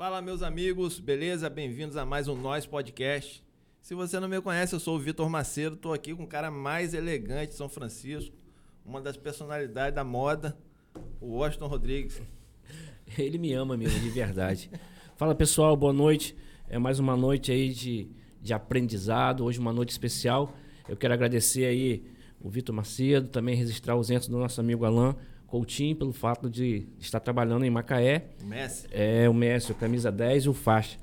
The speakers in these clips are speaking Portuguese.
Fala, meus amigos, beleza? Bem-vindos a mais um Nós Podcast. Se você não me conhece, eu sou o Vitor Macedo, estou aqui com o cara mais elegante de São Francisco, uma das personalidades da moda, o Washington Rodrigues. Ele me ama mesmo, de verdade. Fala pessoal, boa noite. É mais uma noite aí de, de aprendizado, hoje uma noite especial. Eu quero agradecer aí o Vitor Macedo, também registrar os entos do nosso amigo Alain Coutinho, pelo fato de estar trabalhando em Macaé. O Messi. É, o Messi, o camisa 10 e o faixa.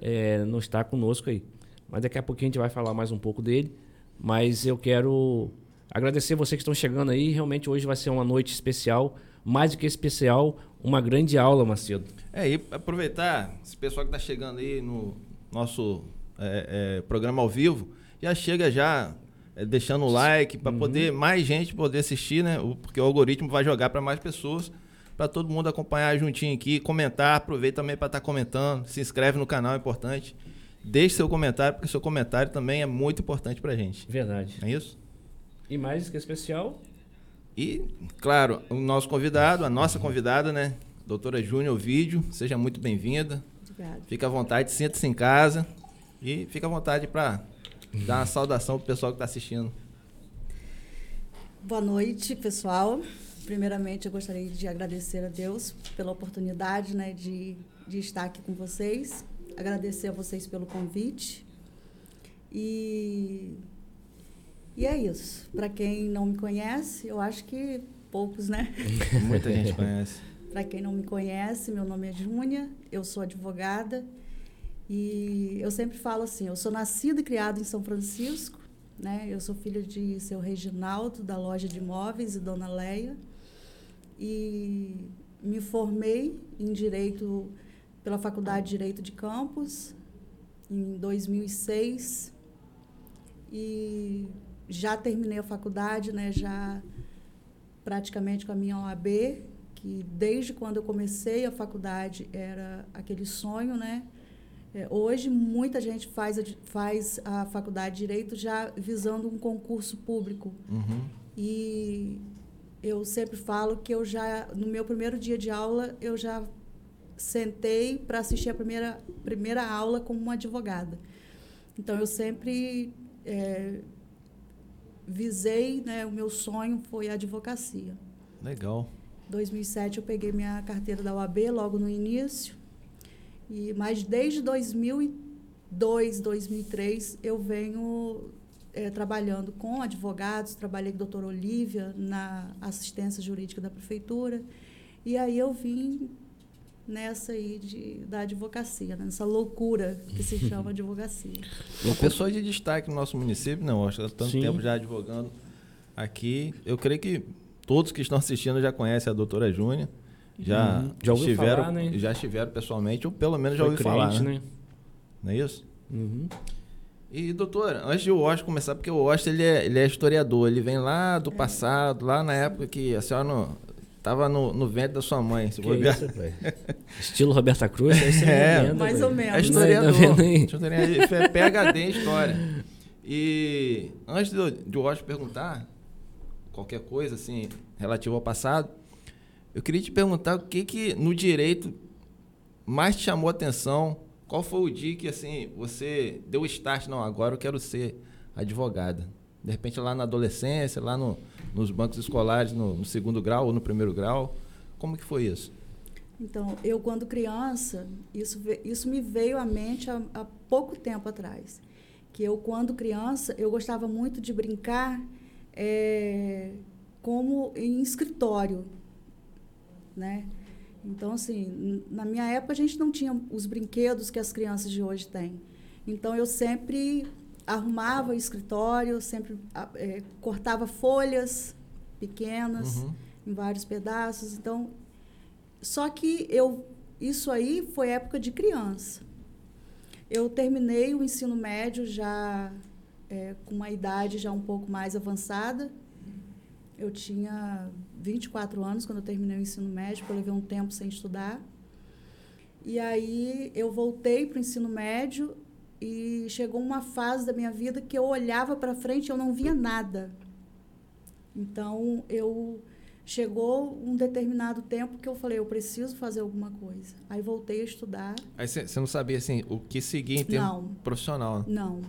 É, não está conosco aí. Mas daqui a pouquinho a gente vai falar mais um pouco dele. Mas eu quero agradecer vocês que estão chegando aí. Realmente hoje vai ser uma noite especial. Mais do que especial, uma grande aula, Macedo. É, e aproveitar, esse pessoal que está chegando aí no nosso é, é, programa ao vivo, já chega já deixando o like para uhum. poder mais gente poder assistir, né? Porque o algoritmo vai jogar para mais pessoas, para todo mundo acompanhar juntinho aqui, comentar, aproveita também para estar tá comentando, se inscreve no canal, é importante. Deixe seu comentário, porque seu comentário também é muito importante para gente. Verdade. É isso? E mais que especial? E, claro, o nosso convidado, a nossa convidada, né? Doutora Júnior Vídeo, seja muito bem-vinda. Obrigada. Fica à vontade, sinta-se em casa e fica à vontade para dar uma saudação pro pessoal que está assistindo. Boa noite, pessoal. Primeiramente, eu gostaria de agradecer a Deus pela oportunidade né, de, de estar aqui com vocês. Agradecer a vocês pelo convite. E, e é isso. Para quem não me conhece, eu acho que poucos, né? Muita gente conhece. Para quem não me conhece, meu nome é Júnia, eu sou advogada e eu sempre falo assim, eu sou nascida e criada em São Francisco, né? Eu sou filha de seu Reginaldo, da loja de imóveis, e Dona Leia. E me formei em Direito pela Faculdade de Direito de Campos em 2006. E já terminei a faculdade, né? Já praticamente com a minha OAB, que desde quando eu comecei a faculdade era aquele sonho, né? É, hoje, muita gente faz a, faz a faculdade de Direito já visando um concurso público. Uhum. E eu sempre falo que eu já, no meu primeiro dia de aula, eu já sentei para assistir a primeira, primeira aula como uma advogada. Então, eu sempre é, visei, né, o meu sonho foi a advocacia. Legal. Em 2007, eu peguei minha carteira da UAB logo no início. E, mas desde 2002, 2003, eu venho é, trabalhando com advogados, trabalhei com a doutora Olívia na assistência jurídica da prefeitura. E aí eu vim nessa aí de, da advocacia, né? nessa loucura que se chama advocacia. Uma pessoa de destaque no nosso município, não, acho que tanto Sim. tempo já advogando aqui. Eu creio que todos que estão assistindo já conhecem a doutora Júnia. Já, uhum. já estiveram, falar, né? já estiveram pessoalmente, ou pelo menos já ouvi falar, né? né? Não é isso? Uhum. E, doutor, antes de o Washington começar, porque o Washington ele é, ele é historiador, ele vem lá do é. passado, lá na época que a senhora não, tava no, no ventre da sua mãe. Se que isso, Estilo Roberta Cruz, é, é mais ou menos. É historiador. Tá é PHD em história. E antes de, de o Washington perguntar qualquer coisa assim relativo ao passado, eu queria te perguntar o que que no direito mais te chamou a atenção? Qual foi o dia que assim você deu o start? Não, agora eu quero ser advogada. De repente lá na adolescência, lá no, nos bancos escolares, no, no, segundo grau ou no primeiro grau, como que foi isso? Então, eu quando criança, isso, isso me veio à mente há, há pouco tempo atrás. Que eu quando criança, eu gostava muito de brincar é, como em escritório né? Então, assim, na minha época a gente não tinha os brinquedos que as crianças de hoje têm. Então, eu sempre arrumava o escritório, sempre é, cortava folhas pequenas uhum. em vários pedaços. Então, só que eu isso aí foi época de criança. Eu terminei o ensino médio já é, com uma idade já um pouco mais avançada eu tinha 24 anos quando eu terminei o ensino médio, eu levei um tempo sem estudar. E aí eu voltei para o ensino médio e chegou uma fase da minha vida que eu olhava para frente e eu não via nada. Então eu chegou um determinado tempo que eu falei, eu preciso fazer alguma coisa. Aí voltei a estudar. Aí você não sabia assim o que seguir em termos Não. profissional? Não.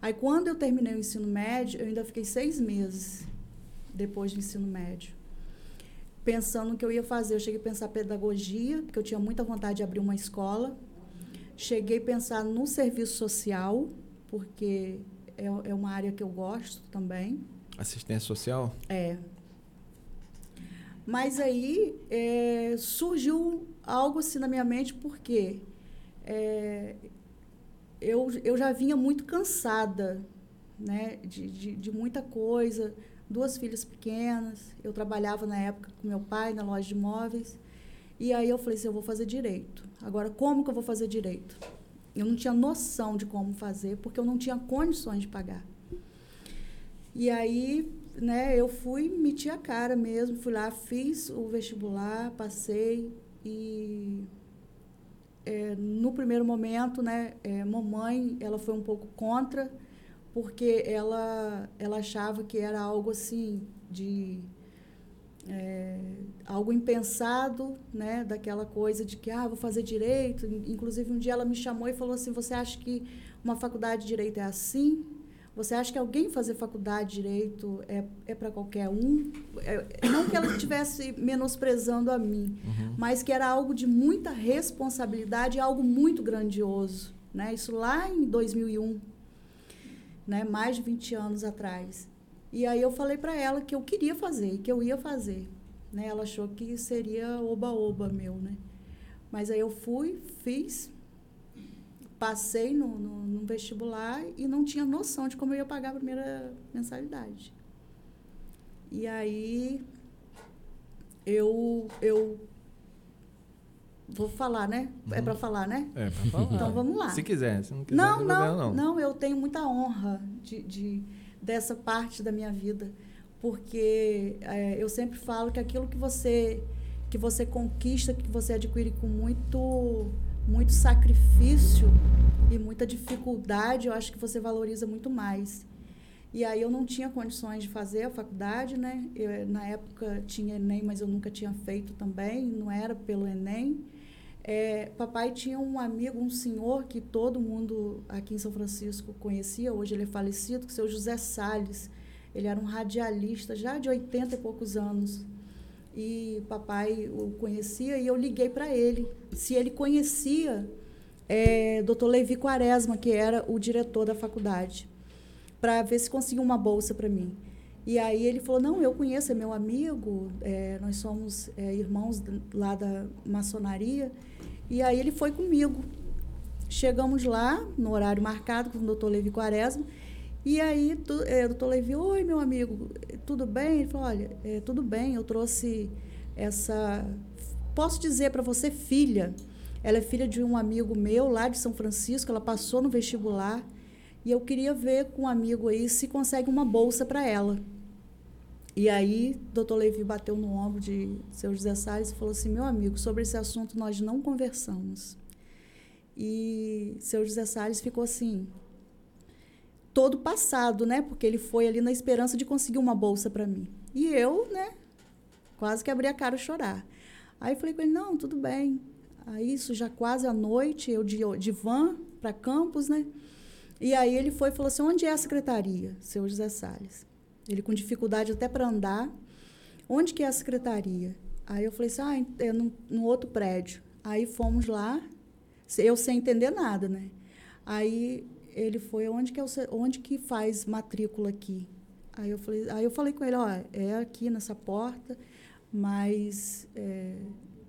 Aí quando eu terminei o ensino médio, eu ainda fiquei seis meses depois do ensino médio. Pensando no que eu ia fazer. Eu cheguei a pensar pedagogia, porque eu tinha muita vontade de abrir uma escola. Cheguei a pensar no serviço social, porque é, é uma área que eu gosto também. Assistência social? É. Mas aí é, surgiu algo assim na minha mente, porque é, eu, eu já vinha muito cansada né, de, de, de muita coisa, duas filhas pequenas, eu trabalhava na época com meu pai na loja de imóveis, e aí eu falei assim, eu vou fazer direito. Agora, como que eu vou fazer direito? Eu não tinha noção de como fazer, porque eu não tinha condições de pagar. E aí, né, eu fui, meti a cara mesmo, fui lá, fiz o vestibular, passei e é, no primeiro momento, né, é, mamãe, ela foi um pouco contra, porque ela, ela achava que era algo assim de é, algo impensado, né, daquela coisa de que ah, vou fazer direito. Inclusive um dia ela me chamou e falou assim: "Você acha que uma faculdade de direito é assim? Você acha que alguém fazer faculdade de direito é, é para qualquer um? É, não que ela estivesse menosprezando a mim, Uhum. mas que era algo de muita responsabilidade, algo muito grandioso, né? Isso lá em 2001, né? Mais de 20 anos atrás. E aí eu falei para ela que eu queria fazer, que eu ia fazer, né? Ela achou que seria oba-oba meu, né? Mas aí eu fui, fiz, passei no, no, no vestibular e não tinha noção de como eu ia pagar a primeira mensalidade. E aí eu eu vou falar, né? É Uhum. para falar, né? É, pra falar. Então vamos lá. Se quiser, se não quiser, Não, não, problema, não, eu tenho muita honra de, de- dessa parte da minha vida, porque é, eu sempre falo que aquilo que você que você conquista, que você adquire com muito muito sacrifício e muita dificuldade, eu acho que você valoriza muito mais. E aí eu não tinha condições de fazer a faculdade, né? Eu, na época tinha Enem, mas eu nunca tinha feito também, não era pelo Enem. É, papai tinha um amigo, um senhor que todo mundo aqui em São Francisco conhecia, hoje ele é falecido, que é o seu José Salles. Ele era um radialista já de 80 e poucos anos. E papai o conhecia e eu liguei para ele. Se ele conhecia é, Dr. Levi Quaresma, que era o diretor da faculdade, para ver se conseguia uma bolsa para mim. E aí ele falou: Não, eu conheço, é meu amigo, é, nós somos é, irmãos lá da maçonaria. E aí ele foi comigo. Chegamos lá, no horário marcado, com o doutor Levi Quaresma. E aí é, o doutor Levi, oi, meu amigo, tudo bem? Ele falou: Olha, é, tudo bem, eu trouxe essa. Posso dizer para você, filha. Ela é filha de um amigo meu lá de São Francisco, ela passou no vestibular. E eu queria ver com um amigo aí se consegue uma bolsa para ela. E aí, doutor Levi bateu no ombro de seu José Salles e falou assim: meu amigo, sobre esse assunto nós não conversamos. E seu José Salles ficou assim, todo passado, né? Porque ele foi ali na esperança de conseguir uma bolsa para mim. E eu, né, quase que abri a cara a chorar. Aí falei com ele: não, tudo bem. Aí, isso já quase à noite, eu de, de van para campus, né? E aí ele foi e falou assim: onde é a secretaria, seu José Salles? Ele com dificuldade até para andar. Onde que é a secretaria? Aí eu falei assim: ah, é no, no outro prédio. Aí fomos lá, eu sem entender nada, né? Aí ele foi: onde que, é o, onde que faz matrícula aqui? Aí eu falei, aí eu falei com ele: ó, é aqui nessa porta, mas é,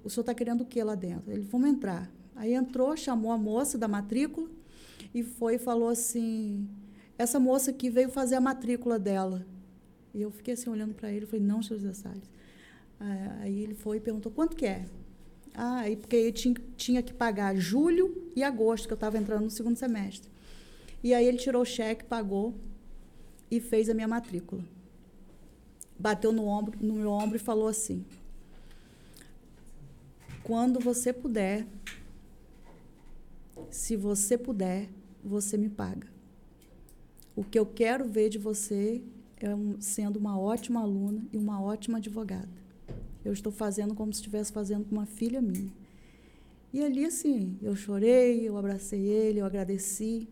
o senhor está querendo o que lá dentro? Ele: vamos entrar. Aí entrou, chamou a moça da matrícula e foi e falou assim: essa moça aqui veio fazer a matrícula dela. E eu fiquei assim olhando para ele, falei: não, seu José Salles. Ah, Aí ele foi e perguntou: quanto que é? Ah, porque ele tinha, tinha que pagar julho e agosto, que eu estava entrando no segundo semestre. E aí ele tirou o cheque, pagou e fez a minha matrícula. Bateu no, ombro, no meu ombro e falou assim: quando você puder, se você puder, você me paga. O que eu quero ver de você sendo uma ótima aluna e uma ótima advogada. Eu estou fazendo como se estivesse fazendo com uma filha minha. E ali, assim, eu chorei, eu abracei ele, eu agradeci.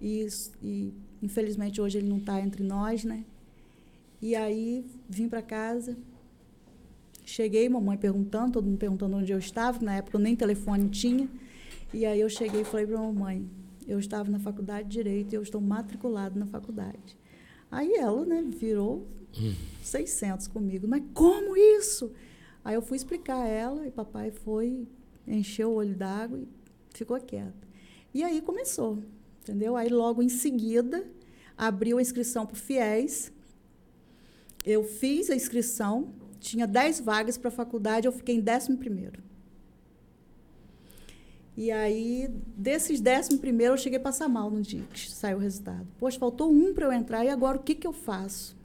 E, e infelizmente hoje ele não está entre nós, né? E aí vim para casa, cheguei, mamãe perguntando, todo mundo perguntando onde eu estava, que na época eu nem telefone tinha. E aí eu cheguei e falei para mamãe, eu estava na faculdade de Direito e eu estou matriculado na faculdade. Aí ela, né, virou hum. 600 comigo. Mas como isso? Aí eu fui explicar a ela e papai foi, encheu o olho d'água e ficou quieto. E aí começou, entendeu? Aí logo em seguida abriu a inscrição para fiéis. Eu fiz a inscrição, tinha 10 vagas para a faculdade, eu fiquei em 11 primeiro. E aí, desses décimo primeiro, eu cheguei a passar mal no dia que saiu o resultado. Poxa, faltou um para eu entrar, e agora o que, que eu faço?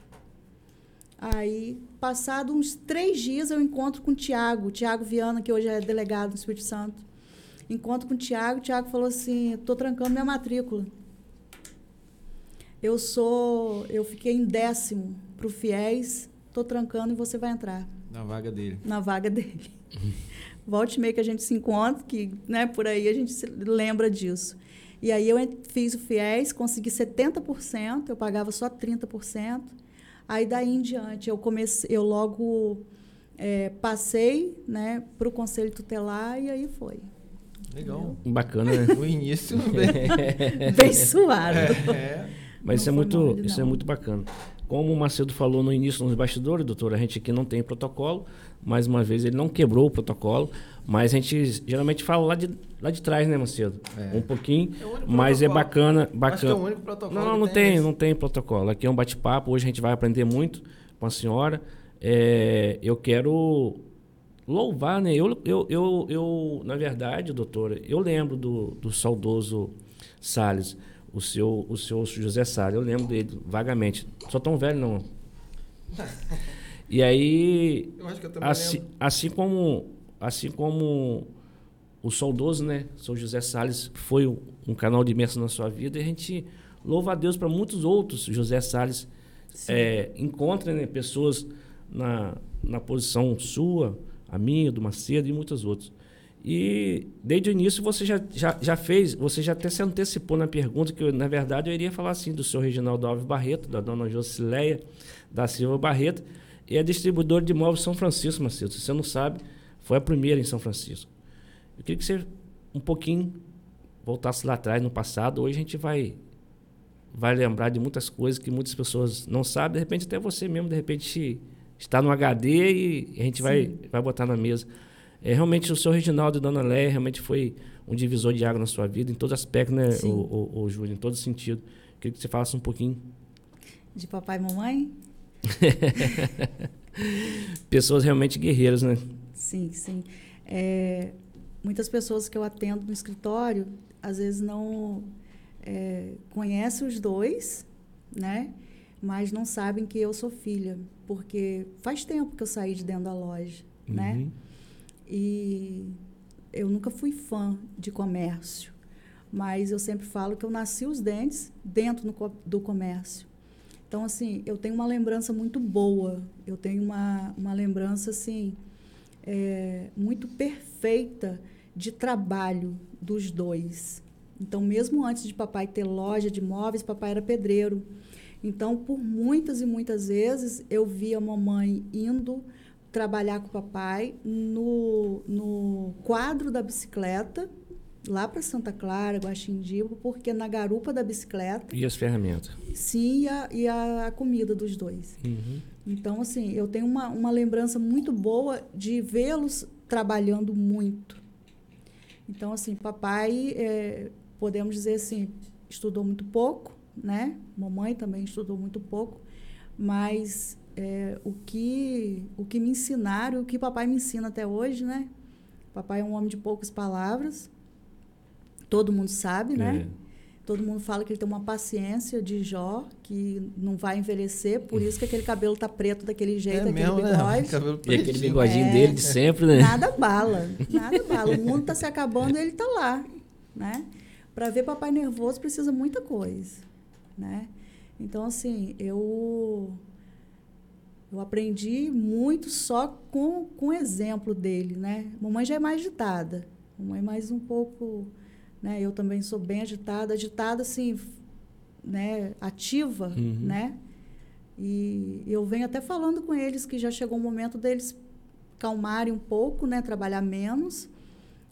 Aí, passado uns três dias, eu encontro com o Tiago, Tiago Viana, que hoje é delegado no Espírito Santo. Encontro com o Tiago, o Tiago falou assim, estou trancando minha matrícula. Eu sou, eu fiquei em décimo para o FIES, estou trancando e você vai entrar. Na vaga dele. Na vaga dele. volte e meia que a gente se encontra, que né, por aí a gente se lembra disso. E aí eu fiz o FIES, consegui 70%, eu pagava só 30%. Aí daí em diante eu comecei, eu logo é, passei né, para o conselho tutelar e aí foi. Legal. Bacana, né? O início bem, bem suado. É. Mas isso, é muito, mole, isso é muito bacana. Como o Macedo falou no início nos bastidores, doutor, a gente aqui não tem protocolo. Mais uma vez, ele não quebrou o protocolo, mas a gente geralmente fala lá de, lá de trás, né, Macedo? É. Um pouquinho, é mas é bacana, bacana. Acho que é o único protocolo. Não, não tem, tem não tem protocolo. Aqui é um bate-papo, hoje a gente vai aprender muito com a senhora. É, eu quero louvar, né? Eu, eu, eu, eu, na verdade, doutora, eu lembro do, do saudoso Salles o seu, o seu José Salles. Eu lembro dele vagamente. Sou tão velho, não. E aí, assim, assim como assim como o saudoso, né, São José Salles foi um canal de imenso na sua vida, e a gente louva a Deus para muitos outros José Salles é, encontra né, pessoas na, na posição sua, a minha, do Macedo e muitos outros. E desde o início você já, já, já fez, você já até se antecipou na pergunta, que eu, na verdade eu iria falar assim do senhor Reginaldo Alves Barreto, da dona Josileia da Silva Barreto, e a distribuidora de imóveis São Francisco, Macedo. Se você não sabe, foi a primeira em São Francisco. Eu queria que você um pouquinho voltasse lá atrás, no passado. Hoje a gente vai vai lembrar de muitas coisas que muitas pessoas não sabem. De repente até você mesmo, de repente, está no HD e a gente vai, vai botar na mesa. É, realmente o seu Reginaldo e Dona Léia realmente foi um divisor de água na sua vida, em todos os aspectos, né, o, o, o Júlio, em todo sentido. Queria que você falasse um pouquinho. De papai e mamãe? pessoas realmente guerreiras, né? Sim, sim. É, muitas pessoas que eu atendo no escritório, às vezes não é, conhecem os dois, né? Mas não sabem que eu sou filha, porque faz tempo que eu saí de dentro da loja, né? uhum. né? E eu nunca fui fã de comércio, mas eu sempre falo que eu nasci os dentes dentro no, do comércio. Então, assim, eu tenho uma lembrança muito boa, eu tenho uma, uma lembrança, assim, é, muito perfeita de trabalho dos dois. Então, mesmo antes de papai ter loja de móveis, papai era pedreiro. Então, por muitas e muitas vezes, eu via a mamãe indo trabalhar com o papai no, no quadro da bicicleta, lá para Santa Clara, Guaxindiba, porque na garupa da bicicleta. E as ferramentas? Sim, e a, e a comida dos dois. Uhum. Então, assim, eu tenho uma, uma lembrança muito boa de vê-los trabalhando muito. Então, assim, papai, é, podemos dizer assim, estudou muito pouco, né? Mamãe também estudou muito pouco, mas é, o, que, o que me ensinaram, o que papai me ensina até hoje, né? Papai é um homem de poucas palavras, todo mundo sabe, né? É. Todo mundo fala que ele tem uma paciência de Jó, que não vai envelhecer, por isso que aquele cabelo tá preto daquele jeito, é aquele mesmo, né? bigode. Né? E aquele bigodinho é, dele de sempre, né? Nada bala, nada bala. O mundo tá se acabando e ele tá lá, né? Para ver papai nervoso precisa muita coisa, né? Então, assim, eu eu aprendi muito só com, com o exemplo dele, né? Mamãe já é mais agitada. Mamãe é mais um pouco, né? Eu também sou bem agitada, agitada assim, né, ativa, uhum. né? E eu venho até falando com eles que já chegou o momento deles calmarem um pouco, né, trabalhar menos,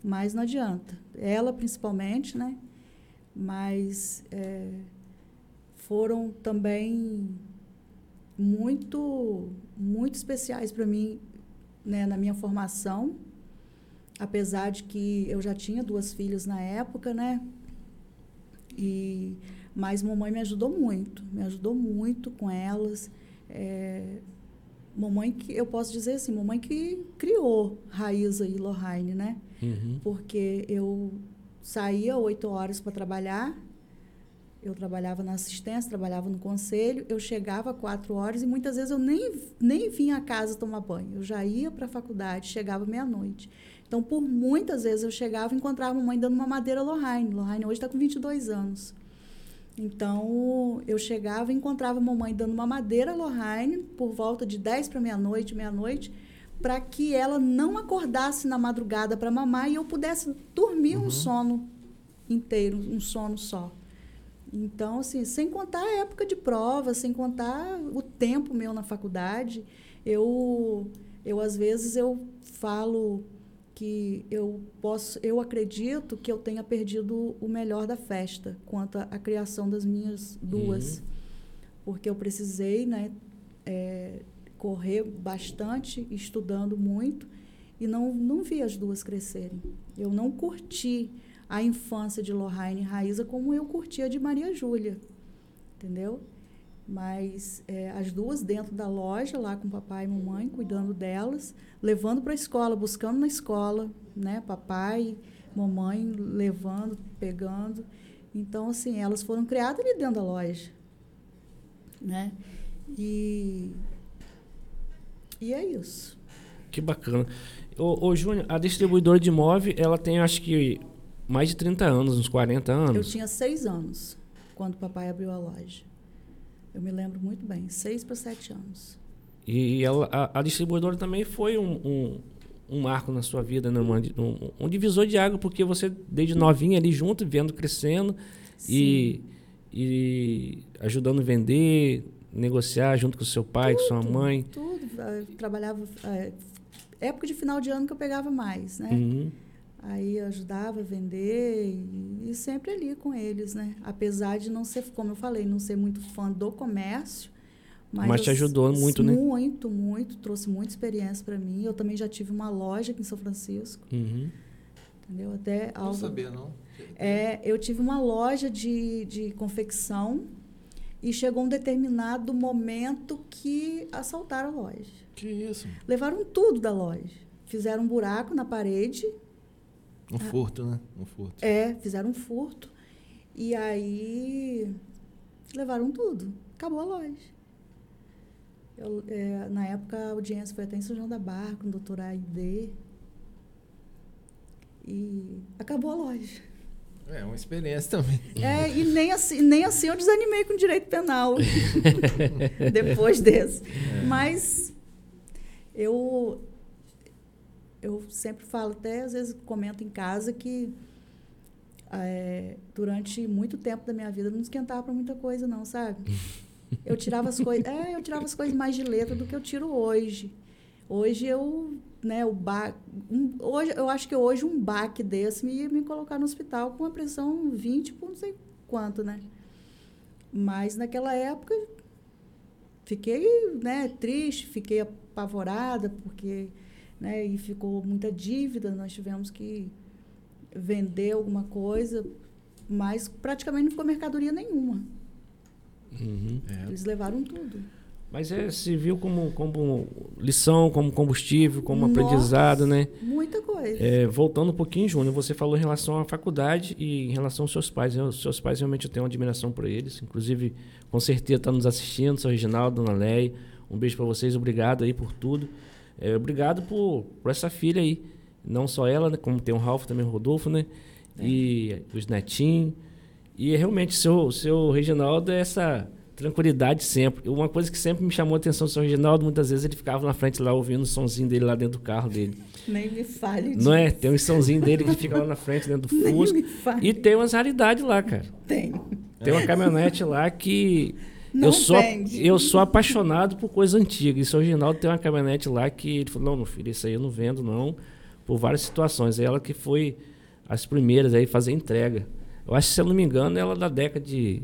mas não adianta. Ela principalmente, né? Mas é, foram também muito muito especiais para mim né, na minha formação apesar de que eu já tinha duas filhas na época né e mas mamãe me ajudou muito me ajudou muito com elas é, mamãe que eu posso dizer assim mamãe que criou Raíza e Lohane né uhum. porque eu saía oito horas para trabalhar eu trabalhava na assistência, trabalhava no conselho, eu chegava quatro horas e muitas vezes eu nem, nem vinha a casa tomar banho. Eu já ia para a faculdade, chegava meia-noite. Então, por muitas vezes eu chegava e encontrava a mamãe dando uma madeira Lohane. Lohane hoje está com 22 anos. Então, eu chegava e encontrava a mamãe dando uma madeira Lohane por volta de 10 para meia-noite, meia-noite, para que ela não acordasse na madrugada para mamar e eu pudesse dormir uhum. um sono inteiro, um sono só. Então, assim, sem contar a época de prova, sem contar o tempo meu na faculdade, eu, eu às vezes eu falo que eu posso, eu acredito que eu tenha perdido o melhor da festa quanto à criação das minhas duas, uhum. porque eu precisei, né, é, correr bastante, estudando muito e não não vi as duas crescerem. Eu não curti a infância de Lohane e Raíza como eu curtia de Maria Júlia, entendeu? Mas é, as duas dentro da loja, lá com papai e mamãe, cuidando delas, levando para a escola, buscando na escola, né? Papai, mamãe levando, pegando. Então, assim, elas foram criadas ali dentro da loja, né? E, e é isso. Que bacana. Ô, ô Júnior, a distribuidora de imóvel, ela tem, acho que, mais de 30 anos, uns 40 anos. Eu tinha seis anos quando o papai abriu a loja. Eu me lembro muito bem, seis para sete anos. E ela, a, a, distribuidora também foi um, um, um, marco na sua vida, né? um, um, divisor de água, porque você, desde novinha ali junto, vendo crescendo e, e ajudando a vender, negociar junto com seu pai, tudo, com sua mãe. Tudo. Eu trabalhava. É, época de final de ano que eu pegava mais, né? Uhum. Aí eu ajudava a vender e, e, sempre ali com eles, né? Apesar de não ser, como eu falei, não ser muito fã do comércio. Mas, mas te ajudou muito, muito né? Muito, muito. Trouxe muita experiência para mim. Eu também já tive uma loja aqui em São Francisco. Uhum. Entendeu? Até não algo... sabia, não? É, eu tive uma loja de, de confecção e chegou um determinado momento que assaltaram a loja. Que isso? Levaram tudo da loja. Fizeram um buraco na parede um furto, né? Um furto. É, fizeram um furto. E aí levaram tudo. Acabou a loja. Eu, é, na época a audiência foi até em São João da Barra com o doutor Aide. E acabou a loja. É, uma experiência também. É, e nem assim, nem assim eu desanimei com direito penal depois desse. É. Mas eu eu sempre falo, até às vezes comento em casa que é, durante muito tempo da minha vida eu não esquentava para muita coisa, não, sabe? Eu tirava as coisas, é, eu tirava as coisas mais de letra do que eu tiro hoje. Hoje eu, né, o ba, um, hoje eu acho que hoje um baque desse me ia me colocar no hospital com a pressão 20 por não sei quanto, né? Mas naquela época fiquei, né, triste, fiquei apavorada porque né? E ficou muita dívida, nós tivemos que vender alguma coisa, mas praticamente não ficou mercadoria nenhuma. Uhum. É. Eles levaram tudo. Mas é, se viu como, como lição, como combustível, como Nossa, aprendizado, né? Muita coisa. É, voltando um pouquinho, Júnior, você falou em relação à faculdade e em relação aos seus pais. Os seus pais realmente eu tenho uma admiração por eles. Inclusive, com certeza está nos assistindo, seu Reginaldo, Dona Leia. Um beijo para vocês, obrigado aí por tudo. É, obrigado por, por essa filha aí. Não só ela, né? Como tem o Ralph também, o Rodolfo, né? É. E os netinhos. E realmente, seu, seu Reginaldo é essa tranquilidade sempre. Uma coisa que sempre me chamou a atenção do São Reginaldo, muitas vezes ele ficava na frente lá ouvindo o somzinho dele lá dentro do carro dele. Nem me fale disso. Não é? Tem um somzinho dele que fica lá na frente, dentro do Nem Fusca. me fale. E tem umas raridades lá, cara. Tem. Tem uma caminhonete lá que. Não eu sou, vende. eu sou apaixonado por coisa antiga. E São Reginaldo tem uma caminhonete lá que ele falou: não, meu filho, isso aí eu não vendo, não. Por várias situações. Ela que foi as primeiras aí a fazer entrega. Eu acho que, se eu não me engano, ela é da década de.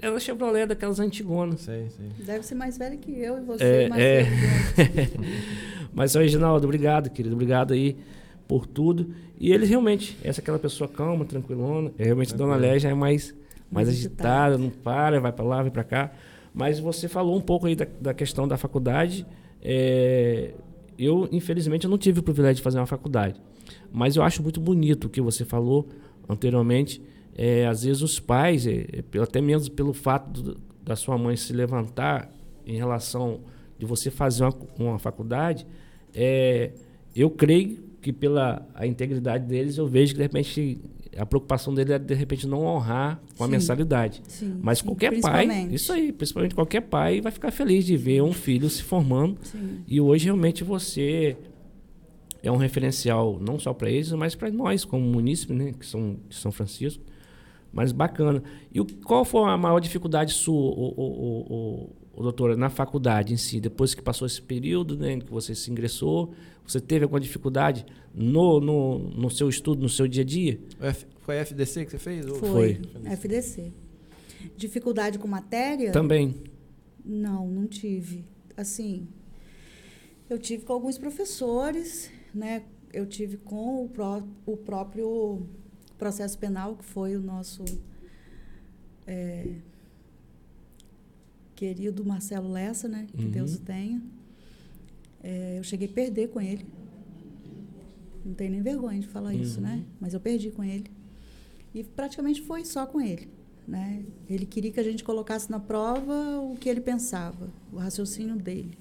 Ela é Chevrolet daquelas antigonas. Sei, sei. Deve ser mais velha que eu e você, É, mais é. velho. Mas, Reginaldo, obrigado, querido. Obrigado aí por tudo. E ele realmente, essa é aquela pessoa calma, tranquilona. É, realmente, Dona Tranquilo. Léa já é mais, mais agitada, não para, vai para lá, vai para cá. Mas você falou um pouco aí da, da questão da faculdade. É, eu, infelizmente, eu não tive o privilégio de fazer uma faculdade. Mas eu acho muito bonito o que você falou anteriormente. É, às vezes os pais, é, é, até mesmo pelo fato do- da sua mãe se levantar em relação de você fazer uma, uma faculdade, é, eu creio que pela a integridade deles, eu vejo que de repente a preocupação dele é de repente não honrar com a Sim. mensalidade. Sim, Mas sim, qualquer pai, isso aí, principalmente qualquer pai vai ficar feliz de ver um filho se formando e hoje realmente você é um referencial não só para eles, mas para nós como munícipe, né, que são de São Francisco. Mas bacana. E o, qual foi a maior dificuldade sua, o- doutora, na faculdade em si? Depois que passou esse período, né, que você se ingressou, você teve alguma dificuldade no, no, no seu estudo, no seu dia a dia? Foi a FDC que você fez? ou- Foi. Foi. FDC. Dificuldade com matéria? Também. Não, não tive. Assim, eu tive com alguns professores, né? Eu tive com o, pró o próprio processo penal, que foi o nosso é, querido Marcelo Lessa, né? Que Uhum. Deus o tenha. É, eu cheguei a perder com ele. Não tenho nem vergonha de falar isso, Uhum. né? Mas eu perdi com ele. E praticamente foi só com ele. Né? Ele queria que a gente colocasse na prova o que ele pensava, o raciocínio dele.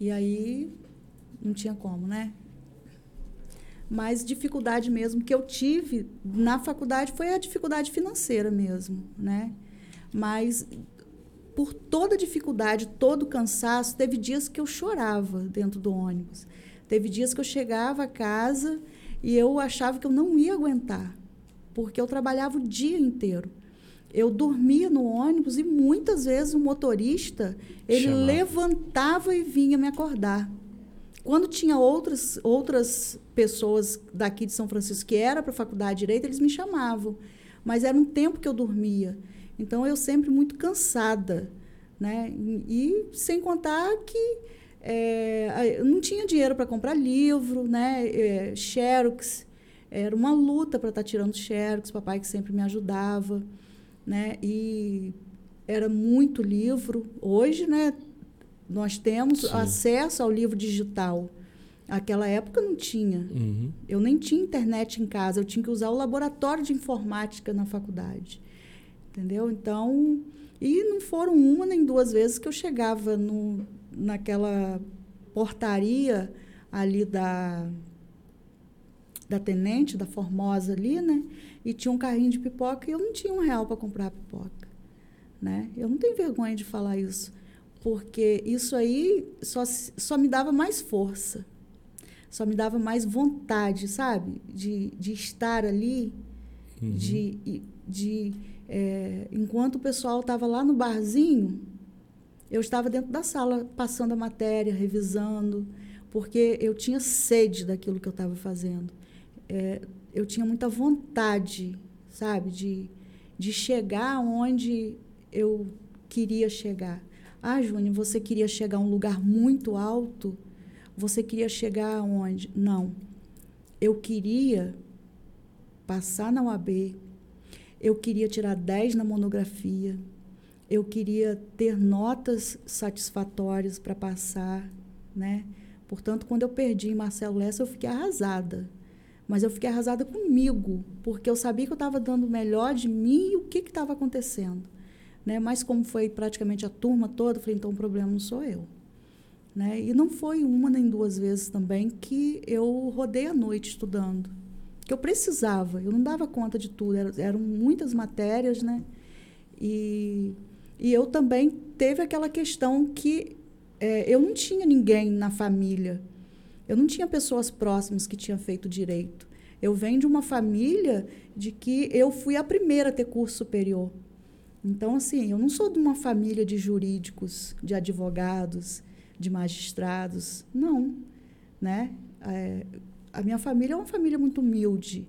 E aí não tinha como, né? Mas dificuldade mesmo que eu tive na faculdade foi a dificuldade financeira mesmo, né? Mas por toda a dificuldade, todo o cansaço, teve dias que eu chorava dentro do ônibus. Teve dias que eu chegava a casa e eu achava que eu não ia aguentar, porque eu trabalhava o dia inteiro. Eu dormia no ônibus e muitas vezes o motorista, ele Chamava. levantava e vinha me acordar. Quando tinha outras, outras pessoas daqui de São Francisco que era para a faculdade de Direito, eles me chamavam. Mas era um tempo que eu dormia. Então, eu sempre muito cansada. Né? E, e sem contar que é, eu não tinha dinheiro para comprar livro, né? É, xerox. Era uma luta para estar tirando xerox, papai que sempre me ajudava. Né? E era muito livro. Hoje, né, nós temos Sim. acesso ao livro digital. Naquela época não tinha. Uhum. Eu nem tinha internet em casa, eu tinha que usar o laboratório de informática na faculdade. Entendeu? Então, e não foram uma nem duas vezes que eu chegava no, naquela portaria ali da da Tenente, da Formosa ali, né? E tinha um carrinho de pipoca e eu não tinha um real para comprar pipoca, né? Eu não tenho vergonha de falar isso, porque isso aí só, só me dava mais força, só me dava mais vontade, sabe? De, de estar ali, Uhum. de, de é, enquanto o pessoal estava lá no barzinho, eu estava dentro da sala passando a matéria, revisando, porque eu tinha sede daquilo que eu estava fazendo. É, eu tinha muita vontade, sabe, de, de chegar onde eu queria chegar. Ah, Júnior, você queria chegar a um lugar muito alto? Você queria chegar aonde? Não. Eu queria passar na UAB, eu queria tirar 10 na monografia, eu queria ter notas satisfatórias para passar, né? Portanto, quando eu perdi em Marcelo Lessa, eu fiquei arrasada. Mas eu fiquei arrasada comigo, porque eu sabia que eu estava dando o melhor de mim e o que estava acontecendo. Né? Mas como foi praticamente a turma toda, eu falei, então o problema não sou eu. Né? E não foi uma nem duas vezes também que eu rodei a noite estudando. Que eu precisava, eu não dava conta de tudo, era- eram muitas matérias, né? E E eu também teve aquela questão que é, eu não tinha ninguém na família. Eu não tinha pessoas próximas que tinham feito direito. Eu venho de uma família de que eu fui a primeira a ter curso superior. Então, assim, eu não sou de uma família de jurídicos, de advogados, de magistrados. Não. Né? É, a minha família é uma família muito humilde.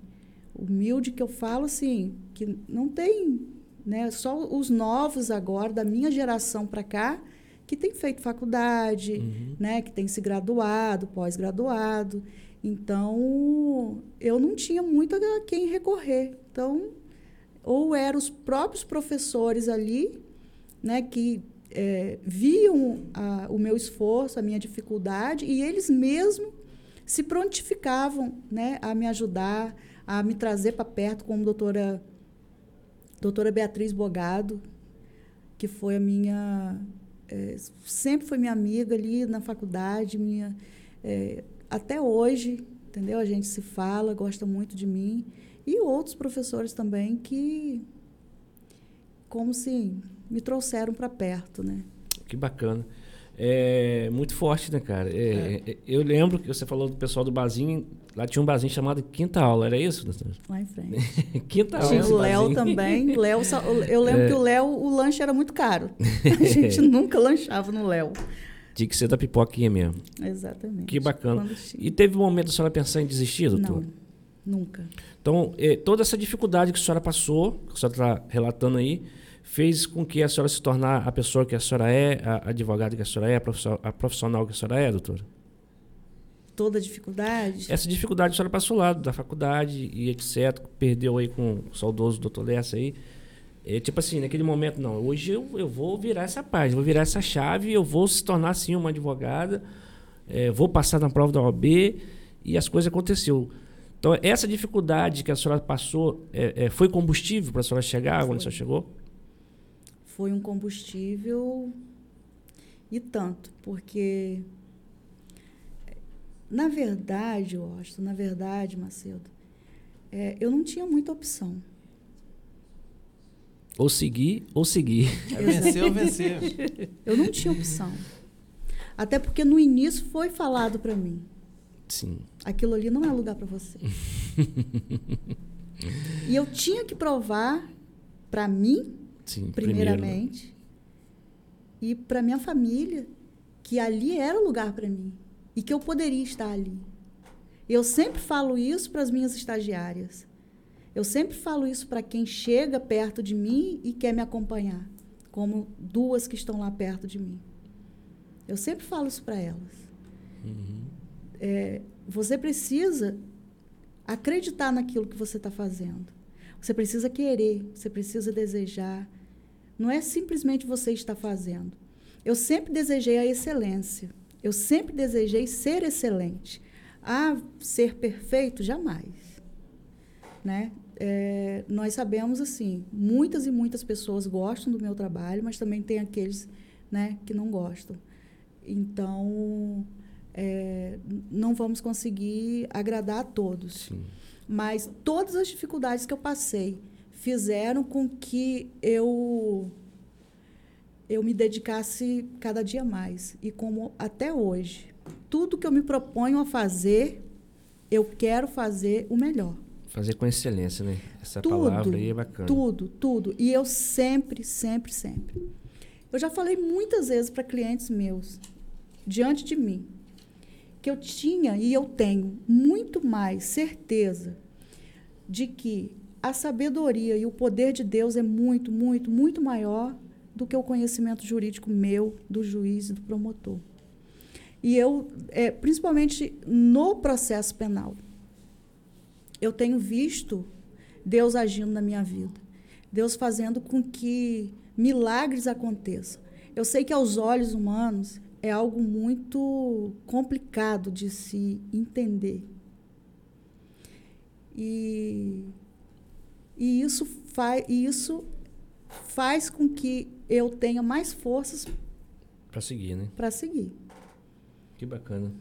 Humilde que eu falo, assim, que não tem né, só os novos agora, da minha geração para cá, que tem feito faculdade, uhum. né, que tem se graduado, pós-graduado. Então, eu não tinha muito a quem recorrer. Então, ou eram os próprios professores ali, né, que é, viam a, o meu esforço, a minha dificuldade, e eles mesmos se prontificavam né, a me ajudar, a me trazer para perto, como doutora, doutora Beatriz Bogado, que foi a minha. É, sempre foi minha amiga ali na faculdade, minha. É, até hoje, entendeu? A gente se fala, gosta muito de mim. E outros professores também que, como se me trouxeram para perto, né? Que bacana. É muito forte, né, cara? É, é. Eu lembro que você falou do pessoal do barzinho, lá tinha um barzinho chamado Quinta Aula, era isso? Lá em frente. Quinta Aula. Tinha o Léo também. Léo, eu lembro é. que o Léo, o lanche era muito caro. A gente nunca lanchava no Léo. Tinha que ser da pipoquinha mesmo. Exatamente. Que bacana. E teve um momento a senhora pensar em desistir, doutor? Não, nunca. Então, toda essa dificuldade que a senhora passou, que a senhora está relatando aí, fez com que a senhora se tornar a pessoa que a senhora é, a advogada que a senhora é, a profissional que a senhora é, doutora? Toda dificuldade? Essa dificuldade a senhora passou lá da faculdade e etc. Perdeu aí com o saudoso doutor Lessa aí. É, tipo assim, naquele momento, não, hoje eu, eu vou virar essa página, vou virar essa chave, eu vou se tornar, sim, uma advogada, é, vou passar na prova da OAB e as coisas aconteceram. Então, essa dificuldade que a senhora passou é, é, foi combustível para a senhora chegar foi. onde a senhora chegou? Foi um combustível e tanto, porque, na verdade, eu acho, na verdade, Macedo, é, eu não tinha muita opção. Ou seguir, ou seguir. É vencer ou vencer. Eu não tinha opção. Até porque no início foi falado para mim. Sim. Aquilo ali não é lugar para você. e eu tinha que provar para mim, Sim, primeiramente, primeiro. e para minha família, que ali era lugar para mim e que eu poderia estar ali. Eu sempre falo isso para as minhas estagiárias. Eu sempre falo isso para quem chega perto de mim e quer me acompanhar, como duas que estão lá perto de mim. Eu sempre falo isso para elas. Uhum. É, você precisa acreditar naquilo que você está fazendo. Você precisa querer, você precisa desejar. Não é simplesmente você estar fazendo. Eu sempre desejei a excelência. Eu sempre desejei ser excelente. Ah, ser perfeito? Jamais né? É, nós sabemos assim, muitas e muitas pessoas gostam do meu trabalho, mas também tem aqueles, né, que não gostam. Então, é, não vamos conseguir agradar a todos. Sim. Mas todas as dificuldades que eu passei fizeram com que eu eu me dedicasse cada dia mais e como até hoje tudo que eu me proponho a fazer eu quero fazer o melhor Fazer com excelência, né? Essa tudo, palavra aí é bacana. Tudo, tudo. E eu sempre, sempre, sempre. Eu já falei muitas vezes para clientes meus, diante de mim, que eu tinha e eu tenho muito mais certeza de que a sabedoria e o poder de Deus é muito, muito, muito maior do que o conhecimento jurídico meu, do juiz e do promotor. E eu, é, principalmente no processo penal, eu tenho visto Deus agindo na minha vida. Deus fazendo com que milagres aconteçam. Eu sei que aos olhos humanos é algo muito complicado de se entender. E, e isso, faz, isso faz com que eu tenha mais forças para seguir, né? Para seguir. Que bacana.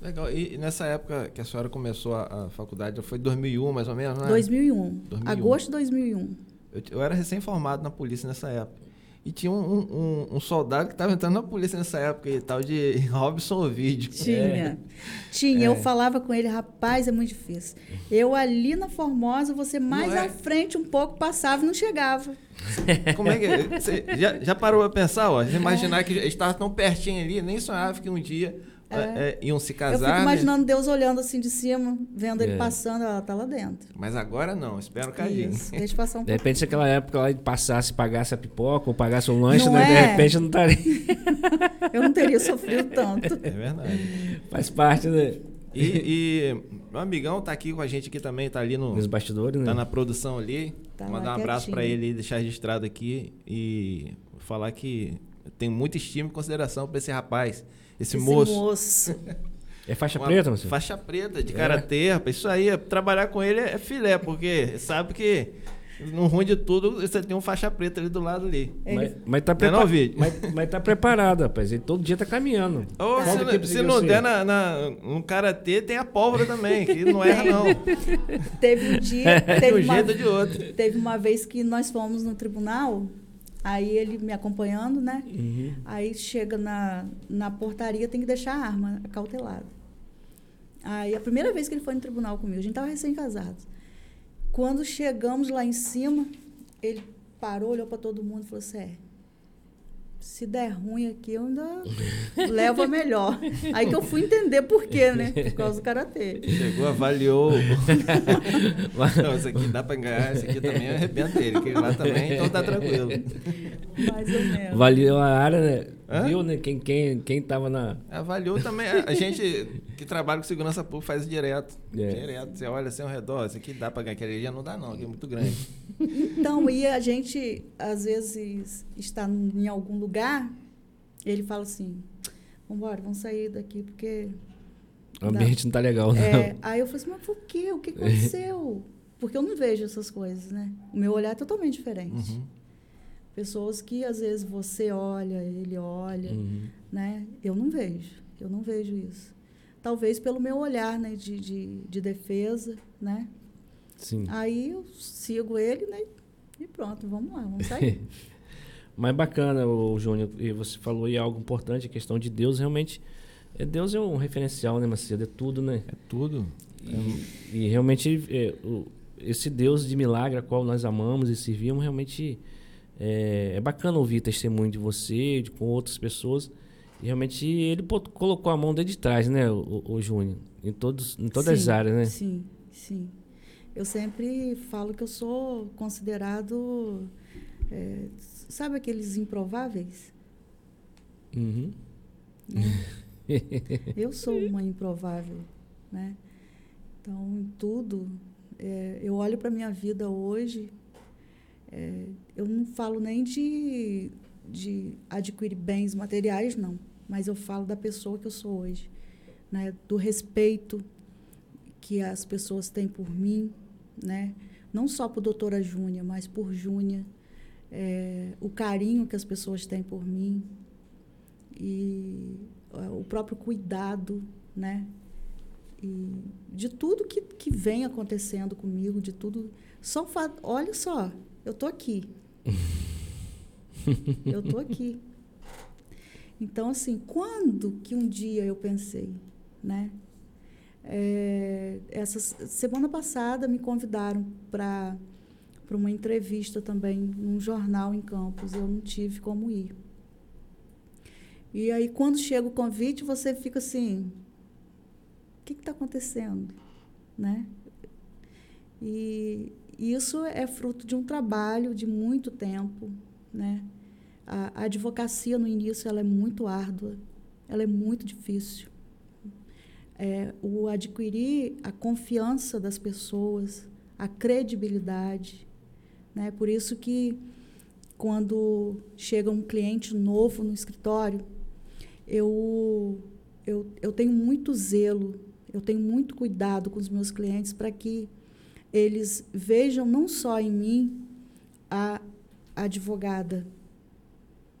Legal. E nessa época que a senhora começou a, a faculdade, foi 2001 mais ou menos, né? 2001. 2001. Agosto de 2001. Eu, eu era recém-formado na polícia nessa época. E tinha um, um, um soldado que estava entrando na polícia nessa época, e tal de Robson Ovidio. Tinha. É. Tinha. É. Eu falava com ele, rapaz, é muito difícil. Eu ali na Formosa, você mais é? à frente um pouco passava e não chegava. Como é que. Você já, já parou a pensar, ó? Imaginar que estava tão pertinho ali, nem sonhava que um dia é. É, iam se casar. Eu fico né? imaginando né? Deus olhando assim de cima, vendo ele é. passando, ela tá lá dentro. Mas agora não, espero que Isso, deixa passar um De repente, se aquela época lá passasse, pagasse a pipoca ou pagasse um lanche, né? de é? repente não estaria. eu não teria sofrido tanto. É verdade. Faz parte, né? E, e meu amigão tá aqui com a gente aqui também, tá ali no. Nos bastidores, né? Tá na produção ali. Tá Mandar um abraço para ele e deixar registrado aqui e falar que tem muita estima e consideração para esse rapaz. Esse, Esse moço. moço. É faixa Uma preta, você? Faixa preta, de é. karatê, rapaz. Isso aí, trabalhar com ele é filé, porque sabe que no ruim de tudo, você tem um faixa preta ali do lado ali. Mas, mas, tá, prepa mas, mas tá preparado, rapaz. Ele todo dia tá caminhando. Ou se, se não der na, na, no karatê, tem a pólvora também, que não erra, não. teve um dia. Teve um uma, jeito de outro. Teve uma vez que nós fomos no tribunal Aí ele me acompanhando, né? Uhum. Aí chega na, na portaria, tem que deixar a arma acautelada. Aí a primeira vez que ele foi no tribunal comigo, a gente estava recém-casados. Quando chegamos lá em cima, ele parou, olhou para todo mundo e falou assim: é, se der ruim aqui, eu ainda levo a melhor. Aí que eu fui entender por quê, né? Por causa do karatê. Chegou, avaliou. Não, isso aqui dá para ganhar, esse aqui também arrebenta ele, que lá também, então tá tranquilo. Mais ou menos. Avaliou a área, né? Hã? Viu, né? Quem, quem, quem tava na. Avaliou também. A, gente que trabalha com segurança pública faz direto. É. Direto. Você olha assim ao redor, isso aqui dá para ganhar, aquele já não dá, não, aqui é muito grande. Então, e a gente, às vezes, está em algum lugar, ele fala assim: vamos embora, vamos sair daqui, porque. O ambiente não tá legal, não. É, aí eu falei assim, mas por quê? O que aconteceu? Porque eu não vejo essas coisas, né? O meu olhar é totalmente diferente. Uhum. Pessoas que às vezes você olha, ele olha, uhum. né? Eu não vejo, eu não vejo isso. Talvez pelo meu olhar, né, de, de, de defesa, né? Sim. Aí eu sigo ele, né? E pronto, vamos lá, vamos sair. Mas bacana, o Júnior, e você falou aí algo importante, a questão de Deus, realmente, é, Deus é um referencial, né, Macedo? É tudo, né? É tudo. E, e realmente, é, o, esse Deus de milagre, a qual nós amamos e servimos, realmente é, é bacana ouvir testemunho de você, de, com outras pessoas. E realmente ele colocou a mão desde de trás, né, o, o Júnior? Em, todos, em todas sim, as áreas, né? Sim, sim. Eu sempre falo que eu sou considerado. É, sabe aqueles improváveis? Uhum. Né? eu sou uma improvável, né? Então, em tudo, é, eu olho para minha vida hoje é, eu não falo nem de, de adquirir bens materiais, não, mas eu falo da pessoa que eu sou hoje, né? do respeito que as pessoas têm por mim, né? não só por doutora Júnia, mas por Júnia, é, o carinho que as pessoas têm por mim e é, o próprio cuidado, né? E de tudo que, que vem acontecendo comigo, de tudo. Só olha só, eu tô aqui. eu tô aqui. Então, assim, quando que um dia eu pensei, né? É, essa semana passada me convidaram para para uma entrevista também num jornal em Campos. Eu não tive como ir. E aí, quando chega o convite, você fica assim: o que está acontecendo? Né? E, isso é fruto de um trabalho de muito tempo, né? A, a advocacia no início ela é muito árdua, ela é muito difícil. É, o adquirir a confiança das pessoas, a credibilidade, né? Por isso que quando chega um cliente novo no escritório, eu, eu, eu tenho muito zelo, eu tenho muito cuidado com os meus clientes para que eles vejam não só em mim a advogada,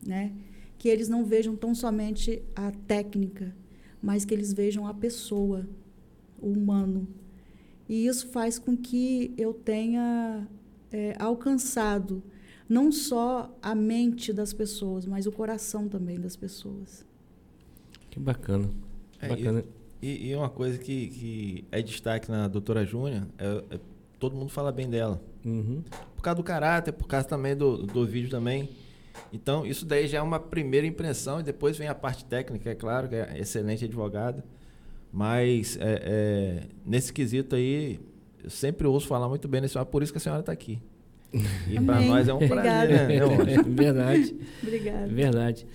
né? Que eles não vejam tão somente a técnica, mas que eles vejam a pessoa, o humano. E isso faz com que eu tenha é, alcançado não só a mente das pessoas, mas o coração também das pessoas. Que bacana. É, bacana. E, e, uma coisa que, que é destaque na doutora Júnia, é, é, todo mundo fala bem dela. Uhum. Por causa do caráter, por causa também do, do vídeo também. Então, isso daí já é uma primeira impressão e depois vem a parte técnica, é claro, que é excelente advogada. Mas é, é, nesse quesito aí, eu sempre ouço falar muito bem nesse por isso que a senhora está aqui. E para nós é um prazer, né? É verdade. Obrigada. Verdade.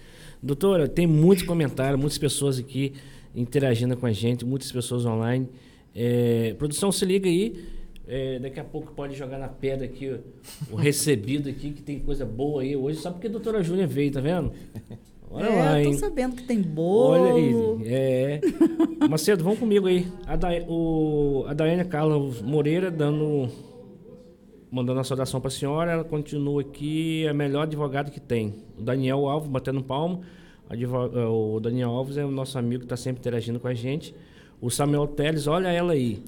Doutora, tem muitos comentários, muitas pessoas aqui interagindo com a gente, muitas pessoas online. É, produção, se liga aí. É, daqui a pouco pode jogar na pedra aqui o recebido aqui, que tem coisa boa aí hoje, só porque a doutora Júlia veio, tá vendo? Olha é, lá, hein? tô sabendo que tem bolo. Olha aí. É. Macedo, vamos comigo aí. A, da, o, a Daiane Carlos Moreira dando. Mandando a saudação para a senhora, ela continua aqui, é a melhor advogada que tem. O Daniel Alves batendo palmo. O Daniel Alves é o nosso amigo que está sempre interagindo com a gente. O Samuel Teles, olha ela aí.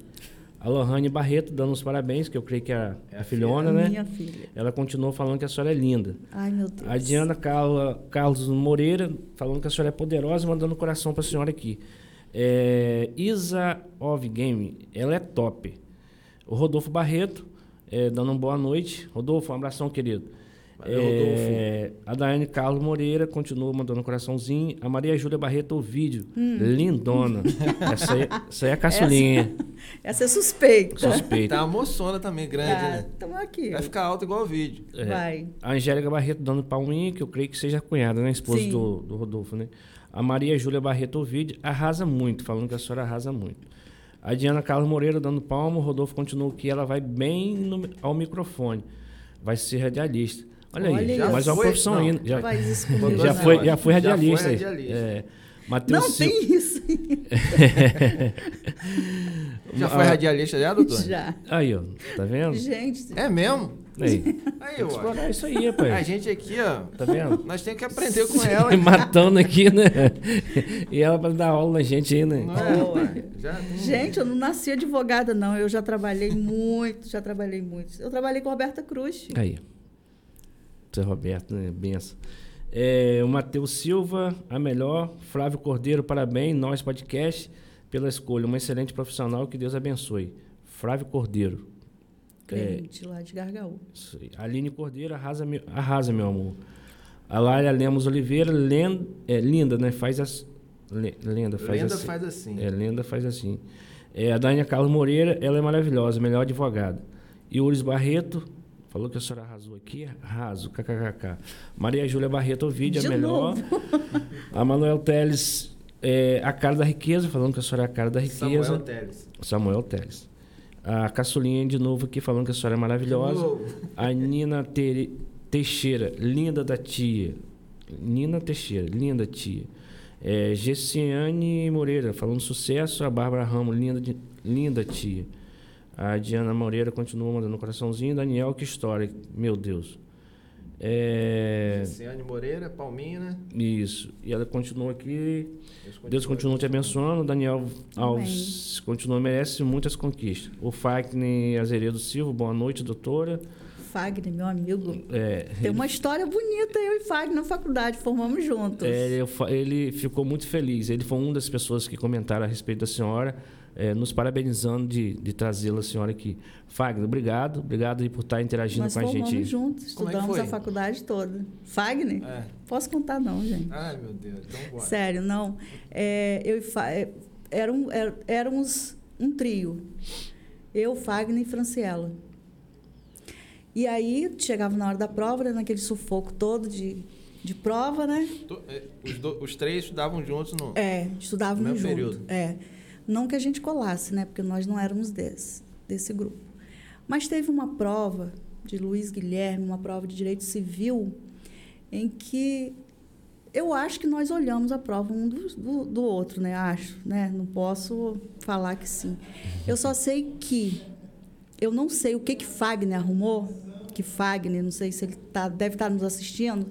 A Lohane Barreto dando os parabéns, que eu creio que é a, é a filhona, filha, né? Minha filha. Ela continuou falando que a senhora é linda. Ai, meu Deus. A Diana Carla, Carlos Moreira falando que a senhora é poderosa, mandando coração para a senhora aqui. É, Isa of Game, ela é top. O Rodolfo Barreto, é, dando uma boa noite. Rodolfo, um abração, querido. É, a Daiane Carlos Moreira continua mandando um coraçãozinho. A Maria Júlia Barreto, o vídeo. Hum. Lindona. essa, aí, essa aí é a caçulinha. Essa, essa é suspeita. Suspeita. Tá uma moçona também, grande, tá, né? Aqui. Vai ficar alto igual o vídeo. É. Vai. A Angélica Barreto dando palminha, que eu creio que seja a cunhada, né? Esposa do, do Rodolfo, né? A Maria Júlia Barreto, o vídeo. Arrasa muito, falando que a senhora arrasa muito. A Diana Carlos Moreira dando palmo. O Rodolfo continua que ela vai bem no, ao microfone. Vai ser radialista. Olha, Olha aí, mais uma profissão não, ainda. Já, já, foi, já foi radialista. Já foi radialista. É, Mateus não Sil... tem isso. já foi radialista já, doutor? Já. Aí, ó. Tá vendo? Gente. É mesmo? Aí. Aí, ó. Explorar isso aí, rapaz. A gente aqui, ó. Tá vendo? Nós temos que aprender com ela. Matando aqui, né? E ela para dar aula na gente aí, né? Não é, já... Gente, eu não nasci advogada, não. Eu já trabalhei muito, já trabalhei muito. Eu trabalhei com Roberta Cruz. Aí. Roberto, né? Benção. É, o Matheus Silva, a melhor. Flávio Cordeiro, parabéns. Nós, podcast, pela escolha. Uma excelente profissional, que Deus abençoe. Flávio Cordeiro. Crente, é, lá de Gargaú. Aline Cordeiro, arrasa, meu, arrasa, meu amor. A Lália Lemos Oliveira, lenda, é, linda, né? Faz as. Lenda faz lenda assim. faz assim. É, lenda faz assim. É, a Dania Carlos Moreira, ela é maravilhosa, melhor advogada. Yuris Barreto, Falou que a senhora arrasou aqui? Arraso, kkkk. Maria Júlia Barreto, o vídeo é melhor. a Manuel Teles, é, a cara da riqueza, falando que a senhora é a cara da riqueza. Samuel Teles. Samuel Teles. A caçulinha de novo aqui, falando que a senhora é maravilhosa. A Nina Te Teixeira, linda da tia. Nina Teixeira, linda tia. É, Gessiane Moreira, falando sucesso. A Bárbara Ramos, linda, de, linda tia. A Diana Moreira continua mandando um coraçãozinho. Daniel, que história. Meu Deus. É... Ciane Moreira, Palminha, né? Isso. E ela continua aqui. Deus continua, Deus continua te abençoando. Daniel Alves continua, merece muitas conquistas. O Fagner Azeredo Silva, boa noite, doutora. Fagner, meu amigo. É, Tem uma história bonita, eu e Fagner na faculdade, formamos juntos. É, ele, ele ficou muito feliz. Ele foi uma das pessoas que comentaram a respeito da senhora é, nos parabenizando de, de trazê-la a senhora aqui. Fagner, obrigado. Obrigado por estar interagindo Nós com a gente. Nós juntos, é estudamos é a faculdade toda. Fagner? É. Posso contar não, gente. Ai, meu Deus. Então bora. Sério, não. É, eu e eram, é, éramos um trio. Eu, Fagner e Franciela. E aí, chegava na hora da prova, né, naquele sufoco todo de, de prova, né? Os, do, os três estudavam juntos no... É, estudavam no juntos. período. É. Não que a gente colasse, né? Porque nós não éramos desse, desse grupo. Mas teve uma prova de Luiz Guilherme, uma prova de direito civil, em que eu acho que nós olhamos a prova um do, do, do, outro, né? Acho, né? Não posso falar que sim. Eu só sei que eu não sei o que que Fagner arrumou, que Fagner, não sei se ele tá, deve estar nos assistindo.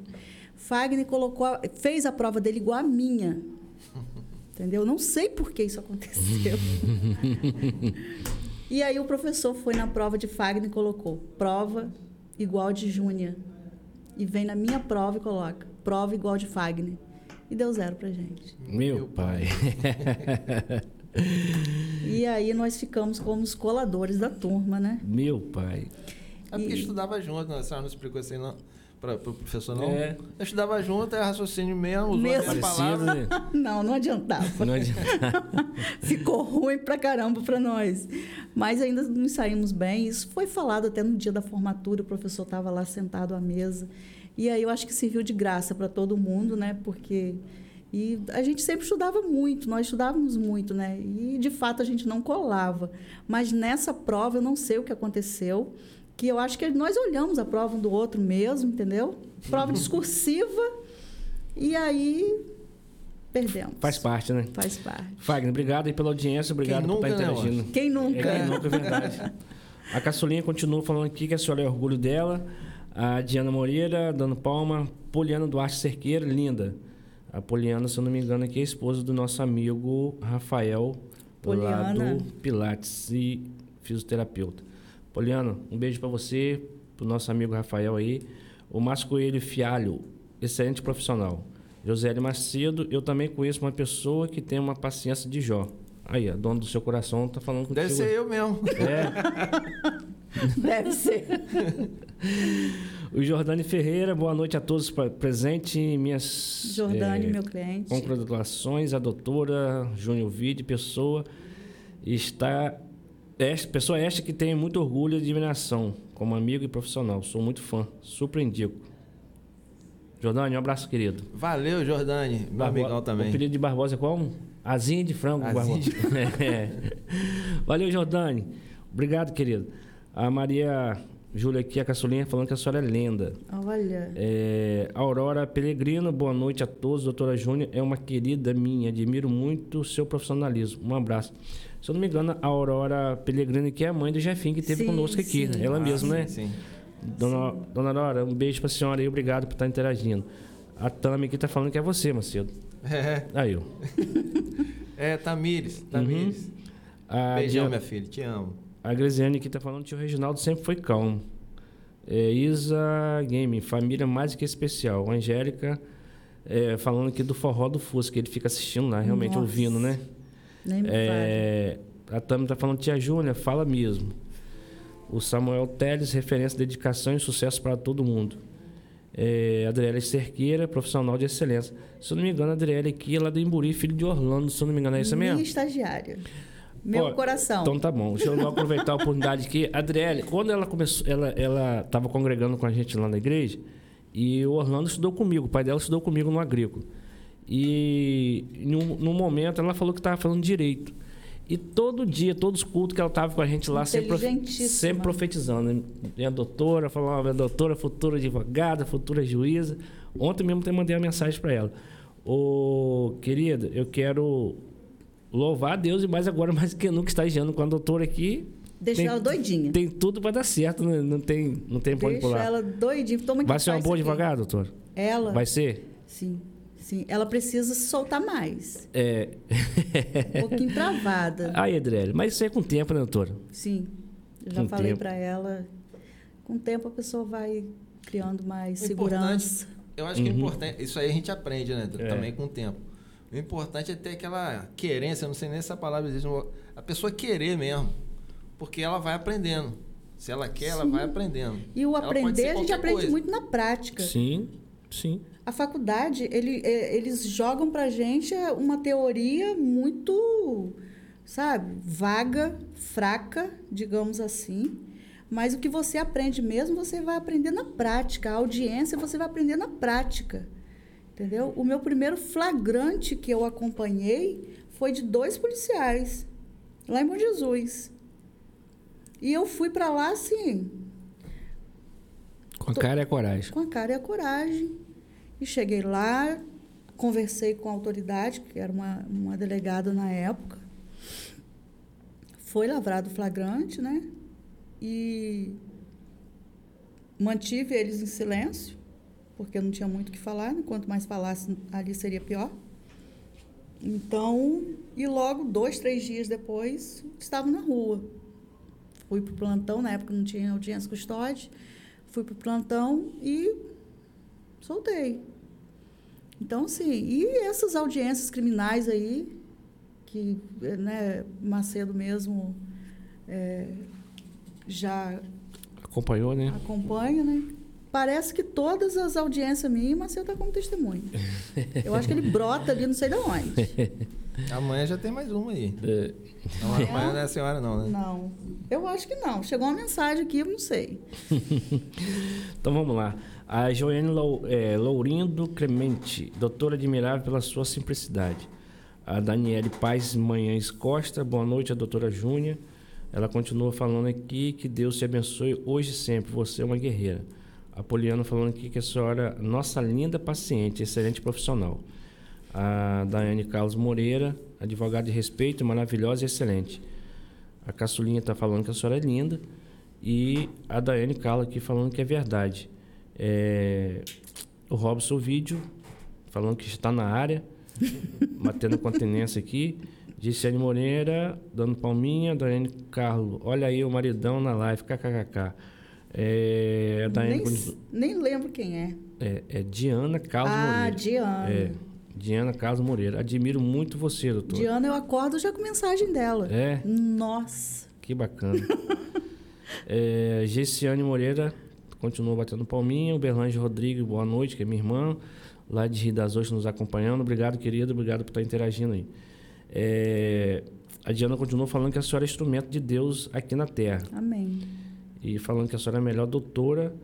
Fagner colocou, fez a prova dele igual a minha. Entendeu? Não sei por que isso aconteceu. e aí o professor foi na prova de Fagner e colocou prova igual de Júnia. e vem na minha prova e coloca prova igual de Fagner. E deu zero pra gente. Meu pai. E aí nós ficamos como os coladores da turma, né? Meu pai. É porque E- estudava junto, né? a senhora não explicou assim não, para o professor, não? É. Eu estudava junto, é raciocínio mesmo, usou Mesmo. a mesma Parecido, palavra. né? Não, não adiantava. Não adianta. Ficou ruim pra caramba pra nós. Mas ainda nos saímos bem. Isso foi falado até no dia da formatura, o professor estava lá sentado à mesa. E aí eu acho que serviu de graça para todo mundo, né? Porque e a gente sempre estudava muito, nós estudávamos muito, né? E de fato a gente não colava. Mas nessa prova eu não sei o que aconteceu, que eu acho que nós olhamos a prova um do outro mesmo, entendeu? Prova discursiva. E aí perdemos. Faz parte, né? Faz parte. Fagner, obrigado aí pela audiência, obrigado Quem por nunca, estar né, interagindo. Quem nunca? É, quem nunca, é verdade. A Caçulinha continua falando aqui que a senhora é orgulho dela. A Diana Moreira, dando palma. Poliana Duarte Cerqueira, linda. A Poliana, se eu não me engano, aqui é a esposa do nosso amigo Rafael, lá Poliana. do Pilates e fisioterapeuta. Poliana, um beijo para você, pro nosso amigo Rafael aí. O Márcio Coelho Fialho, excelente profissional. Josélio Macedo, eu também conheço uma pessoa que tem uma paciência de Jó. Aí, a dona do seu coração tá falando contigo. Deve ser eu mesmo. É. Deve ser. O Jordani Ferreira, boa noite a todos presentes. Minhas Jordane, eh, meu cliente. congratulações à doutora Júnior Vide, pessoa está esta, pessoa esta que tem muito orgulho e admiração como amigo e profissional. Sou muito fã, super indico. Jordani, um abraço, querido. Valeu, Jordani, meu Barbo- amigão O também. apelido de Barbosa é qual? Azinha de frango, Asinha Barbosa. de É. Valeu, Jordani. Obrigado, querido. A Maria Júlia aqui, a caçulinha, falando que a senhora é lenda. Olha, É, Aurora Pelegrino, boa noite a todos. Doutora Júnior é uma querida minha, admiro muito o seu profissionalismo. Um abraço. Se eu não me engano, a Aurora Pelegrino, que é a mãe do Jefinho, que esteve Sim, conosco aqui. sim. né? Ela Ah, mesma, sim, né? Sim. Dona, Dona Aurora, um beijo pra senhora aí, obrigado por estar interagindo. A Tami aqui tá falando que é você, Macedo. É, Aí, ó. é Tamires, Tamires. A, Beijão, Dia- minha filha, te amo. a Grisiane aqui tá falando que o tio Reginaldo sempre foi calmo. É, Isa Game, família mais do que especial. Angélica é, falando aqui do forró do Fusca, que ele fica assistindo lá, realmente Nossa. ouvindo, né? Fale. É, a Tami tá falando, tia Júlia, fala mesmo. O Samuel Teles, referência, dedicação e sucesso para todo mundo. É, Adriele Cerqueira, profissional de excelência. Se eu não me engano, a Adriele aqui é lá do Imburi, filho de Orlando, se eu não me engano, é isso Minha mesmo? estagiária. Meu Ó, coração. Então tá bom. Deixa eu aproveitar a oportunidade aqui. Adriele, quando ela começou, ela ela estava congregando com a gente lá na igreja e o Orlando estudou comigo, o pai dela estudou comigo no agrícola. E num, num momento ela falou que estava falando direito. E todo dia, todos os cultos que ela estava com a gente lá, sempre, sempre profetizando. Minha doutora, falava, minha doutora, futura advogada, futura juíza. Ontem mesmo eu mandei uma mensagem para ela. Ô, querida, eu quero louvar a Deus e mais agora, mais que nunca, estagiando com a doutora aqui. Deixa tem- ela doidinha. Tem tudo para dar certo, né? não tem, não tem Deixa pular. ela doidinha. Toma Vai ser uma boa aqui. advogada, doutora? Ela? Vai ser? Sim, sim. Ela precisa se soltar mais. É. Um pouquinho travada. Aí, Adriele, mas isso é com o tempo, né, doutora? Sim. Eu já Com falei para ela. Com o tempo a pessoa vai criando mais O segurança. Eu acho que é Uhum. importante, isso aí a gente aprende, né? É. Também com o tempo. O importante é ter aquela querência, eu não sei nem se essa palavra existe, a pessoa querer mesmo. Porque ela vai aprendendo. Se ela quer, ela Sim. vai aprendendo. E o Ela aprender a gente aprende coisa. muito na prática. Sim, sim. A faculdade, ele, é, eles jogam pra gente uma teoria muito, sabe, vaga, fraca, digamos assim. Mas o que você aprende mesmo, você vai aprender na prática. A audiência, você vai aprender na prática. Entendeu? O meu primeiro flagrante que eu acompanhei foi de dois policiais, lá em Bom Jesus. E eu fui para lá assim, Com a cara e a coragem. com a cara e a coragem. E cheguei lá, conversei com a autoridade, que era uma, uma delegada na época. Foi lavrado flagrante, né? E mantive eles em silêncio, porque não tinha muito o que falar, né? quanto mais falasse ali seria pior. Então, e logo dois, três dias depois, estavam na rua. Fui para o plantão, na época não tinha audiência custódia, fui para o plantão e soltei. Então, sim, e essas audiências criminais aí, que né, Macedo mesmo é, já Acompanhou, né? acompanha, né? Parece que todas as audiências minhas, Macedo está como testemunho. Eu acho que ele brota ali, não sei de onde. Amanhã já tem mais uma aí. É, Não, amanhã não é a senhora, não, né? Não, eu acho que não. Chegou uma mensagem aqui, eu não sei. Então vamos lá. A Joane é, Lourindo Clemente, doutora admirável pela sua simplicidade. A Daniele Paz Manhães Costa, boa noite, a doutora Júnia. Ela continua falando aqui que Deus te abençoe hoje e sempre. Você é uma guerreira. A Poliana falando aqui que a senhora, nossa linda paciente, excelente profissional. A Daiane Carlos Moreira, advogada de respeito, maravilhosa e excelente. A Caçulinha está falando que a senhora é linda. E a Daiane Carlos aqui falando que é verdade. É, o Robson Vídeo falando que está na área, batendo continência aqui. Gisele Moreira, dando palminha. Daiane Carlos, olha aí o maridão na live, kkkk. É, Daiane Nem, nem lembro quem é. é, é Diana Carlos ah, Moreira. Diana. É, Diana Carlos Moreira. Admiro muito você, doutor. Diana, eu acordo já com mensagem dela. É, Nossa. que bacana. é, Gessiane Moreira continua batendo palminha. O Berlange Rodrigues, boa noite, que é minha irmã, lá de Rio das Ostras nos acompanhando. Obrigado, querido, obrigado por estar interagindo aí. É, a Diana continua falando que a senhora é instrumento de Deus aqui na Terra. Amém. E falando que a senhora é a melhor doutora.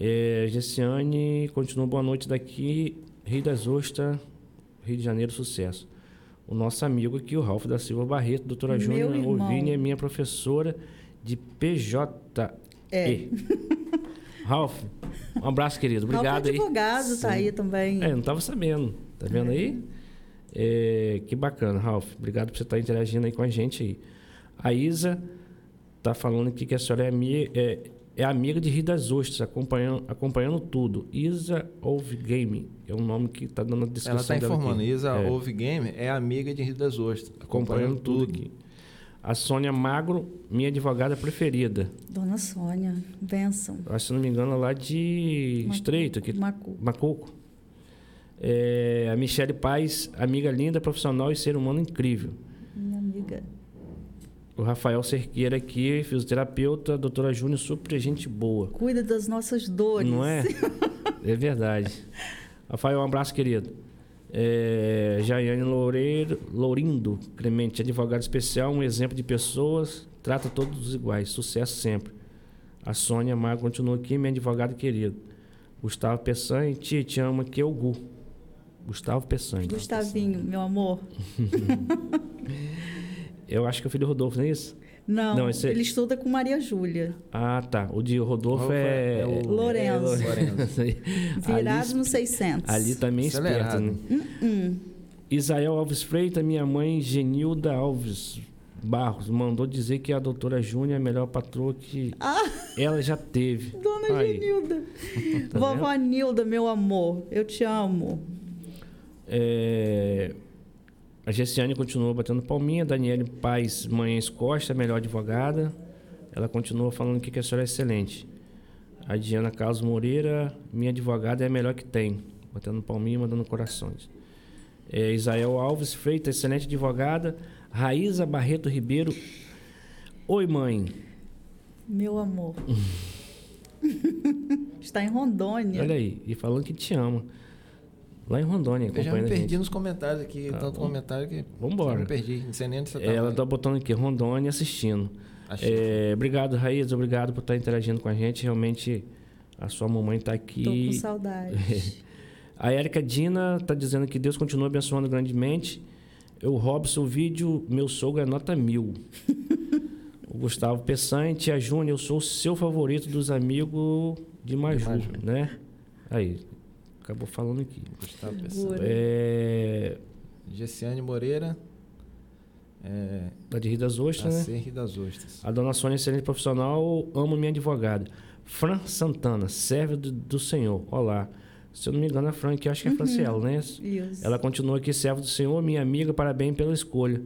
É, Gessiane continua boa noite daqui, Rio das Ostras, Rio de Janeiro, sucesso. O nosso amigo aqui, o Ralf da Silva Barreto, doutora Júnior. Ovini, é minha professora de PJ. É. Ralf, um abraço, querido. Obrigado Ralf é aí. advogado, tá aí também. É, não estava sabendo. Tá vendo aí? É, que bacana, Ralf. Obrigado por você estar interagindo aí com a gente aí. A Isa tá falando aqui que a senhora é, é, é amiga de Rio das Ostras, acompanhando, acompanhando tudo. Isa Ove Game, é o nome que tá dando a descrição Ela está dela informando. aqui. Isa É, Game é amiga de Rio das Ostras. acompanhando tudo aqui. A Sônia Magro, minha advogada preferida. Dona Sônia, benção. Acho, se não me engano, lá de Macu- Estreito, aqui, Macu. Macoco. É, a Michele Paz, amiga linda, profissional e ser humano incrível. Minha amiga. O Rafael Cerqueira aqui, fisioterapeuta, doutora Júnior, super gente boa. Cuida das nossas dores. Não é? É verdade. Rafael, um abraço, querido. É, Jaiane Loureiro, Lourindo Clemente, advogado especial, um exemplo de pessoas, trata todos iguais, sucesso sempre. A Sônia Mago continua aqui, minha advogada querida. Gustavo Peçanha, tia, te amo aqui é o Gu. Gustavo Peçanha. Gustavinho, meu amor. Eu acho que é o filho do Rodolfo, não é isso? Não, Não, esse é- ele estuda com Maria Júlia. Ah, tá. O de Rodolfo é... é o- Lourenço. Lourenço. Virado ali, no 600. ali também é esperto, Acelerado. né? Hum, Isael Alves Freitas, minha mãe Genilda Alves Barros, mandou dizer que a doutora Júnia é a melhor patroa que Ah, ela já teve. dona Aí, Genilda. tá Vovó? Nilda, meu amor. Eu te amo. É, A Gessiane continua batendo palminha. Daniele Paz Manhães Costa, melhor advogada. Ela continua falando que a senhora é excelente. A Diana Carlos Moreira, minha advogada é a melhor que tem. Batendo palminha, mandando corações. É, Isael Alves Freitas, excelente advogada. Raíza Barreto Ribeiro. Oi, mãe. Meu amor. Está em Rondônia. Olha aí. E falando que te ama. Lá em Rondônia, Eu já me acompanhando a perdi gente. nos comentários aqui, Tá tanto bom. comentário que Vambora. eu me perdi. Não sei nem onde você tá. Ela tá botando aqui, Rondônia assistindo. Achei. É, obrigado, Raíza. Obrigado por estar interagindo com a gente. Realmente, a sua mamãe está Tô com aqui. saudade. A Érica Dina está dizendo que Deus continua abençoando grandemente. Eu, Robson, o vídeo, meu sogro é nota mil. o Gustavo Peçanha, tia Júnior, eu sou o seu favorito dos amigos de Maju, Maju. né? Aí, acabou falando aqui. Gustavo Pessanha. Segura. É, Gessiane Moreira. É, da de Rio das Ostras, né? Acerre das Ostras. A dona Sônia, excelente profissional, amo minha advogada. Fran Santana, serve do, do Senhor. Olá. Se eu não me engano, a Fran, que eu acho que é Franciela, né? Isso. Ela continua aqui, servo do Senhor, minha amiga, parabéns pela escolha.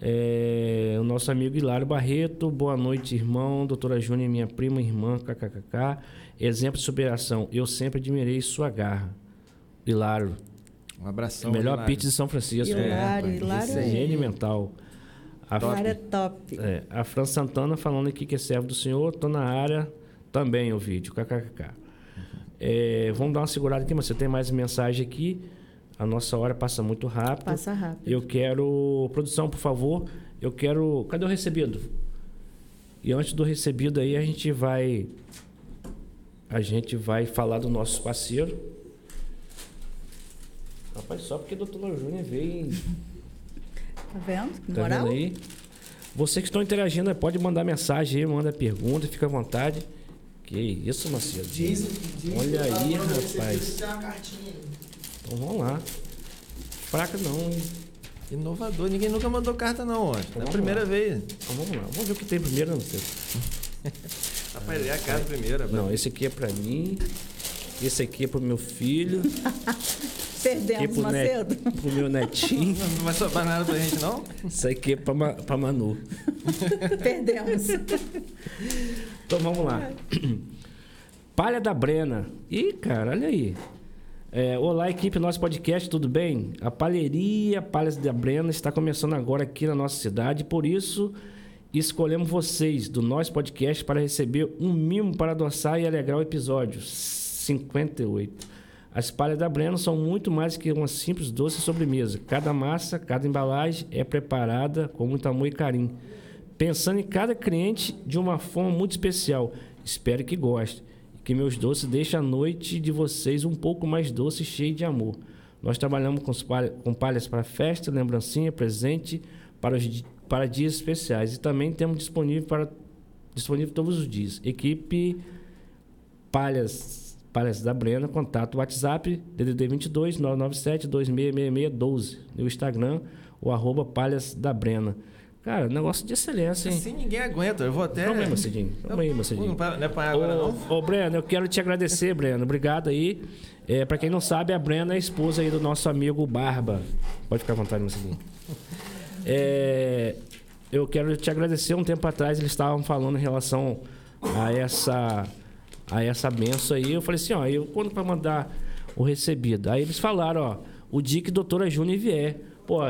É, o nosso amigo Hilário Barreto, boa noite, irmão. Doutora Júnior, minha prima, irmã, kkkk. Exemplo de superação. Eu sempre admirei sua garra. Hilário. Um abração. melhor Hilário. pizza de São Francisco. Hilário, É, Hilário isso é- é gênio mental. A, Hilário é top. é, a Fran Santana falando aqui que é servo do senhor. Tô na área também o vídeo. kkkk. É, vamos dar uma segurada aqui, mas você tem mais mensagem aqui. A nossa hora passa muito rápido. Passa rápido. Eu quero. Produção, por favor. Eu quero. Cadê o recebido? E antes do recebido aí, a gente vai. A gente vai falar do nosso parceiro. Rapaz, só porque o doutor Júnior veio. Tá vendo? Que Tá Moral? vendo aí? Vocês que estão interagindo, pode mandar mensagem aí, manda pergunta, fica à vontade. Que isso, Macedo. Jason, Jason, Olha tá aí, rapaz. Tem uma cartinha. Então vamos lá. Fraca não, hein? Inovador. Ninguém nunca mandou carta, não, ó. É a primeira lá. vez. Então vamos lá. Vamos ver o que tem primeiro, né, Macedo? Rapaz, é a carta primeiro. Não, esse aqui é pra mim. Esse aqui é pro meu filho. Esse aqui é Perdemos, pro, net, Macedo. pro meu netinho. Não, não vai sobrar nada pra gente, não? Isso aqui é pra, Ma- pra Manu. Perdemos. Então vamos lá. Palha da Brena. Ih, cara, olha aí. É, olá, equipe nosso podcast, tudo bem? A palheria Palhas da Brena está começando agora aqui na nossa cidade, por isso escolhemos vocês do nosso podcast para receber um mimo para adoçar e alegrar o episódio 58. As palhas da Brena são muito mais que uma simples doce sobremesa. Cada massa, cada embalagem é preparada com muito amor e carinho, pensando em cada cliente de uma forma muito especial. Espero que goste que meus doces deixem a noite de vocês um pouco mais doce e cheia de amor. Nós trabalhamos com, palha- com palhas para festa, lembrancinha, presente para, os, para dias especiais e também temos disponível para disponível todos os dias. Equipe Palhas, Palhas da Brena, contato WhatsApp, DDD 22 997 2666 12. No Instagram, o arroba Palhas da Brena. Cara, negócio de excelência, hein? Assim ninguém aguenta. Eu vou até. Calma aí, Macidinho. Calma aí, Macidinho. Não é pra agora, não? Ô, ô, Breno, eu quero te agradecer, Breno. Obrigado aí. É, para quem não sabe, a Brena é a esposa aí do nosso amigo Barba. Pode ficar à vontade, Macidinho. É, eu quero te agradecer. Um tempo atrás eles estavam falando em relação a essa a essa benção aí. Eu falei assim, ó, eu quando vai mandar o recebido? Aí eles falaram, ó, o dia que doutora Júnior vier. Pô,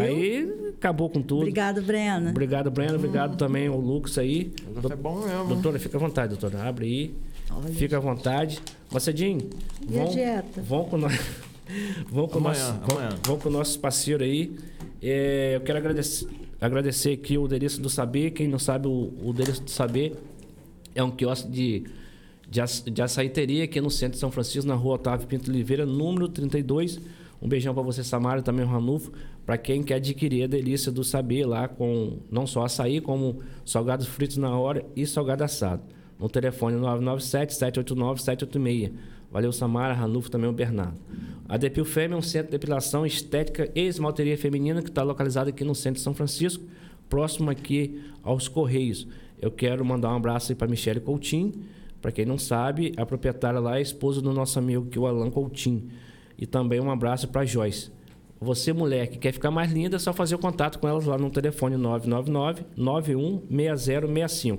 aí acabou com tudo. Obrigado, Brena. Obrigado, Breno. Obrigado também ao Lucas aí. O negócio é bom mesmo. Doutora, fica à vontade, doutora. Abre aí. Olha. Fica à vontade. Macedinho, E a vão, dieta? vão com nós. Vão com, Amanhã, nosso, vão, amanhã. vão com o nosso parceiro aí. É, eu quero agradecer, agradecer aqui o Delício do Saber. Quem não sabe, o, o do Saber é um quiosque de, de, de açaiteria aqui no centro de São Francisco, na rua Otávio Pinto Oliveira, número 32. Um beijão para você, Samara, também o Ranulfo. Para quem quer adquirir a delícia do saber lá, com não só açaí, como salgados fritos na hora e salgado assado. No telefone 997-789-786. Valeu, Samara, Ranulfo, também o Bernardo. A Depil Fêmea é um centro de depilação estética e esmalteria feminina que está localizado aqui no centro de São Francisco, próximo aqui aos Correios. Eu quero mandar um abraço aí para Michele Coutinho. Para quem não sabe, a proprietária lá é a esposa do nosso amigo, que o Alan Coutinho. E também um abraço para Joyce. Você, mulher, que quer ficar mais linda, é só fazer o contato com elas lá no telefone 999-916065.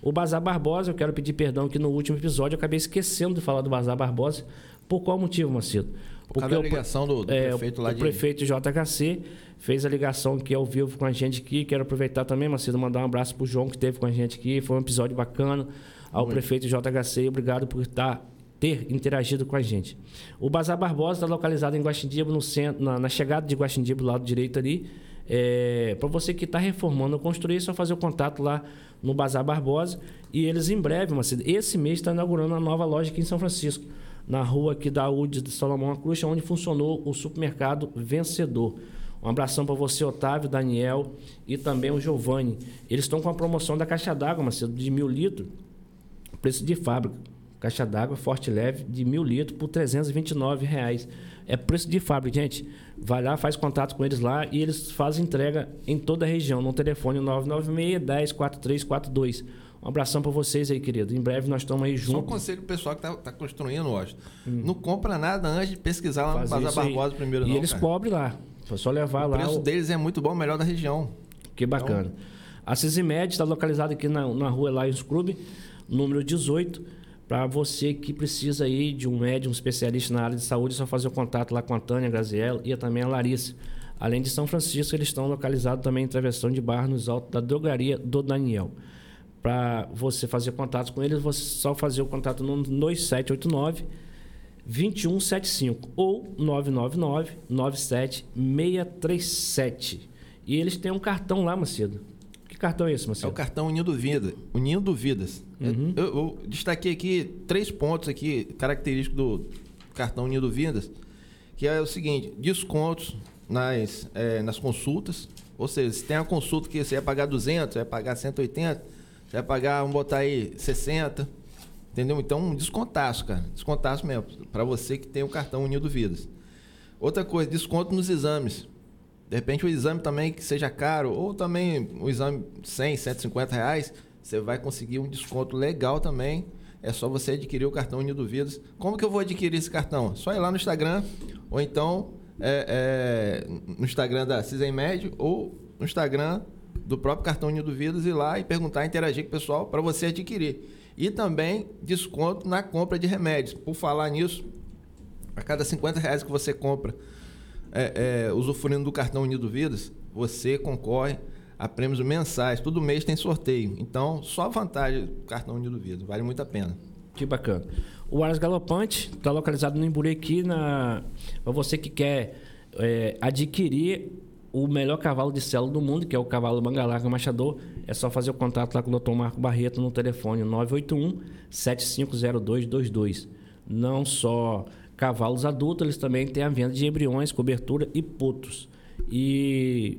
O Bazar Barbosa, eu quero pedir perdão que no último episódio eu acabei esquecendo de falar do Bazar Barbosa. Por qual motivo, Macedo? Por causa da o ligação do, do é, prefeito o, lá o de. prefeito JHC fez a ligação aqui ao vivo com a gente aqui. Quero aproveitar também, Macedo, mandar um abraço pro João que esteve com a gente aqui. Foi um episódio bacana. Ao prefeito JHC, obrigado por estar ter interagido com a gente. O Bazar Barbosa está localizado em Guaxindibo, no centro, na, na chegada de Guaxindibo, lado direito ali. É, para você que está reformando ou construir, é só fazer o contato lá no Bazar Barbosa. E eles em breve, esse mês está inaugurando uma nova loja aqui em São Francisco na rua aqui da UD de Salomão Cruz, onde funcionou o supermercado Vencedor. Um abração para você, Otávio, Daniel e também o Giovanni. Eles estão com a promoção da caixa d'água, Macedo, de mil litros, preço de fábrica. Caixa d'água forte e leve de mil litros por 329 reais. É preço de fábrica, gente. Vai lá, faz contato com eles lá e eles fazem entrega em toda a região, no telefone 996 10 4342. Um abração para vocês aí, querido. Em breve nós estamos aí Só um juntos. conselho pro pessoal que tá, tá construindo, Washington. Não compra nada antes de pesquisar lá no Bazar aí. Barbosa primeiro, e não. eles cara. cobrem lá. Foi só levar O lá. preço o- deles é muito bom, melhor da região. Que bacana. Então, a Cisimed está localizada aqui na, na rua Lions Club, número 18. Para você que precisa aí de um médium especialista na área de saúde, é só fazer o contato lá com a Tânia Graziella e também a Larissa. Além de São Francisco, eles estão localizados também em Travessão de Barra, nos altos da drogaria do Daniel. Para você fazer contato com eles, você só fazer o contato no 2789 2175 ou 999 97637. E eles têm um cartão lá, Macedo. Que cartão é esse, Macedo? É o cartão Unindo Vida, Unindo Vidas. Uhum. Eu, eu, destaquei aqui três pontos aqui característicos do cartão Unindo Vidas, que é o seguinte: descontos nas, é, nas consultas. Ou seja, se tem uma consulta que você vai pagar 200, você vai pagar 180, você vai pagar, vamos botar aí 60, entendeu? Então, um descontaço, cara. Descontaço mesmo, para você que tem o cartão Unido Vidas. Outra coisa, desconto nos exames. De repente, o exame também que seja caro, ou também o exame 100, 150 reais, você vai conseguir um desconto legal também. É só você adquirir o cartão Unido Vidas. Como que eu vou adquirir esse cartão? Só ir lá no Instagram, ou então é, é, no Instagram da Cisem Médio ou no Instagram do próprio Cartão Unido Vidas ir lá e perguntar, interagir com o pessoal para você adquirir. E também desconto na compra de remédios. Por falar nisso, a cada 50 reais que você compra é, é, usufruindo do Cartão Unido Vidas, você concorre a prêmios mensais. Todo mês tem sorteio. Então, só vantagem do Cartão Unido Vidas. Vale muito a pena. Que bacana. O Aras Galopante está localizado no Imbureki, na... para você que quer é, adquirir o melhor cavalo de selo do mundo, que é o cavalo Mangalarga Machador, é só fazer o contato lá com o Dr. Marco Barreto no telefone 981 750222. Não só cavalos adultos, eles também têm a venda de embriões, cobertura e putos. E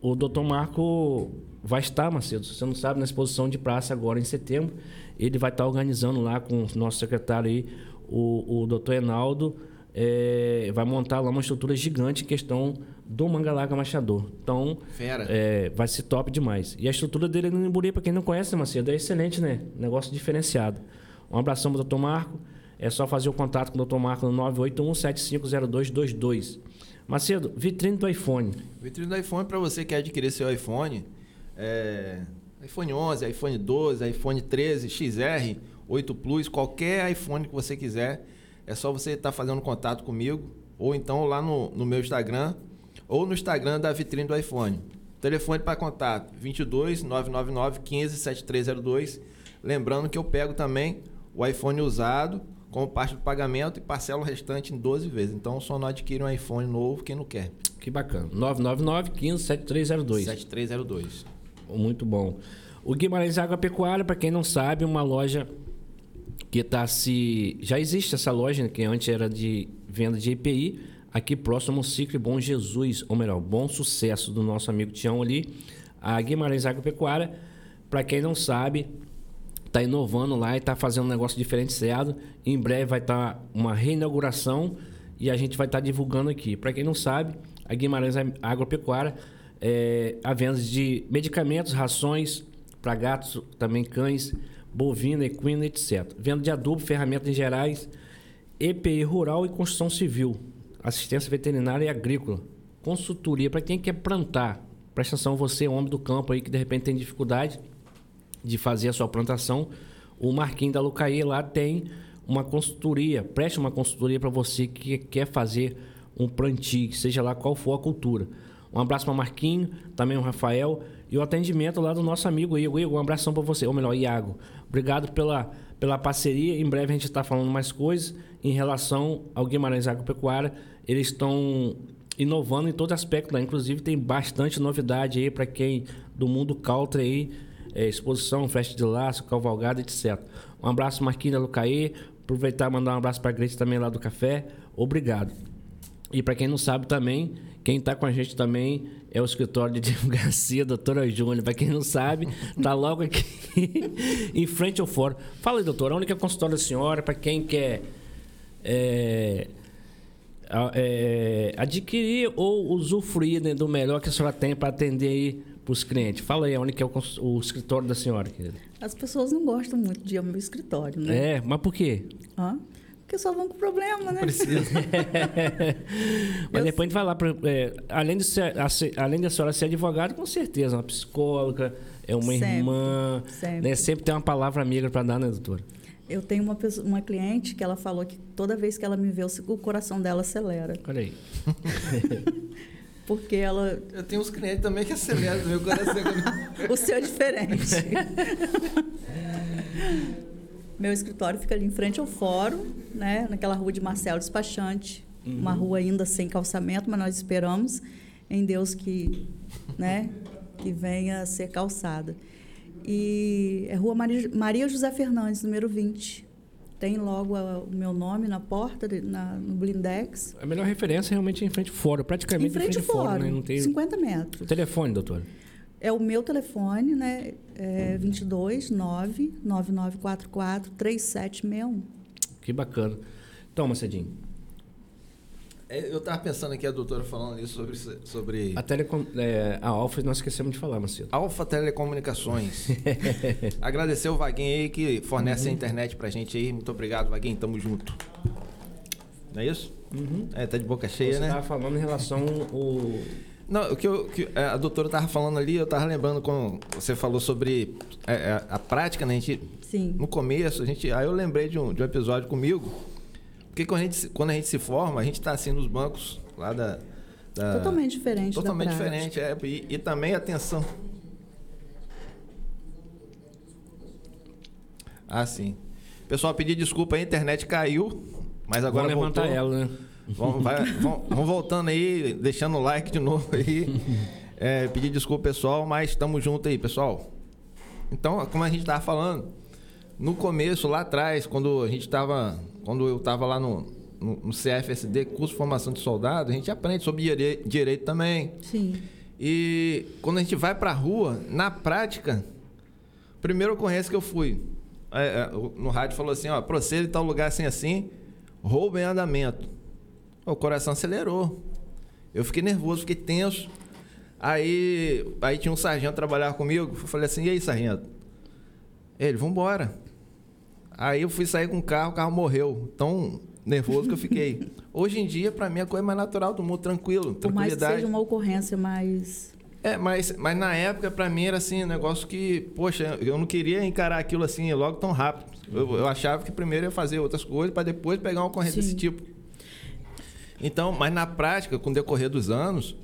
o Dr. Marco vai estar, Macedo, se você não sabe, na exposição de praça agora em setembro ele vai estar organizando lá com o nosso secretário aí, o, o doutor Enaldo, é, vai montar lá uma estrutura gigante em questão do Mangalaga Machador. Então, é, vai ser top demais. E a estrutura dele no Imburi, para quem não conhece, Macedo, é excelente, né? Negócio diferenciado. Um abração para o doutor Marco. É só fazer o contato com o doutor Marco no 981-750222. Macedo, vitrine do iPhone. Vitrine do iPhone, para você que quer adquirir seu iPhone, é, iPhone 11, iPhone 12, iPhone 13, XR, 8 Plus, qualquer iPhone que você quiser, é só você estar tá fazendo contato comigo, ou então lá no, no meu Instagram, ou no Instagram da vitrine do iPhone. Telefone para contato 22 999 15 7302. Lembrando que eu pego também o iPhone usado como parte do pagamento e parcela o restante em 12 vezes. Então só não adquire um iPhone novo quem não quer. Que bacana. 999 15 7302. 7302. Muito bom. O Guimarães Agropecuária, para quem não sabe, uma loja que está se. Já existe essa loja, que antes era de venda de EPI, aqui próximo ao Ciclo Bom Jesus, ou melhor, Bom Sucesso do nosso amigo Tião ali. A Guimarães Agropecuária, para quem não sabe, está inovando lá e está fazendo um negócio diferenciado. Em breve vai estar tá uma reinauguração e a gente vai estar tá divulgando aqui. Para quem não sabe, a Guimarães Agropecuária é, a venda de medicamentos, rações para gatos, também cães, bovina, equina, etc. Venda de adubo, ferramentas em gerais, EPI rural e construção civil, assistência veterinária e agrícola, consultoria para quem quer plantar. Presta atenção, você, homem do campo aí que de repente tem dificuldade de fazer a sua plantação. O Marquinhos da Lucaí lá tem uma consultoria, preste uma consultoria para você que quer fazer um plantio, seja lá qual for a cultura. Um abraço para Marquinho, também o Rafael e o atendimento lá do nosso amigo Igor. Igor, um abração para você, ou melhor, Iago. Obrigado pela, pela parceria. Em breve a gente está falando mais coisas em relação ao Guimarães Agropecuária. Eles estão inovando em todo aspecto lá. Inclusive tem bastante novidade aí para quem do mundo country aí, é, exposição, festa de laço, cavalgada, etc. Um abraço Marquinhos da Lucaí. Aproveitar e mandar um abraço para a Grace também lá do café. Obrigado. E para quem não sabe também, quem está com a gente também é o escritório de advocacia, doutora Júnior. Para quem não sabe, está logo aqui em frente ao fórum. Fala aí, doutora, onde é o consultório da senhora? Para quem quer é, é, adquirir ou usufruir né, do melhor que a senhora tem para atender aí para os clientes. Fala aí, onde é o, o, escritório da senhora, querida? As pessoas não gostam muito de ir ao meu escritório, né? É, mas por quê? Hã? porque só vão com problema, né? Precisa. Mas Eu- depois a gente vai lá. pra- é, além, de ser, a além da senhora ser advogada, com certeza, uma psicóloga, é uma Sempre, irmã. sempre. Né? Sempre tem uma palavra amiga para dar, né, doutora? Eu tenho uma, pessoa- uma cliente que ela falou que toda vez que ela me vê, o coração dela acelera. Olha aí. Porque ela. Eu tenho uns clientes também que aceleram meu coração. O seu é diferente. Meu escritório fica ali em frente ao fórum, né? Naquela rua de Marcelo Despachante. Uma rua ainda sem calçamento, mas nós esperamos em Deus que, né? Que venha a ser calçada. E é Rua Maria, Maria José Fernandes, número 20. Tem logo a- o meu nome na porta, de- na, no blindex. A melhor referência é realmente em frente ao fórum, praticamente Em frente ao fórum, fórum, né? Não tem 50 metros. o telefone, doutora. É o meu telefone, né? É 22 9 9944 3761. Que bacana. Então, Macedinho, Eu tava pensando aqui, a doutora falando isso sobre, sobre a, telecom, é, a Alfa nós esquecemos de falar, Macedo. Alfa Telecomunicações. Agradecer o Vaguinho aí que fornece a internet pra gente aí. Muito obrigado, Vaguinho. Tamo junto. Não é isso? É, tá de boca cheia, Você né? estava falando em relação ao... Não, o que, eu- que a doutora tava falando ali, eu tava lembrando quando você falou sobre é, é, a, prática, né? A gente, Sim. no começo, a gente, aí eu lembrei de um, de um episódio comigo. Porque quando a gente, se- quando a gente se forma, a gente tá assim nos bancos lá da. da- Totalmente diferente Totalmente diferente, é. E, e também atenção. Ah, sim. Pessoal, pedir desculpa aí, a internet caiu, mas agora Vamos levantar voltou. ela, né? Vamos, vai- vamos- vamos voltando aí, deixando o like de novo aí. É, pedir desculpa, pessoal, mas estamos juntos aí, pessoal. Então, como a gente estava falando, no começo, lá atrás, quando a gente estava. Quando eu estava lá no, no, no CFSD, curso de formação de soldado, a gente aprende sobre dire- direito também. Sim. E quando a gente vai pra rua, na prática, primeiro ocorrência que eu fui. é, é, no rádio falou assim, ó, proceda em tal lugar assim assim, roubo em andamento. O coração acelerou. Eu fiquei nervoso, fiquei tenso. Aí, aí tinha um sargento trabalhar comigo. Eu falei assim, e aí, sargento? Ele, vambora. Aí eu fui sair com o carro, o carro morreu. Tão nervoso que eu fiquei. Hoje em dia, pra mim, é a coisa mais natural do mundo, tranquilo, Por mais que seja uma ocorrência mais. É, mas, mas na época, pra mim, era assim, um negócio que, poxa, eu não queria encarar aquilo assim logo tão rápido. Eu, eu achava que primeiro eu ia fazer outras coisas para depois pegar uma ocorrência Sim. desse tipo. Então, mas na prática, com o decorrer dos anos,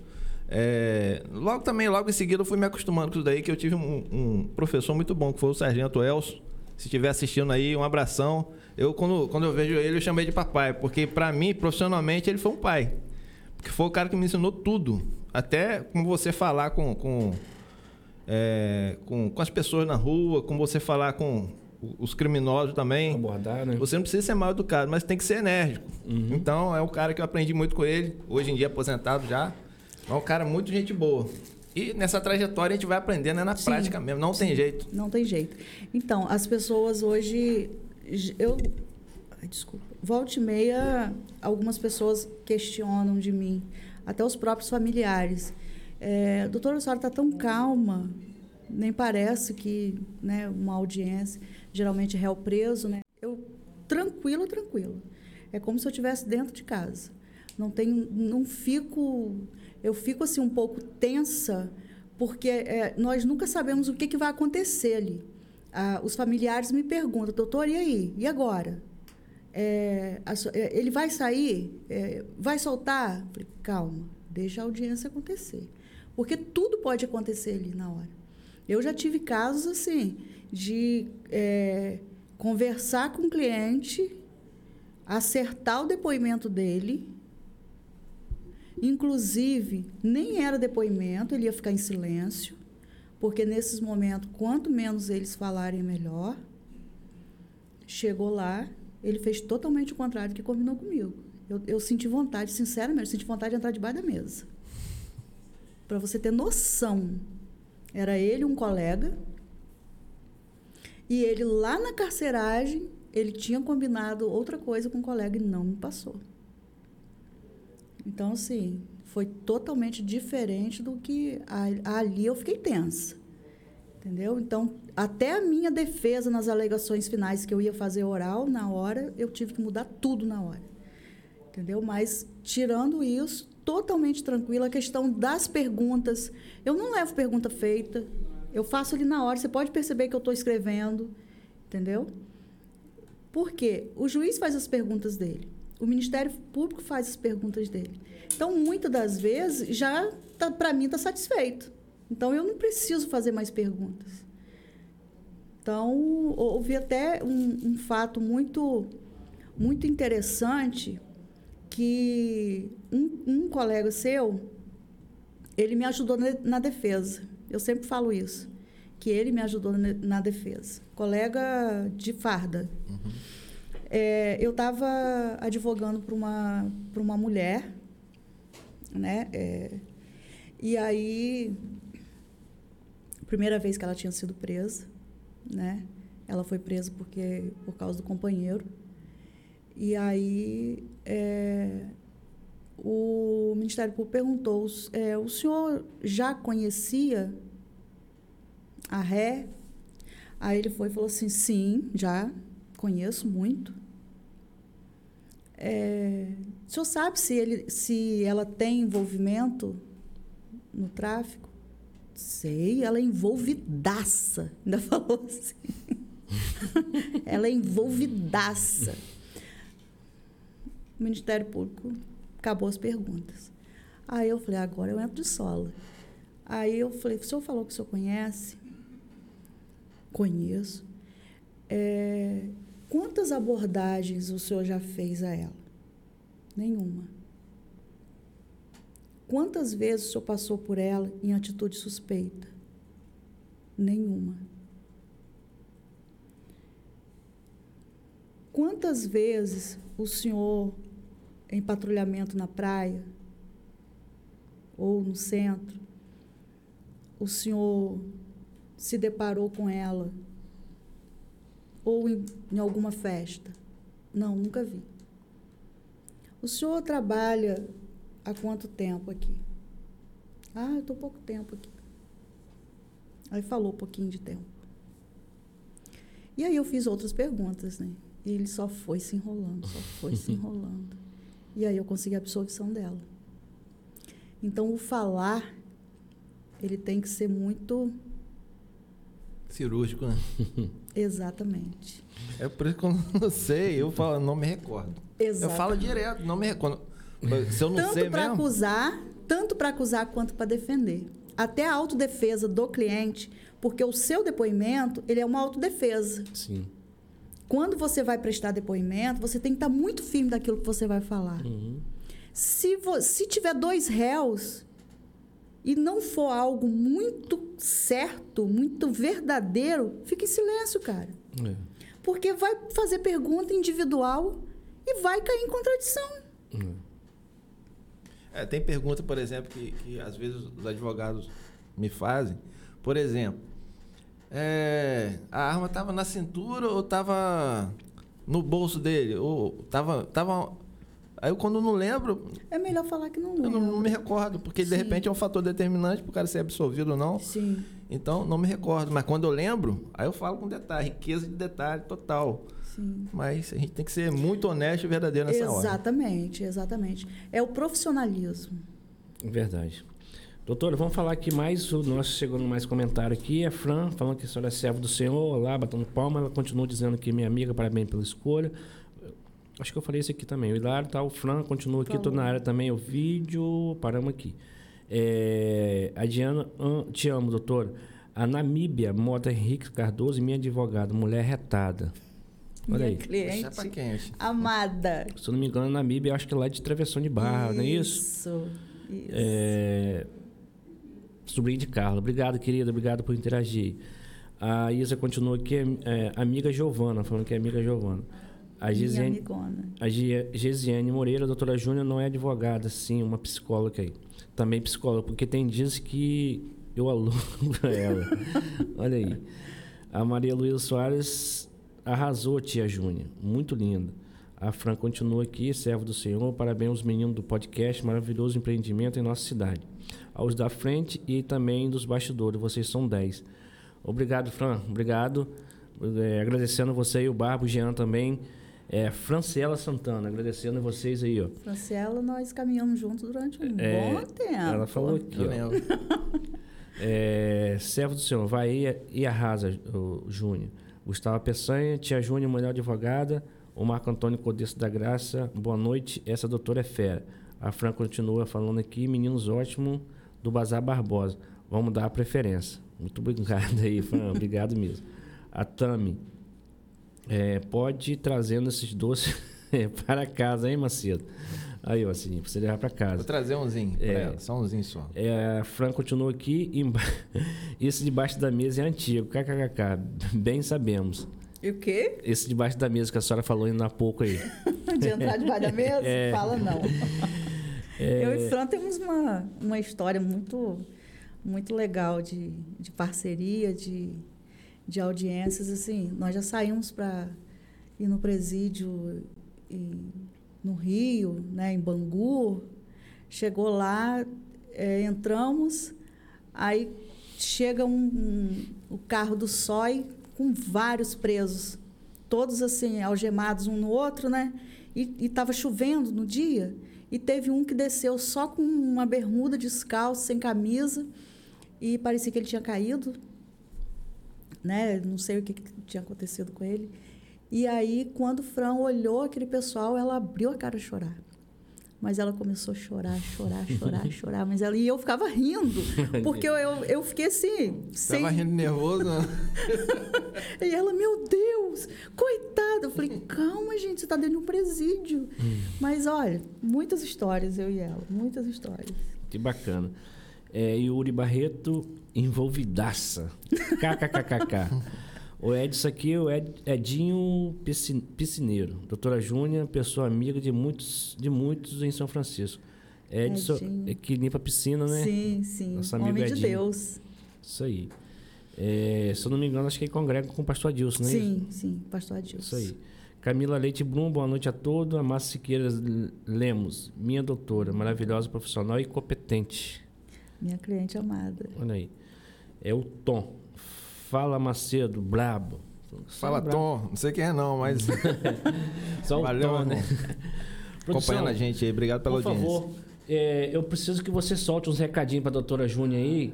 é, logo também, logo em seguida, eu fui me acostumando com isso daí, que eu tive um, um professor muito bom, que foi o Sargento Elcio. Se estiver assistindo aí, um abração. Eu, quando, quando eu vejo ele, eu chamei de papai, porque pra mim, profissionalmente, ele foi um pai. Porque foi o cara que me ensinou tudo. Até como você falar com, com, é, com, com as pessoas na rua, como você falar com o- os criminosos também. Abordar, né? Você não precisa ser mal educado, mas tem que ser enérgico. Então, é um cara que eu aprendi muito com ele. Hoje em dia, aposentado já. É um cara muito gente boa. E nessa trajetória a gente vai aprendendo é na Sim. prática mesmo. Não tem jeito. Não tem jeito. Então, as pessoas hoje. Eu. Ai, desculpa. Volta e meia, algumas pessoas questionam de mim, até os próprios familiares. É, doutora, a senhora está tão calma, nem parece que né, uma audiência, geralmente réu preso, né? Eu, tranquilo, tranquilo. É como se eu estivesse dentro de casa. Não tenho, não fico, eu fico assim um pouco tensa, porque é, nós nunca sabemos o que, que vai acontecer ali. Ah, os familiares me perguntam, doutor, e aí? E agora? É, a é, ele vai sair? É, vai soltar? Falei, calma, deixa a audiência acontecer. Porque tudo pode acontecer ali na hora. Eu já tive casos assim, de é, conversar com o cliente, acertar o depoimento dele. Inclusive, nem era depoimento, ele ia ficar em silêncio, porque nesses momentos, quanto menos eles falarem, melhor. Chegou lá, ele fez totalmente o contrário do que combinou comigo. Eu, eu senti vontade, sinceramente, senti vontade de entrar debaixo da mesa. Para você ter noção. Era ele, um colega, e ele lá na carceragem, ele tinha combinado outra coisa com um colega e não me passou. Então, assim, foi totalmente diferente do que ali eu fiquei tensa. Entendeu? Então, até a minha defesa nas alegações finais que eu ia fazer oral na hora, eu tive que mudar tudo na hora. Entendeu? Mas, tirando isso, totalmente tranquila. A questão das perguntas, eu não levo pergunta feita, eu faço ali na hora. Você pode perceber que eu estou escrevendo, entendeu? Por quê? O juiz faz as perguntas dele, o Ministério Público faz as perguntas dele. Então, muitas das vezes, já tá, para mim está satisfeito. Então, eu não preciso fazer mais perguntas. Então, houve até um, um fato muito, muito interessante que um, um colega seu, ele me ajudou na, defesa. Eu sempre falo isso, que ele me ajudou na defesa. Colega de farda. Uhum. É, eu estava advogando para uma, uma mulher, né? É, e aí, primeira vez que ela tinha sido presa, né? Ela foi presa porque por causa do companheiro. E aí é, o Ministério Público perguntou: é, o senhor já conhecia a ré? Aí ele foi e falou assim: sim, já conheço muito. É, o senhor sabe se, ele, se ela tem envolvimento no tráfico? Sei, ela é envolvidaça. Ainda falou assim. ela é envolvidaça. O Ministério Público acabou as perguntas. Aí eu falei, agora eu entro de sola. Aí eu falei, o senhor falou que o senhor conhece? Conheço. É, quantas abordagens o senhor já fez a ela? Nenhuma. Quantas vezes o senhor passou por ela em atitude suspeita? Nenhuma. Quantas vezes o senhor em patrulhamento na praia ou no centro, o senhor se deparou com ela ou em, em alguma festa? Não, nunca vi. O senhor trabalha há quanto tempo aqui? Ah, eu estou pouco tempo aqui. Aí falou um pouquinho de tempo. E aí eu fiz outras perguntas, né? E ele só foi se enrolando, só foi se enrolando. E aí eu consegui a absolvição dela. Então, o falar, ele tem que ser muito... Cirúrgico, né? Exatamente. É por isso que eu não sei, eu falo, não me recordo. Exato. Eu falo direto, não me recordo. Se eu não tanto sei para acusar, tanto para acusar quanto para defender. Até a autodefesa do cliente, porque o seu depoimento, ele é uma autodefesa. Sim. Quando você vai prestar depoimento, você tem que estar muito firme daquilo que você vai falar. Uhum. Se, se tiver dois réus e não for algo muito certo, muito verdadeiro, fique em silêncio, cara. É. Porque vai fazer pergunta individual e vai cair em contradição. É, tem pergunta, por exemplo, que, que às vezes os advogados me fazem. Por exemplo, é, a arma estava na cintura ou estava no bolso dele? Ou estava. Tava... Aí eu, quando não lembro. É melhor falar que não lembro. Eu não, não me recordo, porque Sim. de repente é um fator determinante para o cara ser absolvido ou não. Sim. Então, não me recordo. Mas quando eu lembro, aí eu falo com detalhe, riqueza de detalhe total. Sim. Mas a gente tem que ser muito honesto e verdadeiro nessa exatamente, hora. Exatamente, exatamente. É o profissionalismo. Verdade. Doutora, vamos falar aqui mais, o nosso chegando mais comentário aqui, é Fran, falando que a senhora é servo do Senhor, olá, batendo palma, ela continua dizendo que minha amiga, parabéns pela escolha. Acho que eu falei isso aqui também. O Hilário tá, o Fran continua aqui, estou na área também, o vídeo, paramos aqui. É, a Diana, te amo, doutor. A Namíbia, Mota Henrique Cardoso, minha advogada, mulher retada. Olha minha aí. cliente amada. Se eu não me engano, a Namíbia, acho que é lá de Travessão de Barra, isso, não é isso? Isso. É, sobrinho de Carla. Obrigado, querida. Obrigado por interagir. A Isa continua aqui, é, amiga Giovana, falando que é amiga Giovana. A Gisiane, a Gisiane Moreira, a doutora Júnior, não é advogada, sim, uma psicóloga aí. Também psicóloga, porque tem dias que eu aluno para ela. Olha aí. A Maria Luísa Soares arrasou, tia Júnior. Muito linda. A Fran continua aqui, servo do Senhor. Parabéns aos meninos do podcast, maravilhoso empreendimento em nossa cidade aos da frente e também dos bastidores. Vocês são 10. Obrigado, Fran. Obrigado. É, agradecendo você e o Barbo, o Jean também. É, Franciela Santana, agradecendo vocês aí, ó. Franciela, nós caminhamos juntos durante um É, bom tempo. Ela falou aqui, ó. É, servo do Senhor, vai e, e arrasa, o Júnior. Gustavo Peçanha, Tia Júnior, mulher advogada. O Marco Antônio Codeço da Graça, boa noite. Essa doutora é fera. A Fran continua falando aqui, meninos ótimos do Bazar Barbosa. Vamos dar a preferência. Muito obrigado aí, Fran. Obrigado mesmo. A Tami, é, pode ir trazendo esses doces para casa, hein, Macedo? Aí, ó, assim, pra você levar para casa. Vou trazer umzinho pra É. ela, só umzinho só. É, a Fran continua aqui. emba- Esse debaixo da mesa é antigo. KKKK. Bem sabemos. E o quê? Esse debaixo da mesa que a senhora falou ainda há pouco aí. De entrar debaixo da mesa? É. Fala não. É, Eu e Fran temos uma, uma história muito, muito legal de, de parceria, de, de audiências. Assim, nós já saímos para ir no presídio em- no Rio, né, em Bangu. Chegou lá, eh, entramos, aí chega um, um- o carro do SOI com vários presos, todos assim, algemados um no outro, né? E estava chovendo no dia. E teve um que desceu só com uma bermuda descalço, sem camisa, e parecia que ele tinha caído, né? Não sei o que, que tinha acontecido com ele. E aí, quando o Fran olhou aquele pessoal, ela abriu a cara a chorar. Mas ela começou a chorar, chorar, chorar, chorar. Mas ela, e eu ficava rindo, porque eu, eu, eu fiquei assim, sem, Tava rindo nervoso, né? e ela, meu Deus, coitada. Eu falei, calma, gente, você está dentro de um presídio. Mas olha, muitas histórias, eu e ela, muitas histórias. que bacana. É, Yuri Barreto, envolvidaça. KKKKK. O Edson aqui, o Ed, Edinho Piscin- Piscineiro. Doutora Júnia, pessoa amiga de muitos, de muitos em São Francisco. Edson, Edinho. é que limpa a piscina, né? Sim, sim. Nosso amigo Homem de Edinho. Deus. Isso aí. É, se eu não me engano, acho que ele congrega com o pastor Adilson, é isso? sim, sim, pastor Adilson. Isso aí. Camila Leite Brum, boa noite a todos. A Márcia Siqueira Lemos, minha doutora, maravilhosa profissional e competente. Minha cliente amada. Olha aí. É o Tom. Fala Macedo, brabo. Fala, brabo. Tom. Não sei quem é não, mas Só o valeu, Tom, né? Acompanhando a gente aí. Obrigado pela Por audiência. favor, é, eu preciso que você solte uns recadinhos para a doutora Júnia aí,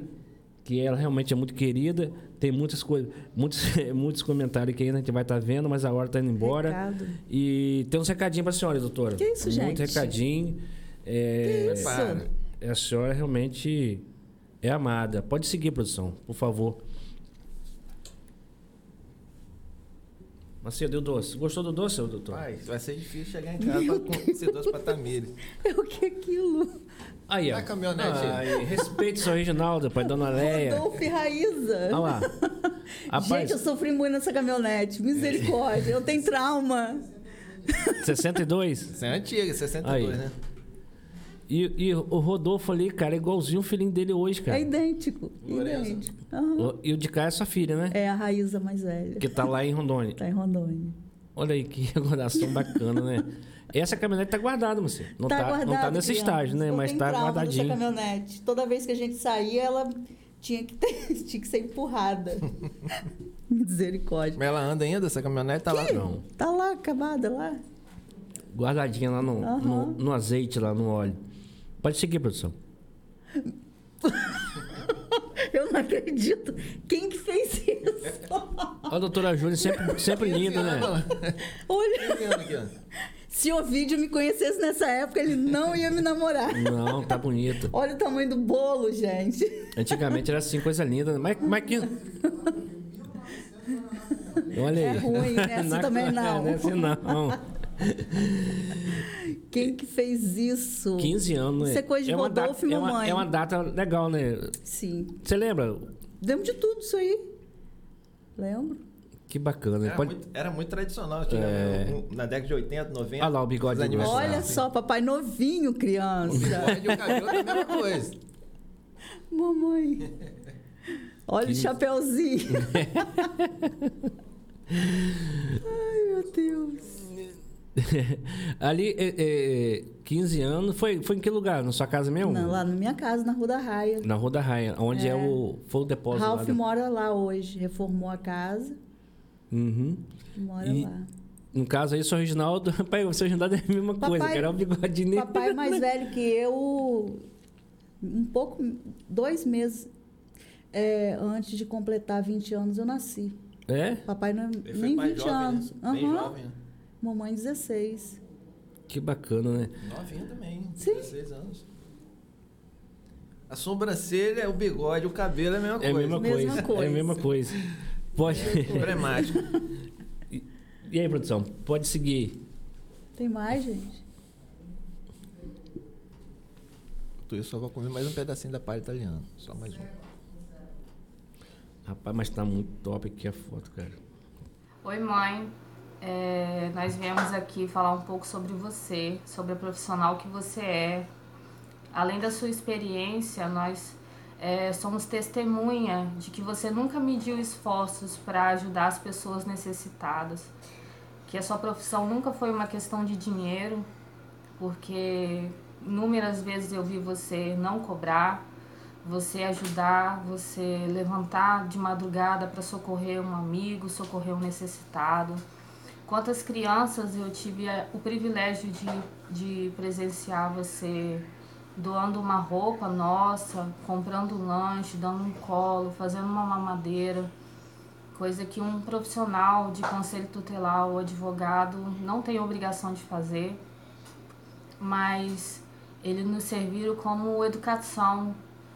que ela realmente é muito querida. Tem muitas coisas, muitos, muitos comentários que ainda a gente vai estar vendo, mas a hora está indo embora. Recado. E tem uns recadinhos para a senhora, doutora. Que isso, Muito gente? recadinho. É, Que isso? A senhora realmente é amada. Pode seguir, produção, por favor. Macedo, o doce? Gostou do doce, doutor? Pai, vai ser difícil chegar em casa pra, com esse doce pra Tamires. É o que é aquilo? Aí, ó. Na caminhonete. Ai, respeite seu Reginaldo, pai, dona Leia. Rodolfo e Raíza. Olha lá. Rapaz, Gente, eu sofri muito nessa caminhonete. Misericórdia. Eu tenho trauma. 62. Isso é antiga, 62, Aí. né? E, e o Rodolfo ali, cara, é igualzinho o filhinho dele hoje, cara. É idêntico. Idêntico. O- E o de cá é sua filha, né? É a Raíza mais velha. Que tá lá em Rondônia. Tá em Rondônia. Olha aí que recordação bacana, né? Essa caminhonete tá guardada, você. Não tá, guardado, não tá nesse criança. estágio, né? Eu Mas tá trauma guardadinho. Dessa caminhonete. Toda vez que a gente saía, ela tinha que, ter- tinha que ser empurrada. Misericórdia. Mas ela anda ainda, essa caminhonete tá lá? Não. Tá lá, acabada lá. Guardadinha lá no, Aham. no, no azeite, lá no óleo. Pode seguir, produção. Eu não acredito. Quem que fez isso? A doutora Júlia sempre, sempre linda, né? Olha, se o vídeo me conhecesse nessa época, ele não ia me namorar. Não, tá bonita. Olha o tamanho do bolo, gente. Antigamente era assim, coisa linda. Mas, mas que... Olha aí. É ruim, né? Assim também não. Não é assim não. Quem que fez isso? 15 anos, né? Isso é coisa de uma Rodolfo data, e é uma, mamãe. é uma data legal, né? Sim. Você lembra? Lembro de tudo isso aí. Lembro. Que bacana. Era, Pode... muito, era muito tradicional. Tinha, É. um- na década de 80, 90. Olha lá o bigode Olha só, papai novinho, criança. Bigode e o cabelo é a mesma coisa. Mamãe. Olha o chapeuzinho. Ai, meu Deus. Ali, é, é, 15 anos, foi, foi em que lugar? Na sua casa mesmo? Não, lá na minha casa, na Rua da Raia. Na Rua da Raia, onde é, É. o, foi o depósito lá. Ralph da- mora lá hoje, reformou a casa, Uhum. mora E- lá. No caso aí, o seu Reginaldo, rapaz, o seu Reginaldo é a mesma Papai- coisa, que era o bigodinho. Papai é mais velho que eu, um pouco, dois meses é, antes de completar 20 anos, eu nasci. É? Papai não, Ele foi nem pai 20 jovem, anos. né? Bem Aham. jovem. né? Mamãe 16. Que bacana, né? Novinho também, Sim. 16 anos. A sobrancelha, o bigode, o cabelo é a mesma É a coisa. mesma, Mesma coisa. coisa. É a mesma coisa. Pode. Emblemático. e aí, produção? Pode seguir. Tem mais, gente? Tu, eu só vou comer mais um pedacinho da palha italiana. Só mais um. Rapaz, mas tá muito top aqui a foto, cara. Oi, mãe. É, nós viemos aqui falar um pouco sobre você, sobre a profissional que você é. Além da sua experiência, nós é, somos testemunha de que você nunca mediu esforços para ajudar as pessoas necessitadas. Que a sua profissão nunca foi uma questão de dinheiro, porque inúmeras vezes eu vi você não cobrar, você ajudar, você levantar de madrugada para socorrer um amigo, socorrer um necessitado. Quantas crianças eu tive o privilégio de, de presenciar você doando uma roupa nossa, comprando um lanche, dando um colo, fazendo uma mamadeira, coisa que um profissional de conselho tutelar ou advogado não tem obrigação de fazer, mas ele nos serviram como educação,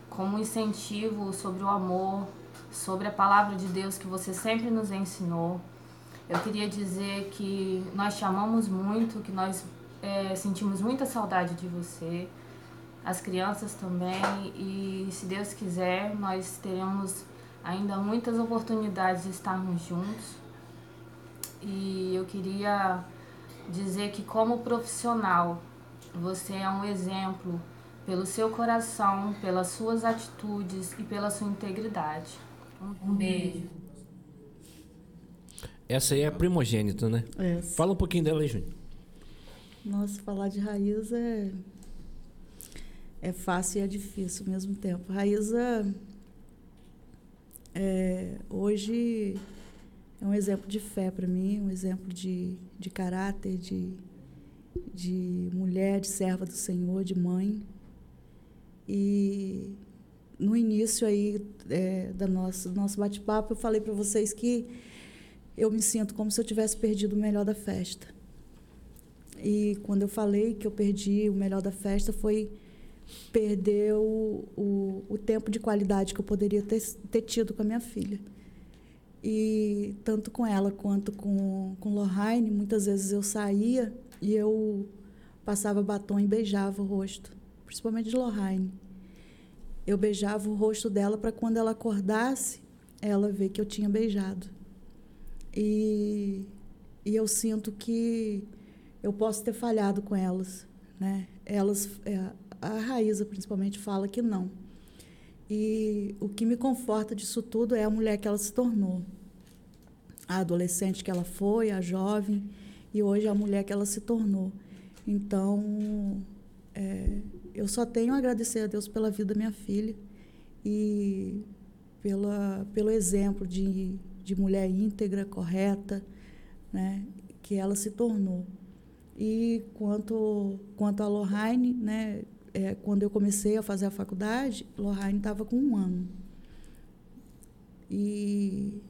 como incentivo sobre o amor, sobre a palavra de Deus que você sempre nos ensinou. Eu queria dizer que nós te amamos muito, que nós eh, sentimos muita saudade de você, as crianças também, e se Deus quiser, nós teremos ainda muitas oportunidades de estarmos juntos. E eu queria dizer que, como profissional, você é um exemplo pelo seu coração, pelas suas atitudes e pela sua integridade. Um beijo. Essa aí é a primogênita, né? É. Fala um pouquinho dela aí, Júnior. Nossa, falar de Raíza é, é fácil e é difícil ao mesmo tempo. Raíza é, hoje é um exemplo de fé para mim, um exemplo de, de caráter, de, de mulher, de serva do Senhor, de mãe. E no início aí é, da nossa, do nosso bate-papo, eu falei para vocês que eu me sinto como se eu tivesse perdido o melhor da festa. E quando eu falei que eu perdi o melhor da festa foi perder o, o, o tempo de qualidade que eu poderia ter, ter tido com a minha filha. E tanto com ela quanto com, com Lorraine, muitas vezes eu saía e eu passava batom e beijava o rosto, principalmente de Lorraine. Eu beijava o rosto dela para quando ela acordasse, ela ver que eu tinha beijado. E, e eu sinto que eu posso ter falhado com elas, né? Elas, é, a Raíza principalmente fala que não. E o que me conforta disso tudo é a mulher que ela se tornou, a adolescente que ela foi, a jovem e hoje a mulher que ela se tornou. Então, é, eu só tenho a agradecer a Deus pela vida da minha filha e pela, pelo exemplo de, de mulher íntegra, correta, né, que ela se tornou. E quanto, quanto a Lorraine, né, é, quando eu comecei a fazer a faculdade, Lorraine estava com um ano. E,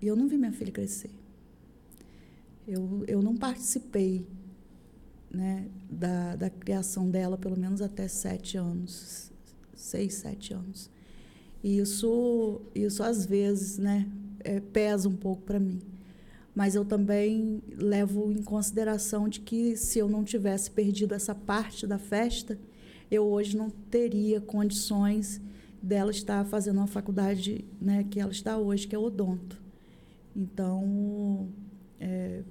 e eu não vi minha filha crescer. Eu, eu não participei né, da, da criação dela, pelo menos até sete anos, seis, sete anos. E isso, isso às vezes, né, é, pesa um pouco para mim. Mas eu também levo em consideração de que se eu não tivesse perdido essa parte da festa, eu hoje não teria condições dela estar fazendo uma faculdade né, que ela está hoje, que é odonto. Então, é,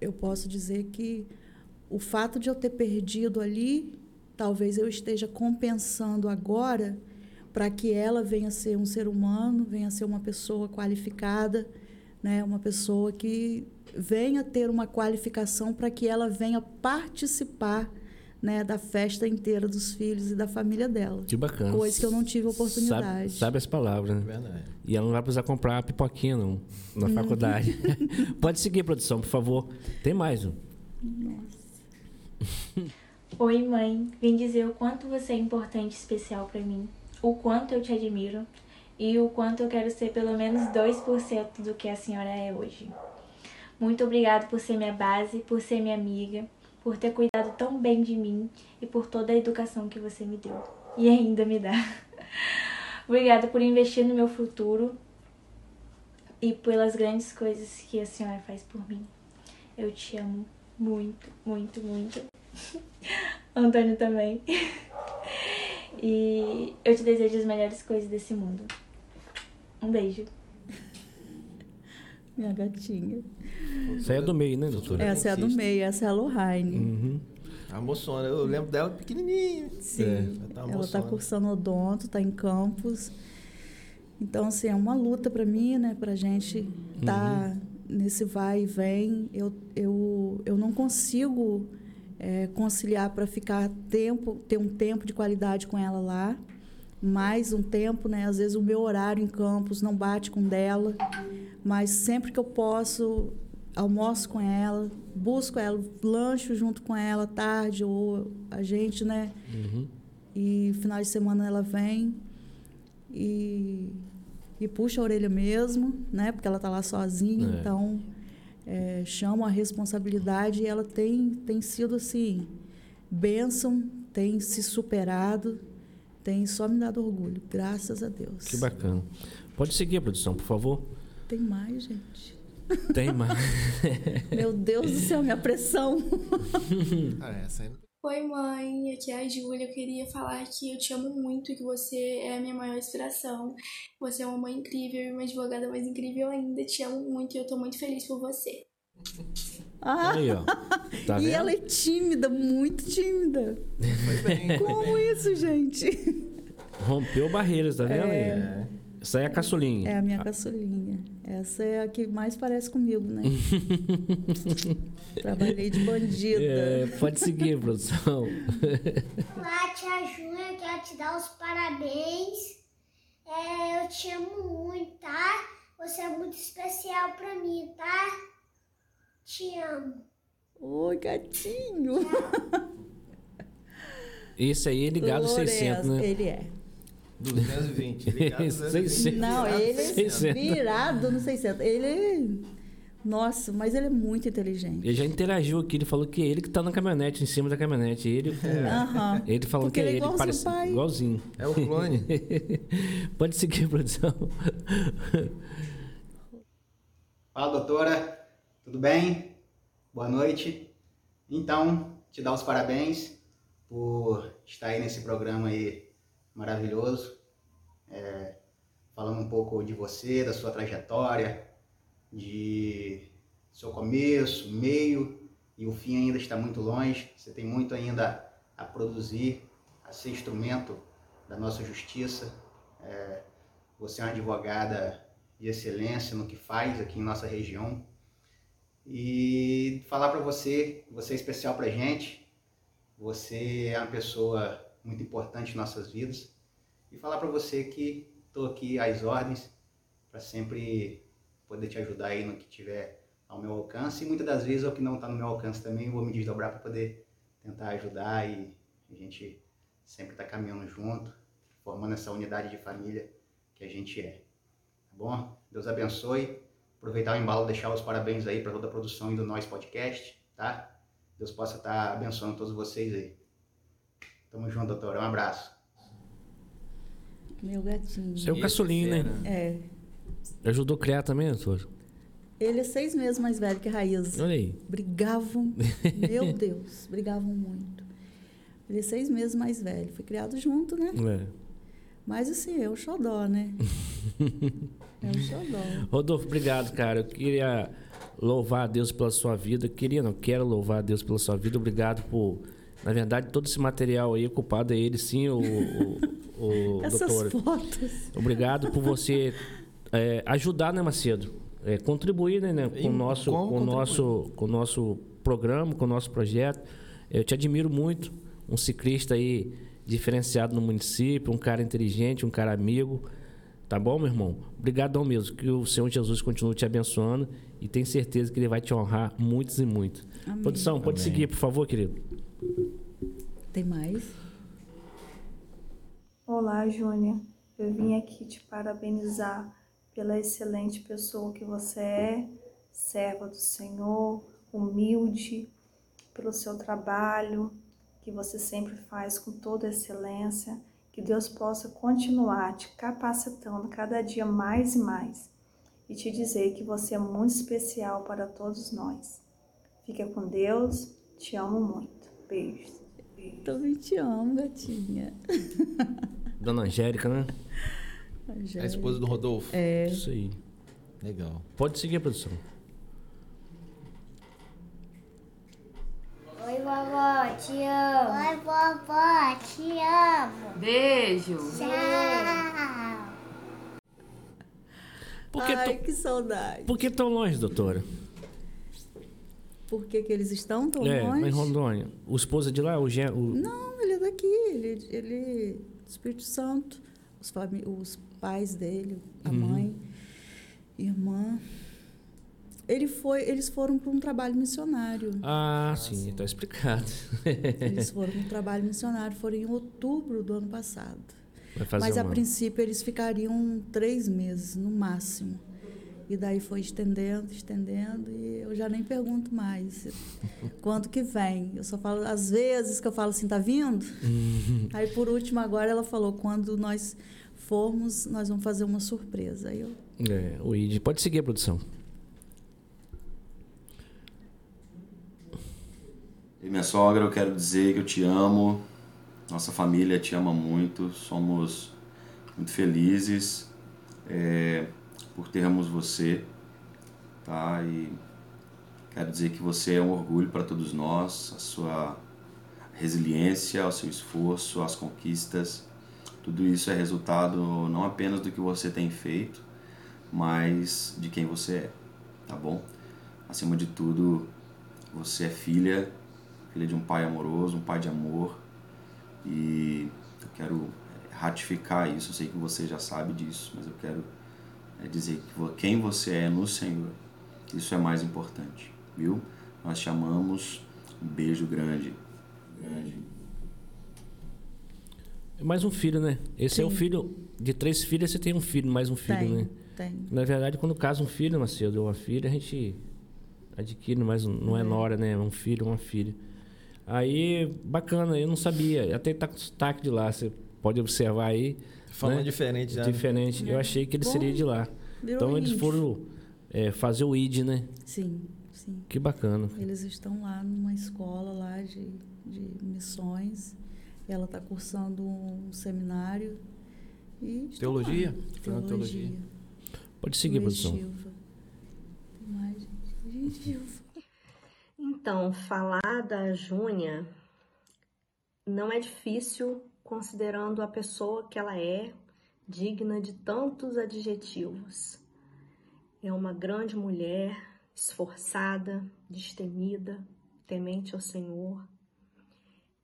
eu posso dizer que o fato de eu ter perdido ali, talvez eu esteja compensando agora para que ela venha ser um ser humano, venha ser uma pessoa qualificada, né, uma pessoa que venha ter uma qualificação para que ela venha participar né, da festa inteira dos filhos e da família dela. Que bacana. Coisa que eu não tive oportunidade. Sabe, sabe as palavras, né? Verdade. E ela não vai precisar comprar pipoquinha, não, na faculdade. Pode seguir, produção, por favor. Tem mais um. Oi, mãe. Vim dizer o quanto você é importante e especial para mim, o quanto eu te admiro e o quanto eu quero ser pelo menos 2% do que a senhora é hoje. Muito obrigado por ser minha base, por ser minha amiga, por ter cuidado tão bem de mim e por toda a educação que você me deu e ainda me dá. Obrigada por investir no meu futuro e pelas grandes coisas que a senhora faz por mim. Eu te amo muito, muito, muito. Antônio também. E eu te desejo as melhores coisas desse mundo. Um beijo. Minha gatinha. Isso aí é do meio, né, doutora? Essa é a do meio, essa é a Lohane. Uhum. A moçona, eu lembro dela pequenininha. Sim. É, tá Ela está moçona. cursando odonto, está em campus. Então, assim, é uma luta para mim, né? Para a gente estar Uhum. nesse vai e vem. Eu, eu, eu não consigo é, conciliar para ficar tempo, ter um tempo de qualidade com ela lá. Mais um tempo, né? Às vezes o meu horário em campus não bate com dela. Mas sempre que eu posso, almoço com ela, busco ela, lancho junto com ela tarde, ou a gente, né? Uhum. E final de semana ela vem e, e puxa a orelha mesmo, né? Porque ela tá lá sozinha, É. então é, chama a responsabilidade e ela tem, tem sido assim, bênção, tem se superado, tem só me dado orgulho, graças a Deus. Que bacana. Pode seguir, produção, por favor. Tem mais, gente. Tem mais. Meu Deus do céu, minha pressão. Ah, essa aí. Oi, mãe. Aqui é a Júlia. Eu queria falar que eu te amo muito e que você é a minha maior inspiração. Você é uma mãe incrível e uma advogada mais incrível ainda. Te amo muito e eu tô muito feliz por você. Ah, Aí, ó. Tá e ela é tímida, muito tímida. Foi bem. foi Como bem. isso, gente? Rompeu barreiras, tá vendo? É. aí? Essa aí é a caçulinha. É a minha caçulinha. Essa é a que mais parece comigo, né? Trabalhei de bandida. É, pode seguir, produção. Olá, tia Júlia, quero te dar os parabéns. É, eu te amo muito, tá? Você é muito especial pra mim, tá? Te amo. Oi, gatinho. Esse aí é ligado Lourenço, 600, né? Ele é. 220. Ligado 220. 600. Não, ele é 600. virado no 600. Ele. Nossa, mas ele é muito inteligente. Ele já interagiu aqui, ele falou que é ele que tá na caminhonete, em cima da caminhonete. Ele, Aham. ele falando Porque que é ele é ele, igualzinho parece pai. igualzinho. É o clone. Pode seguir, produção. Fala, doutora. Tudo bem? Boa noite. Então, te dar os parabéns por estar aí nesse programa aí maravilhoso, é, falando um pouco de você, da sua trajetória, de seu começo, meio e o fim ainda está muito longe. Você tem muito ainda a produzir, a ser instrumento da nossa justiça. É, você é uma advogada de excelência no que faz aqui em nossa região. E falar para você, você é especial para gente, você é uma pessoa muito importante em nossas vidas. E falar para você que estou aqui às ordens para sempre poder te ajudar aí no que tiver ao meu alcance. E muitas das vezes, o que não está no meu alcance também, eu vou me desdobrar para poder tentar ajudar e a gente sempre está caminhando junto, formando essa unidade de família que a gente é. Tá bom? Deus abençoe. Aproveitar o embalo, deixar os parabéns aí para toda a produção do Nós Podcast, tá? Deus possa estar abençoando todos vocês aí. Tamo junto, doutor. Um abraço. Meu gatinho. Seu Esse caçulinho, é né? É. Ajudou a criar também, doutor? Ele é seis meses mais velho que a Raíza. Olha aí. Brigavam, meu Deus, brigavam muito. Ele é seis meses mais velho. Foi criado junto, né? É. Mas assim, é o xodó, né? É o xodó. Rodolfo, obrigado, cara. Eu queria louvar a Deus pela sua vida. Queria, não quero louvar a Deus pela sua vida. Obrigado por. Na verdade, todo esse material aí, o culpado é ele, sim, o, o, o Essas doutor. fotos. Obrigado por você é, ajudar, né, Macedo? é, contribuir né, né, com o nosso, com o nosso, com o nosso programa, com o nosso projeto. Eu te admiro muito, um ciclista aí diferenciado no município, um cara inteligente, um cara amigo. Tá bom, meu irmão? Obrigadão mesmo. Que o Senhor Jesus continue te abençoando e tenho certeza que ele vai te honrar muitos e muitos. Amém. Produção, pode Amém. seguir, por favor, querido. Tem mais? Olá, Júnior. Eu vim aqui te parabenizar pela excelente pessoa que você é, serva do Senhor, humilde, pelo seu trabalho que você sempre faz com toda excelência. Que Deus possa continuar te capacitando cada dia mais e mais e te dizer que você é muito especial para todos nós. Fica com Deus, te amo muito. Beijos. Também te amo, gatinha. Dona Angélica, né? Angélica. A esposa do Rodolfo. É. Isso aí. Legal. Pode seguir, produção. Oi, vovó, te amo. Oi, vovó, te amo. Beijo. Tchau. Por que Ai, que saudade. Por que tão longe, doutora? Por que, que eles estão tão é, longe? É, em Rondônia. O esposo é de lá? O, Gen... o... Não, ele é daqui. Ele, ele Espírito Santo. Os, os pais dele, a uhum. mãe, irmã. Ele foi, eles foram para um trabalho missionário. Ah, ah sim, está explicado. eles foram para um trabalho missionário, foram em outubro do ano passado. Mas a princípio eles ficariam três meses no máximo. E daí foi estendendo, estendendo, e eu já nem pergunto mais quando que vem. Eu só falo, às vezes que eu falo assim, tá vindo? Uhum. Aí por último agora ela falou, quando nós formos, nós vamos fazer uma surpresa. Aí eu... É, o ID. Pode seguir a produção. E minha sogra, eu quero dizer que eu te amo. Nossa família te ama muito. Somos muito felizes. É, por termos você, tá? E quero dizer que você é um orgulho para todos nós, a sua resiliência, o seu esforço, as conquistas, tudo isso é resultado não apenas do que você tem feito, mas de quem você é, tá bom? Acima de tudo, você é filha, filha de um pai amoroso, um pai de amor, e eu quero ratificar isso. Eu sei que você já sabe disso, mas eu quero é dizer que quem você é no Senhor. Isso é mais importante, viu? Nós te amamos. Um beijo grande. Grande. É mais um filho, né? Esse Sim. é o filho de três filhas, você tem um filho, mais um filho, tem, né? Tem. Na verdade, quando casa um filho, Macedo, ou uma filha, a gente adquire mais um, não é, é nora, né? É um filho, uma filha. Aí, bacana, eu não sabia. Até tá com sotaque de lá, você pode observar aí. Falando né? diferente já. Né? Diferente. Eu achei que ele Bom, seria de lá. Então eles foram é, fazer o ID, né? Sim, sim. Que bacana. Eles estão lá numa escola lá de, de missões. Ela está cursando um seminário. E teologia? Teologia. teologia. Pode seguir, professor. Tem mais, gente. Gente, Então, falar da Júnia não é difícil considerando a pessoa que ela é, digna de tantos adjetivos. É uma grande mulher, esforçada, destemida, temente ao Senhor,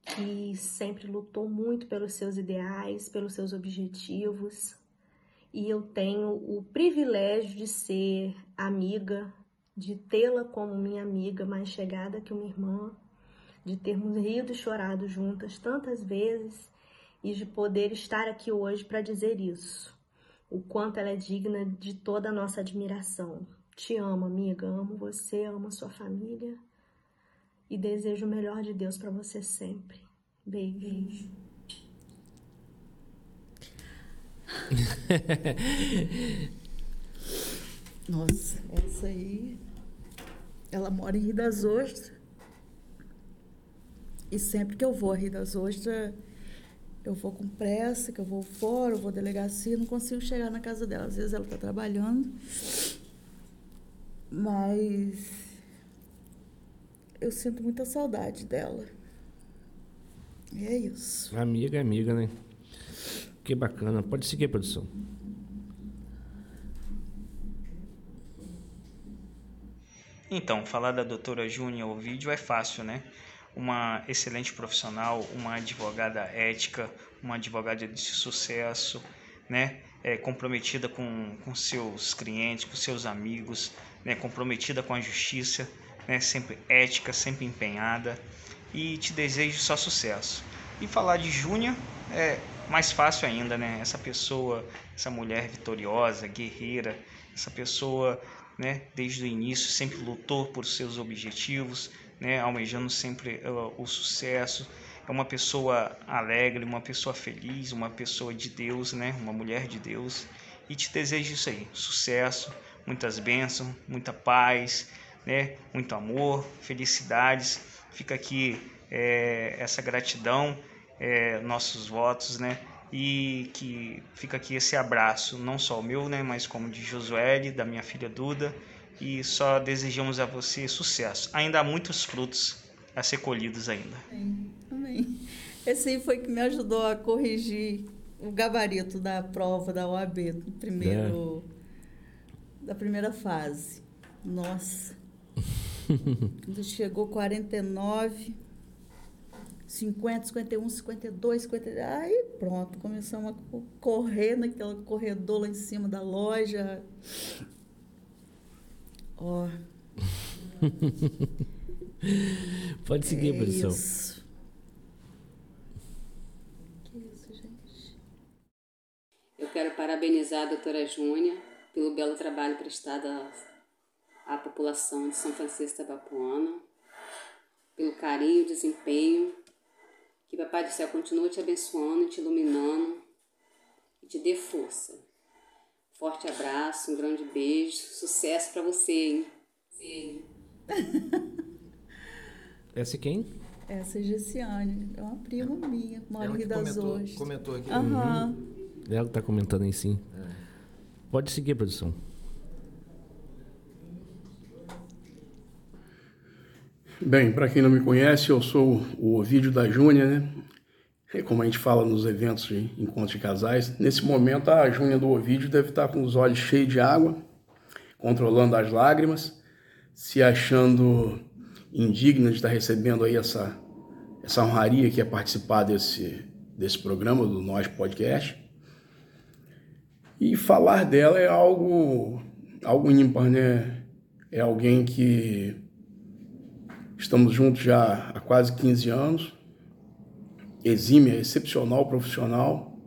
que sempre lutou muito pelos seus ideais, pelos seus objetivos. E eu tenho o privilégio de ser amiga, de tê-la como minha amiga mais chegada que uma irmã, de termos rido e chorado juntas tantas vezes e de poder estar aqui hoje para dizer isso. O quanto ela é digna de toda a nossa admiração. Te amo, amiga, amo você, amo a sua família e desejo o melhor de Deus para você sempre. Beijo. Nossa, essa aí. Ela mora em Rio das Ostras. E sempre que eu vou a Rio das Ostras, eu vou com pressa, que eu vou fora, eu vou delegacia, não consigo chegar na casa dela. Às vezes ela está trabalhando, mas eu sinto muita saudade dela. E é isso. Amiga é amiga, né? Que bacana. Pode seguir, produção. Então, falar da doutora Júnia o vídeo é fácil, né? Uma excelente profissional, uma advogada ética, uma advogada de sucesso, né? É, comprometida com, com seus clientes, com seus amigos, né? comprometida com a justiça, né? sempre ética, sempre empenhada e te desejo só sucesso. E falar de Júnia é mais fácil ainda, né? Essa pessoa, essa mulher vitoriosa, guerreira, essa pessoa né, desde o início sempre lutou por seus objetivos, né, almejando sempre uh, o sucesso. É uma pessoa alegre, uma pessoa feliz, uma pessoa de Deus, né, uma mulher de Deus. E te desejo isso aí, sucesso, muitas bênçãos, muita paz, né, muito amor, felicidades. Fica aqui é, essa gratidão, é, nossos votos, né, e que fica aqui esse abraço, não só o meu, né, mas como de Josué, da minha filha Duda, e só desejamos a você sucesso. Ainda há muitos frutos a ser colhidos ainda. Amém. Esse aí foi que me ajudou a corrigir o gabarito da prova da OAB, do primeiro, é. da primeira fase. Nossa. Quando chegou 49, 50, 51, 52, 53. Aí pronto, começamos a correr naquele corredor lá em cima da loja. Ó. Pode seguir, é produção. Isso. Que isso, gente? Eu quero parabenizar a doutora Júnia pelo belo trabalho prestado à, à população de São Francisco da Bapuana, pelo carinho e desempenho que Papai do Céu continue te abençoando, te iluminando e te dê força. Forte abraço, um grande beijo, sucesso para você, hein? Sim. Essa é quem? Essa é Gessiane, é uma prima minha, mora Ela Rio das comentou, Ostras. comentou aqui. Aham. Uhum. Ela tá comentando aí sim. É. Pode seguir, produção. Bem, para quem não me conhece, eu sou o Ovídio da Júnia, né? É como a gente fala nos eventos de encontros de casais. Nesse momento, a Júnia do Ovídio deve estar com os olhos cheios de água, controlando as lágrimas, se achando indigna de estar recebendo aí essa, essa honraria que é participar desse, desse programa, do Nós Podcast. E falar dela é algo, algo ímpar, né? É alguém que Estamos juntos já há quase 15 anos. Exímia, excepcional profissional.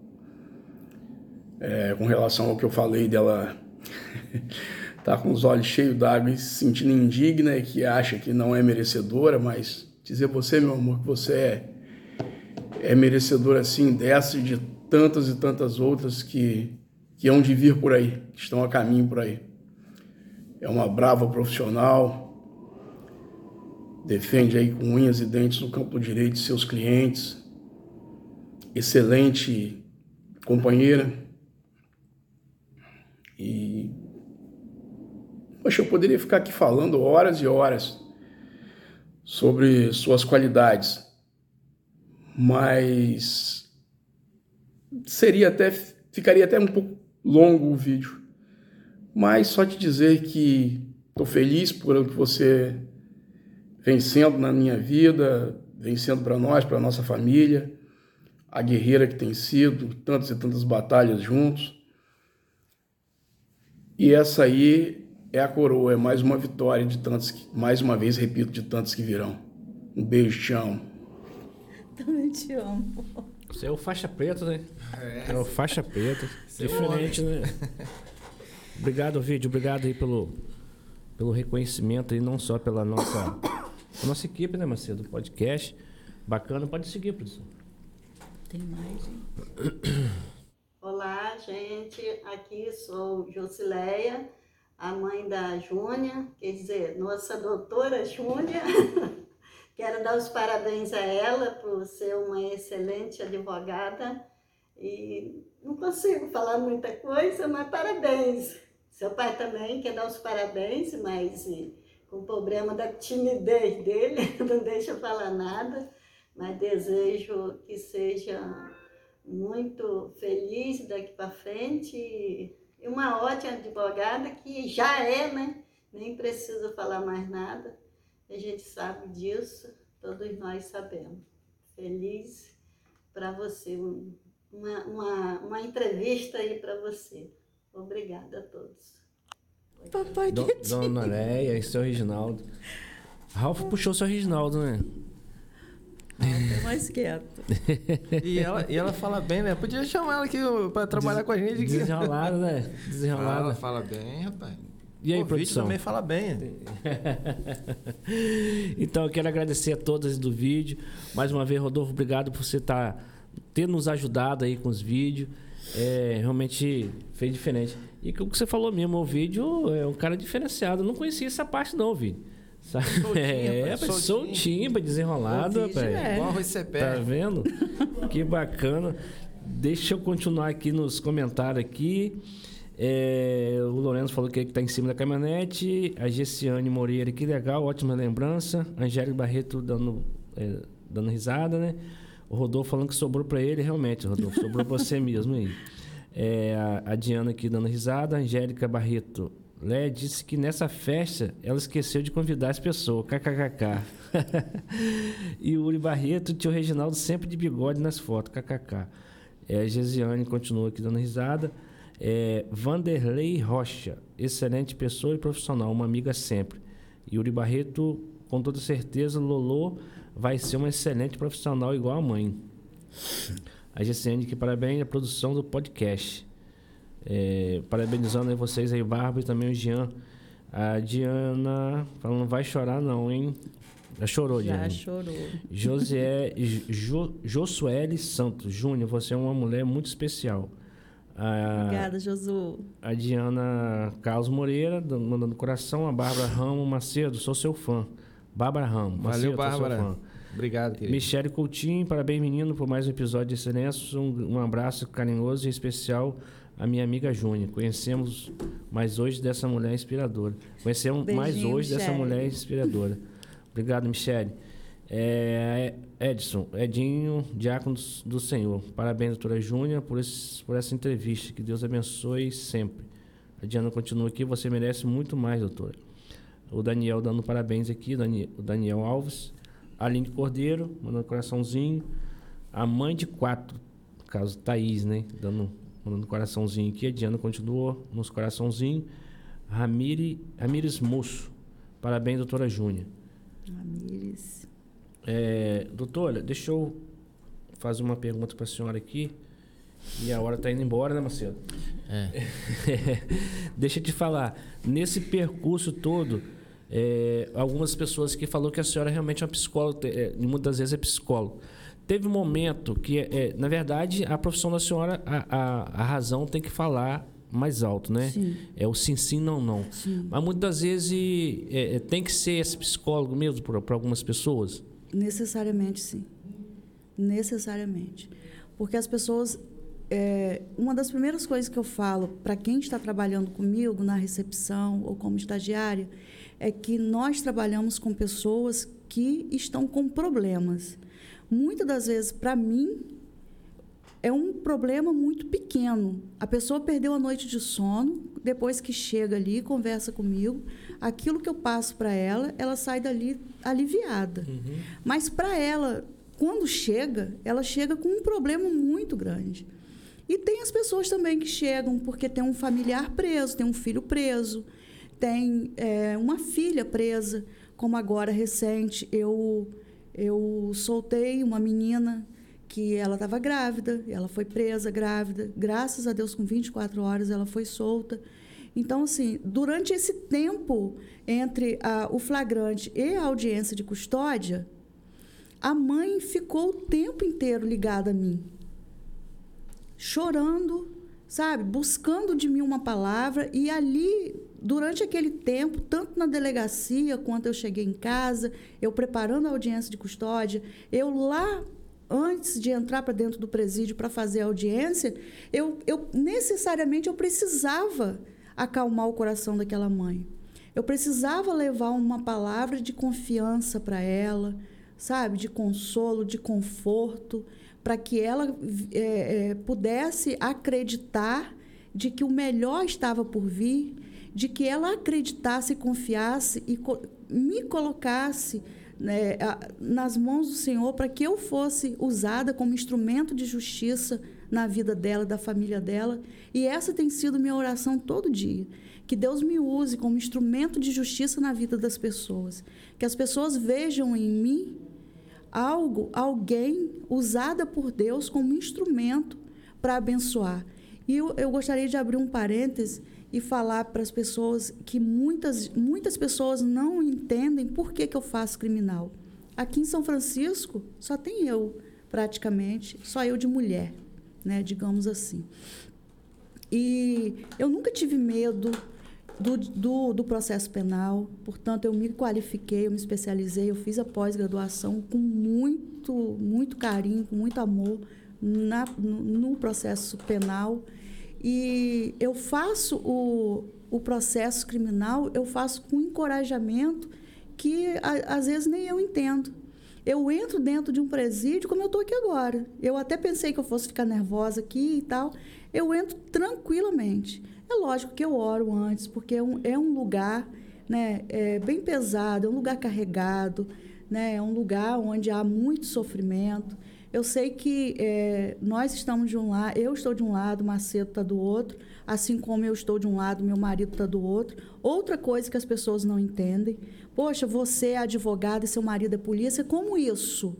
É, com relação ao que eu falei dela tá com os olhos cheios d'água e se sentindo indigna e que acha que não é merecedora, mas dizer você, meu amor, que você é, é merecedora assim dessa e de tantas e tantas outras que, que hão de vir por aí, que estão a caminho por aí. É uma brava profissional, defende aí com unhas e dentes no campo direito seus clientes, excelente companheira. E poxa, eu poderia ficar aqui falando horas e horas sobre suas qualidades, mas seria até ficaria até um pouco longo o vídeo. Mas só te dizer que estou feliz por você vencendo na minha vida, vencendo para nós, para nossa família, a guerreira que tem sido, tantas e tantas batalhas juntos. E essa aí é a coroa, é mais uma vitória de tantos, que, mais uma vez, repito, de tantos que virão. Um beijo, te amo. Também te amo. Você é o faixa preta, né? É. É o faixa preta. Seu Diferente, homem. né? Obrigado, vídeo. Obrigado aí pelo, pelo reconhecimento aí, não só pela nossa, nossa equipe, né, Macedo? Podcast. Bacana. Pode seguir, produção. Tem mais? Olá, gente. Aqui sou Josileia, a mãe da Júnia, quer dizer, nossa doutora Júnia. Quero dar os parabéns a ela por ser uma excelente advogada e não consigo falar muita coisa, mas parabéns. Seu pai também quer dar os parabéns, mas e, com o problema da timidez dele, não deixa falar nada, mas desejo que seja muito feliz daqui para frente e uma ótima advogada que já é, né? nem preciso falar mais nada, a gente sabe disso, todos nós sabemos. Feliz para você, uma, uma, uma entrevista aí para você. Obrigada a todos. Papai Do, Dona Leia e seu Reginaldo. Ralf puxou seu Reginaldo, né? Ralf mais quieto. e, ela, e ela fala bem, né? Podia chamar ela aqui para trabalhar Des, com a gente. Aqui. Desenrolada, né? Desenrolada. Ela fala bem, rapaz. E aí, o produção? também fala bem. então, eu quero agradecer a todas do vídeo. Mais uma vez, Rodolfo, obrigado por você estar tá, ter nos ajudado aí com os vídeos. É, realmente fez diferente. E o que você falou mesmo, o vídeo é um cara diferenciado. Eu não conhecia essa parte não, vídeo. Soltinha, é, soltinho, soltinho desenrolado, rapaz. É. Igual arroz Tá vendo? que bacana. Deixa eu continuar aqui nos comentários aqui. É, o Lourenço falou que está em cima da caminhonete. A Gessiane Moreira, que legal, ótima lembrança. Angélica Barreto dando, é, dando risada, né? O Rodolfo falando que sobrou para ele, realmente, Rodolfo, sobrou para você mesmo aí. É, a, a, Diana aqui dando risada. A Angélica Barreto Lé disse que nessa festa ela esqueceu de convidar as pessoas. KKKK. e o Uri Barreto, tio Reginaldo, sempre de bigode nas fotos. KKK. É, a Gesiane continua aqui dando risada. É, Vanderlei Rocha, excelente pessoa e profissional, uma amiga sempre. Yuri Barreto, com toda certeza, Lolo vai ser uma excelente profissional igual a mãe. A GCN que parabéns a produção do podcast. É, parabenizando aí vocês aí, Bárbara e também o Jean. A Diana falando, não vai chorar não, hein? Já chorou, Já Diana. chorou. José, jo, Josuele Santos Júnior, você é uma mulher muito especial. A, Obrigada, Josu. A Diana Carlos Moreira, mandando coração. A Bárbara Ramos Macedo, sou seu fã. Bárbara Ramos. Valeu, Macedo, Bárbara. Obrigado, querido. Michele Coutinho, parabéns, menino, por mais um episódio de excelência. Um, um abraço carinhoso e especial à minha amiga Júnia. Conhecemos mais hoje dessa mulher inspiradora. Conhecemos Beijinho, mais hoje Michele. dessa mulher inspiradora. Obrigado, Michele. É, Edson, Edinho, diácono do Senhor. Parabéns, doutora Júnia, por, esse, por essa entrevista. Que Deus abençoe sempre. A Diana continua aqui, você merece muito mais, doutora. O Daniel dando parabéns aqui, o Daniel Alves. Aline Cordeiro, mandando coraçãozinho. A mãe de quatro, no caso, Thaís, né? Dando, mandando coraçãozinho aqui. A Diana continuou nos coraçãozinhos. Ramire, Ramires Moço. Parabéns, doutora Júnia. Ramires. É, doutora, deixa eu fazer uma pergunta para a senhora aqui. E a hora está indo embora, né, Macedo? É. deixa eu te falar. Nesse percurso todo, é, algumas pessoas que falou que a senhora realmente é uma psicóloga, é, muitas vezes é psicóloga. Teve um momento que, é, na verdade, a profissão da senhora, a, a, a razão tem que falar mais alto, né? Sim. É o sim, sim, não, não. Sim. Mas muitas vezes é, tem que ser esse psicólogo mesmo para algumas pessoas. Necessariamente sim. Necessariamente. Porque as pessoas. É, uma das primeiras coisas que eu falo para quem está trabalhando comigo na recepção ou como estagiária é que nós trabalhamos com pessoas que estão com problemas. Muitas das vezes, para mim, é um problema muito pequeno. A pessoa perdeu a noite de sono, depois que chega ali, conversa comigo, aquilo que eu passo para ela, ela sai dali aliviada. Uhum. Mas para ela, quando chega, ela chega com um problema muito grande. E tem as pessoas também que chegam porque tem um familiar preso, tem um filho preso, tem é, uma filha presa, como agora recente eu eu soltei uma menina que ela estava grávida, ela foi presa grávida, graças a Deus com 24 horas ela foi solta. Então, assim, durante esse tempo entre a, o flagrante e a audiência de custódia, a mãe ficou o tempo inteiro ligada a mim, chorando, sabe, buscando de mim uma palavra e ali durante aquele tempo, tanto na delegacia quanto eu cheguei em casa, eu preparando a audiência de custódia, eu lá antes de entrar para dentro do presídio para fazer a audiência, eu, eu necessariamente eu precisava acalmar o coração daquela mãe. Eu precisava levar uma palavra de confiança para ela, sabe, de consolo, de conforto, para que ela é, é, pudesse acreditar de que o melhor estava por vir, de que ela acreditasse, confiasse e co me colocasse né, nas mãos do Senhor para que eu fosse usada como instrumento de justiça na vida dela, da família dela. E essa tem sido minha oração todo dia. Que Deus me use como instrumento de justiça na vida das pessoas. Que as pessoas vejam em mim algo, alguém usada por Deus como instrumento para abençoar. E eu, eu gostaria de abrir um parêntese e falar para as pessoas que muitas, muitas pessoas não entendem por que, que eu faço criminal. Aqui em São Francisco só tem eu, praticamente, só eu de mulher, né, digamos assim. E eu nunca tive medo do, do, do, processo penal, portanto, eu me qualifiquei, eu me especializei, eu fiz a pós-graduação com muito, muito carinho, com muito amor na, no, no processo penal. E eu faço o, o processo criminal, eu faço com encorajamento que a, às vezes nem eu entendo. Eu entro dentro de um presídio como eu estou aqui agora. Eu até pensei que eu fosse ficar nervosa aqui e tal. Eu entro tranquilamente. É lógico que eu oro antes, porque é um, é um lugar né, é bem pesado, é um lugar carregado, né, é um lugar onde há muito sofrimento. Eu sei que é, nós estamos de um lado, eu estou de um lado, Macedo está do outro, assim como eu estou de um lado, meu marido está do outro. Outra coisa que as pessoas não entendem: poxa, você é advogada e seu marido é polícia, como isso?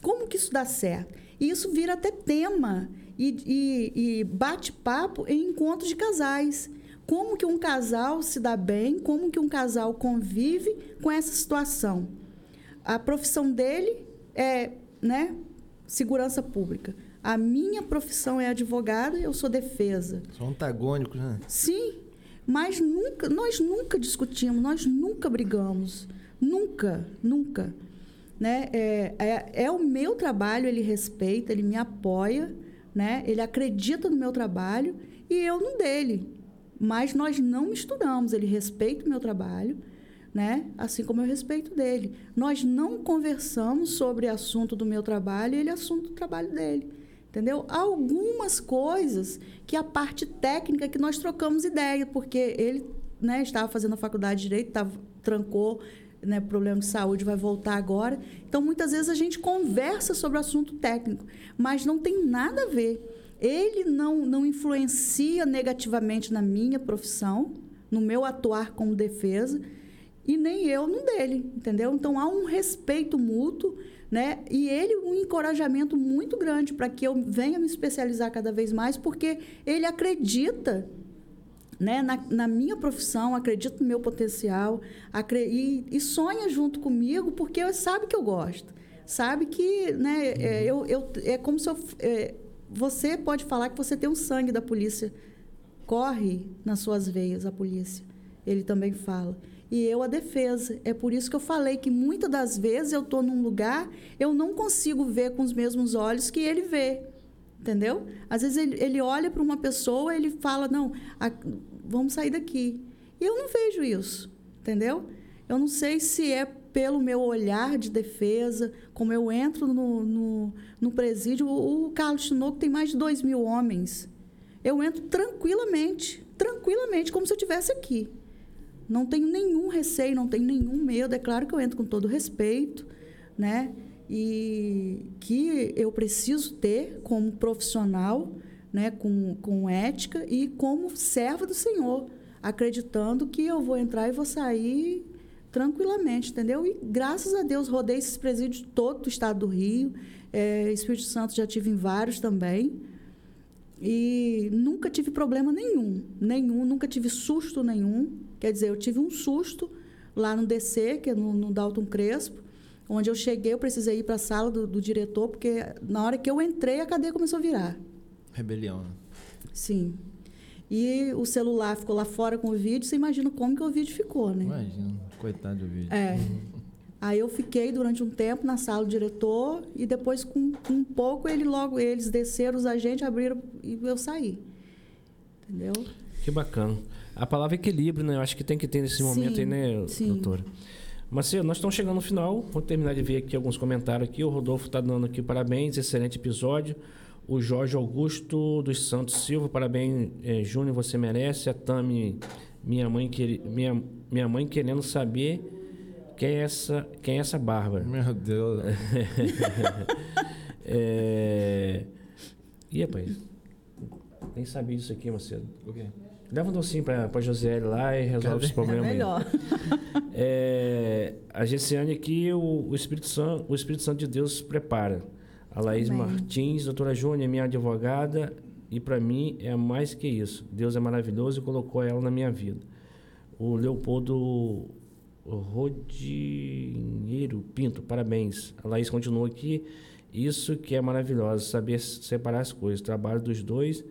Como que isso dá certo? E isso vira até tema e, e, e bate-papo em encontros de casais. Como que um casal se dá bem, como que um casal convive com essa situação. A profissão dele é né, segurança pública. A minha profissão é advogada, eu sou defesa. São antagônicos, né? Sim, mas nunca, nós nunca discutimos, nós nunca brigamos, nunca, nunca, né? É, é, é o meu trabalho, ele respeita, ele me apoia, né? Ele acredita no meu trabalho e eu no dele. Mas nós não misturamos, ele respeita o meu trabalho, né? Assim como eu respeito dele. Nós não conversamos sobre assunto do meu trabalho e ele assunto do trabalho dele. Entendeu? Algumas coisas que a parte técnica que nós trocamos ideia, porque ele né, estava fazendo a faculdade de direito, tava, trancou, né, problema de saúde, vai voltar agora. Então, muitas vezes a gente conversa sobre assunto técnico, mas não tem nada a ver. Ele não, não influencia negativamente na minha profissão, no meu atuar como defesa e nem eu no dele, entendeu? Então há um respeito mútuo, né? E ele um encorajamento muito grande para que eu venha me especializar cada vez mais, porque ele acredita né, na, na, minha profissão, acredita no meu potencial e, e, sonha junto comigo porque sabe que eu gosto. Sabe que né, é, eu, eu, é como se eu, é, você pode falar que você tem um sangue da polícia. Corre nas suas veias a polícia. Ele também fala e eu a defesa. É por isso que eu falei que muitas das vezes eu estou num lugar, eu não consigo ver com os mesmos olhos que ele vê. Entendeu? Às vezes ele, ele olha para uma pessoa ele fala: Não, a, vamos sair daqui. E eu não vejo isso. Entendeu? Eu não sei se é pelo meu olhar de defesa, como eu entro no, no, no presídio. O, o Carlos Tinoco tem mais de dois mil homens. Eu entro tranquilamente, tranquilamente, como se eu estivesse aqui. Não tenho nenhum receio, não tenho nenhum medo. É claro que eu entro com todo respeito, né? E que eu preciso ter como profissional, né? com, com ética e como serva do Senhor, acreditando que eu vou entrar e vou sair tranquilamente, entendeu? E graças a Deus rodei esses presídios todo do estado do Rio. É, Espírito Santo já tive em vários também. E nunca tive problema nenhum, nenhum, nunca tive susto nenhum. Quer dizer, eu tive um susto lá no DC, que é no, no Dalton Crespo, onde eu cheguei, eu precisei ir para a sala do, do, diretor, porque na hora que eu entrei, a cadeia começou a virar. Rebelião. Né? Sim. E o celular ficou lá fora com o vídeo, você imagina como que o vídeo ficou, né? Imagina, coitado do vídeo. É. Aí eu fiquei durante um tempo na sala do diretor e depois com, com um pouco ele logo eles desceram os agentes abriram e eu saí. Entendeu? Que bacana. A palavra equilíbrio, né? Eu acho que tem que ter nesse momento sim, aí, né, sim. doutora? Marcelo, nós estamos chegando no final. Vou terminar de ver aqui alguns comentários aqui. O Rodolfo está dando aqui parabéns, excelente episódio. O Jorge Augusto dos Santos Silva, parabéns, eh, Júnior, você merece. A Tami minha mãe, quer, minha, minha mãe querendo saber quem é essa, quem é essa Bárbara. Meu Deus. é... Ih, rapaz, nem sabia disso aqui, Macedo. O quê? Leva um docinho pra, pra Josiele lá e resolve esse problema É aí. melhor. É, a Gessiane aqui, o, o, Espírito Santo, o Espírito Santo de Deus prepara. A Laís Amém. Martins, doutora Júnia, minha advogada, e para mim é mais que isso. Deus é maravilhoso e colocou ela na minha vida. O Leopoldo Rodinheiro Pinto, parabéns. A Laís continua aqui. Isso que é maravilhoso, saber separar as coisas. Trabalho dos dois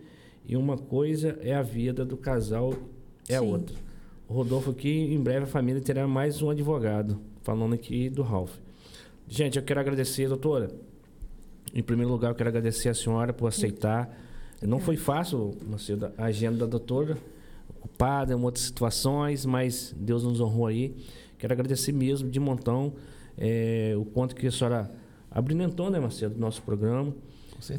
e uma coisa é a vida do casal, é a Sim. outra. O Rodolfo aqui, em breve a família terá mais um advogado, falando aqui do Ralph. Gente, eu quero agradecer, doutora. Em primeiro lugar, eu quero agradecer a senhora por aceitar. Não foi fácil, Macedo, a agenda da doutora, ocupada em outras situações, mas Deus nos honrou aí. Quero agradecer mesmo, de montão, eh, o quanto que a senhora abrilhantou, né, Macedo, o nosso programa.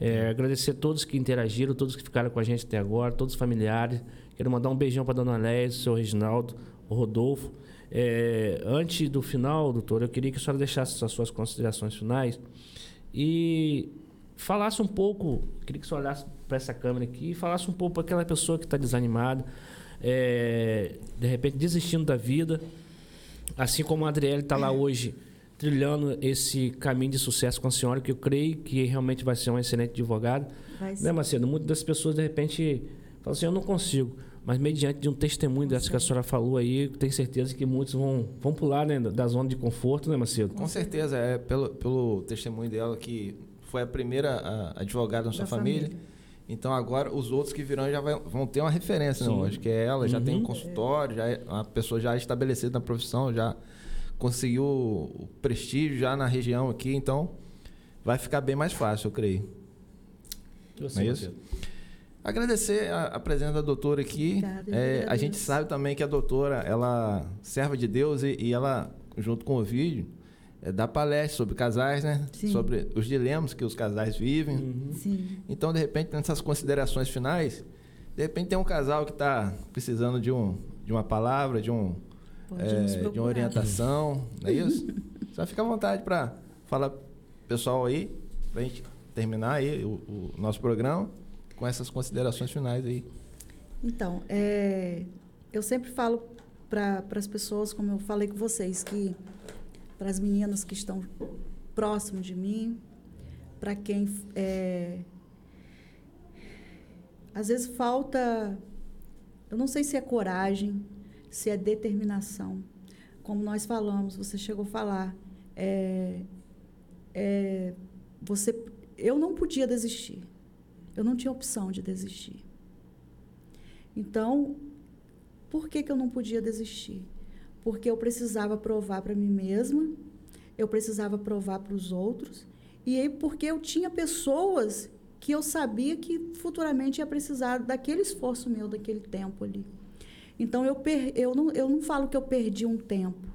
É, agradecer a todos que interagiram, todos que ficaram com a gente até agora, todos os familiares. Quero mandar um beijão para dona Léia, o seu Reginaldo, o Rodolfo. É, antes do final, doutor, eu queria que a senhora deixasse as suas considerações finais e falasse um pouco, queria que você olhasse para essa câmera aqui e falasse um pouco para aquela pessoa que está desanimada, é, de repente desistindo da vida, assim como a Adriele está lá hoje trilhando esse caminho de sucesso com a senhora, que eu creio que realmente vai ser um excelente advogado. Vai Né, Macedo? Muitas das pessoas, de repente, falam assim, eu não consigo. Mas mediante de um testemunho dessa que a senhora falou aí, eu tenho certeza que muitos vão, vão pular né, da zona de conforto, né, Macedo? Com certeza, é pelo, pelo testemunho dela que foi a primeira a- advogada na sua família. família. Então agora os outros que virão já vai- vão ter uma referência, né? Acho que é ela, já tem um Uhum. consultório, já é uma pessoa já estabelecida na profissão, já conseguiu o prestígio já na região aqui, então vai ficar bem mais fácil, eu creio. E você, Não é isso? Agradecer a, a presença da doutora aqui. Obrigada, eu É, que a gente sabe também que a doutora, ela serva de Deus e, e ela, junto com o vídeo, é, dá palestra sobre casais, né? Sim. Sobre os dilemas que os casais vivem. Uhum. Sim. Então, de repente, nessas considerações finais, de repente tem um casal que está precisando de, um, de uma palavra, de um Pode é, de uma orientação, não é isso? Só fica à vontade para falar pessoal aí, para a gente terminar aí o, o nosso programa com essas considerações finais aí. Então, é, eu sempre falo para as pessoas, como eu falei com vocês, que para as meninas que estão próximo de mim, para quem é, às vezes falta, eu não sei se é coragem, se é determinação. Como nós falamos, você chegou a falar, é, é, você, eu não podia desistir. Eu não tinha opção de desistir. Então, por que, que eu não podia desistir? Porque eu precisava provar para mim mesma, eu precisava provar para os outros, e aí porque eu tinha pessoas que eu sabia que futuramente ia precisar daquele esforço meu, daquele tempo ali. Então, eu, per, eu, não, eu não falo que eu perdi um tempo,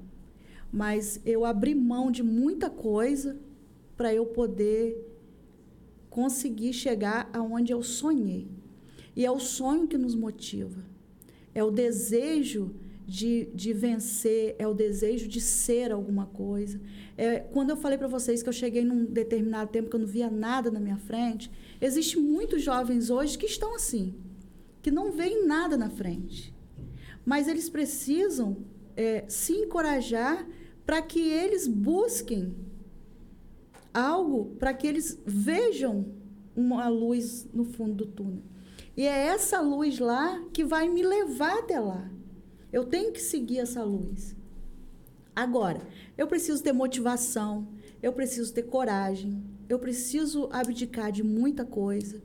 mas eu abri mão de muita coisa para eu poder conseguir chegar aonde eu sonhei. E é o sonho que nos motiva. É o desejo de, de vencer, é o desejo de ser alguma coisa. É, quando eu falei para vocês que eu cheguei num determinado tempo que eu não via nada na minha frente, existem muitos jovens hoje que estão assim, que não veem nada na frente. Mas eles precisam é, se encorajar para que eles busquem algo para que eles vejam uma luz no fundo do túnel. E é essa luz lá que vai me levar até lá. Eu tenho que seguir essa luz. Agora, eu preciso ter motivação, eu preciso ter coragem, eu preciso abdicar de muita coisa.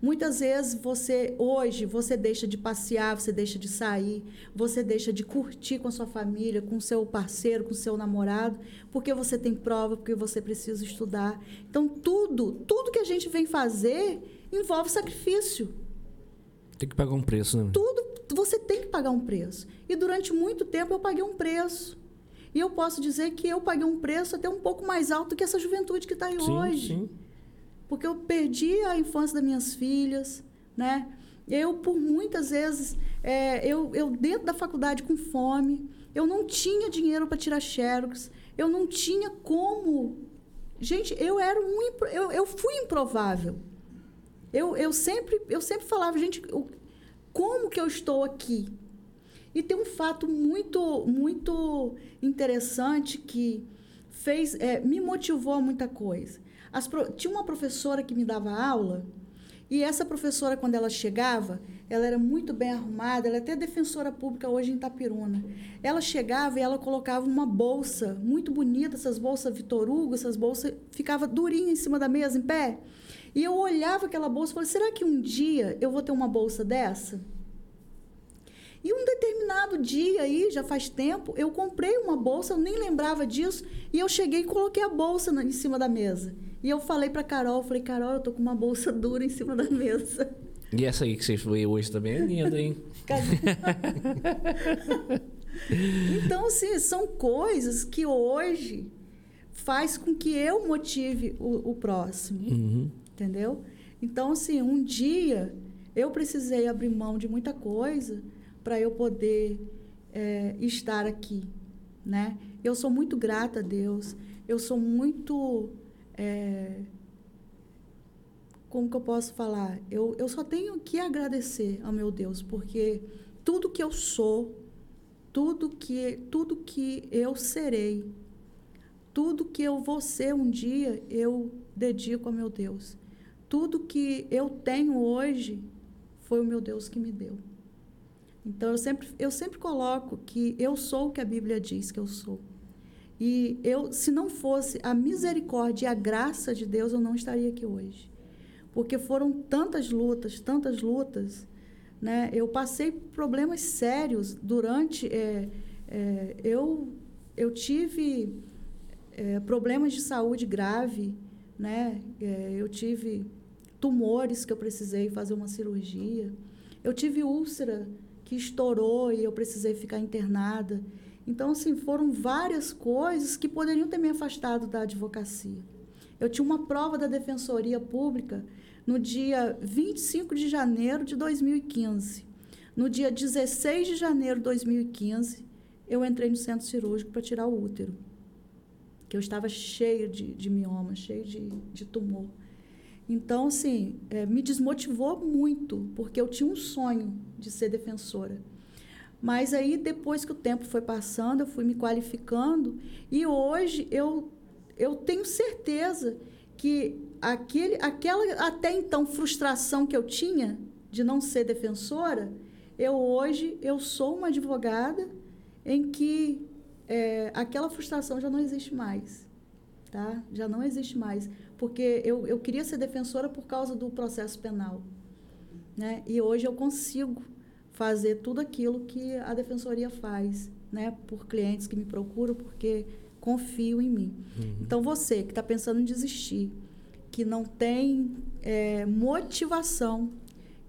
Muitas vezes você hoje você deixa de passear, você deixa de sair, você deixa de curtir com a sua família, com o seu parceiro, com o seu namorado, porque você tem prova, porque você precisa estudar. Então tudo, tudo que a gente vem fazer envolve sacrifício. Tem que pagar um preço, né? Tudo você tem que pagar um preço. E durante muito tempo eu paguei um preço. E eu posso dizer que eu paguei um preço até um pouco mais alto que essa juventude que está aí Sim, hoje sim. Porque eu perdi a infância das minhas filhas, né? Eu, por muitas vezes, é, eu, eu dentro da faculdade com fome, eu não tinha dinheiro para tirar xerox, eu não tinha como. Gente, eu era um. Eu, eu fui improvável. Eu, eu, sempre, eu sempre falava, gente, como que eu estou aqui? E tem um fato muito, muito interessante que fez, é, me motivou a muita coisa. As, tinha uma professora que me dava aula e essa professora, quando ela chegava, ela era muito bem arrumada, ela é até defensora pública hoje em Itapiruna. Ela chegava e ela colocava uma bolsa muito bonita, essas bolsas Vitor Hugo, essas bolsas, ficava durinha em cima da mesa, em pé. E eu olhava aquela bolsa e falei, será que um dia eu vou ter uma bolsa dessa? E um determinado dia aí, já faz tempo, eu comprei uma bolsa, eu nem lembrava disso, e eu cheguei e coloquei a bolsa em cima da mesa. E eu falei para Carol, falei, Carol, eu tô com uma bolsa dura em cima da mesa. E essa aí que você veio hoje também é linda, hein? então, assim, são coisas que hoje faz com que eu motive o, o próximo. Uhum. Entendeu? Então, assim, um dia eu precisei abrir mão de muita coisa para eu poder é, estar aqui, né? Eu sou muito grata a Deus. Eu sou muito é, como que eu posso falar? Eu, eu só tenho que agradecer ao meu Deus, porque tudo que eu sou, tudo que, tudo que eu serei, tudo que eu vou ser um dia, eu dedico ao meu Deus. Tudo que eu tenho hoje foi o meu Deus que me deu. Então eu sempre, eu sempre coloco que eu sou o que a Bíblia diz que eu sou. E eu, se não fosse a misericórdia e a graça de Deus, eu não estaria aqui hoje. Porque foram tantas lutas, tantas lutas, né? Eu passei problemas sérios durante. É, é, eu, eu tive é, problemas de saúde grave, né? É, eu tive tumores que eu precisei fazer uma cirurgia. Eu tive úlcera que estourou e eu precisei ficar internada. Então, assim, foram várias coisas que poderiam ter me afastado da advocacia. Eu tinha uma prova da Defensoria Pública no dia 25 de janeiro de 2015. No dia 16 de janeiro de 2015, eu entrei no centro cirúrgico para tirar o útero, que eu estava cheio de, de mioma, cheio de, de tumor. Então, assim, é, me desmotivou muito, porque eu tinha um sonho de ser defensora. Mas aí, depois que o tempo foi passando, eu fui me qualificando e hoje eu, eu tenho certeza que aquele, aquela até então frustração que eu tinha de não ser defensora, eu hoje eu sou uma advogada em que é, aquela frustração já não existe mais, tá? Já não existe mais porque eu, eu queria ser defensora por causa do processo penal. Né? E hoje eu consigo fazer tudo aquilo que a defensoria faz, né? por clientes que me procuram, porque confiam em mim. Uhum. Então, você que está pensando em desistir, que não tem é, motivação,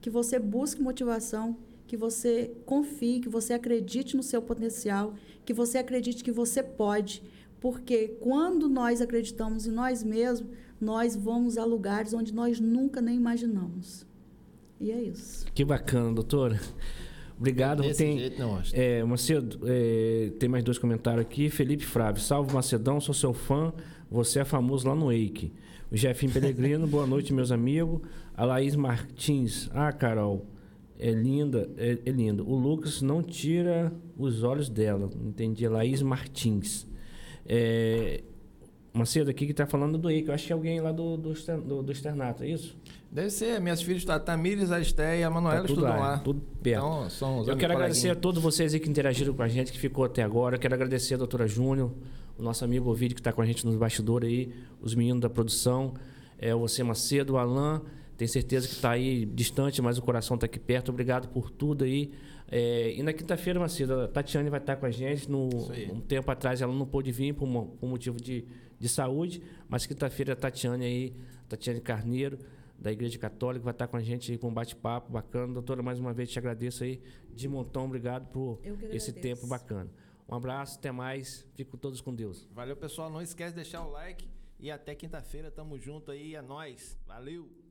que você busque motivação, que você confie, que você acredite no seu potencial, que você acredite que você pode. Porque quando nós acreditamos em nós mesmos, nós vamos a lugares onde nós nunca nem imaginamos. E é isso. Que bacana, doutora. Obrigado. Desse tem, jeito não, acho. É, Macedo, é, tem mais dois comentários aqui. Felipe Frávio, salve Macedão, sou seu fã. Você é famoso lá no Eike. O Jefinho Pellegrino, boa noite, meus amigos. A Laís Martins, ah, Carol, é linda, é, é linda. O Lucas não tira os olhos dela. Entendi. Laís Martins. É, Macedo aqui que está falando do que Eu acho que é alguém lá do, do, do, do externato, é isso? Deve ser. Minhas filhas, tá, Tamires, Aristé e a Manuela tá estudam lá, lá. Tudo perto. Então, são os Eu quero agradecer a todos vocês aí que interagiram com a gente, que ficou até agora. Eu quero agradecer a doutora Júnior, o nosso amigo Ovidio que está com a gente nos bastidores aí, os meninos da produção, é, você Macedo, o Alain. Tenho certeza que está aí distante, mas o coração está aqui perto. Obrigado por tudo aí. É, e na quinta-feira, Macedo, a Tatiane vai estar com a gente. No, um tempo atrás ela não pôde vir por, uma, por motivo de, de saúde, mas quinta-feira a Tatiane aí, Tatiane Carneiro, da Igreja Católica, vai estar com a gente aí com um bate-papo bacana. Doutora, mais uma vez te agradeço aí de montão. Obrigado por esse tempo bacana. Um abraço, até mais. Fico todos com Deus. Valeu, pessoal. Não esquece de deixar o like. E até quinta-feira, tamo junto aí. É nóis. Valeu!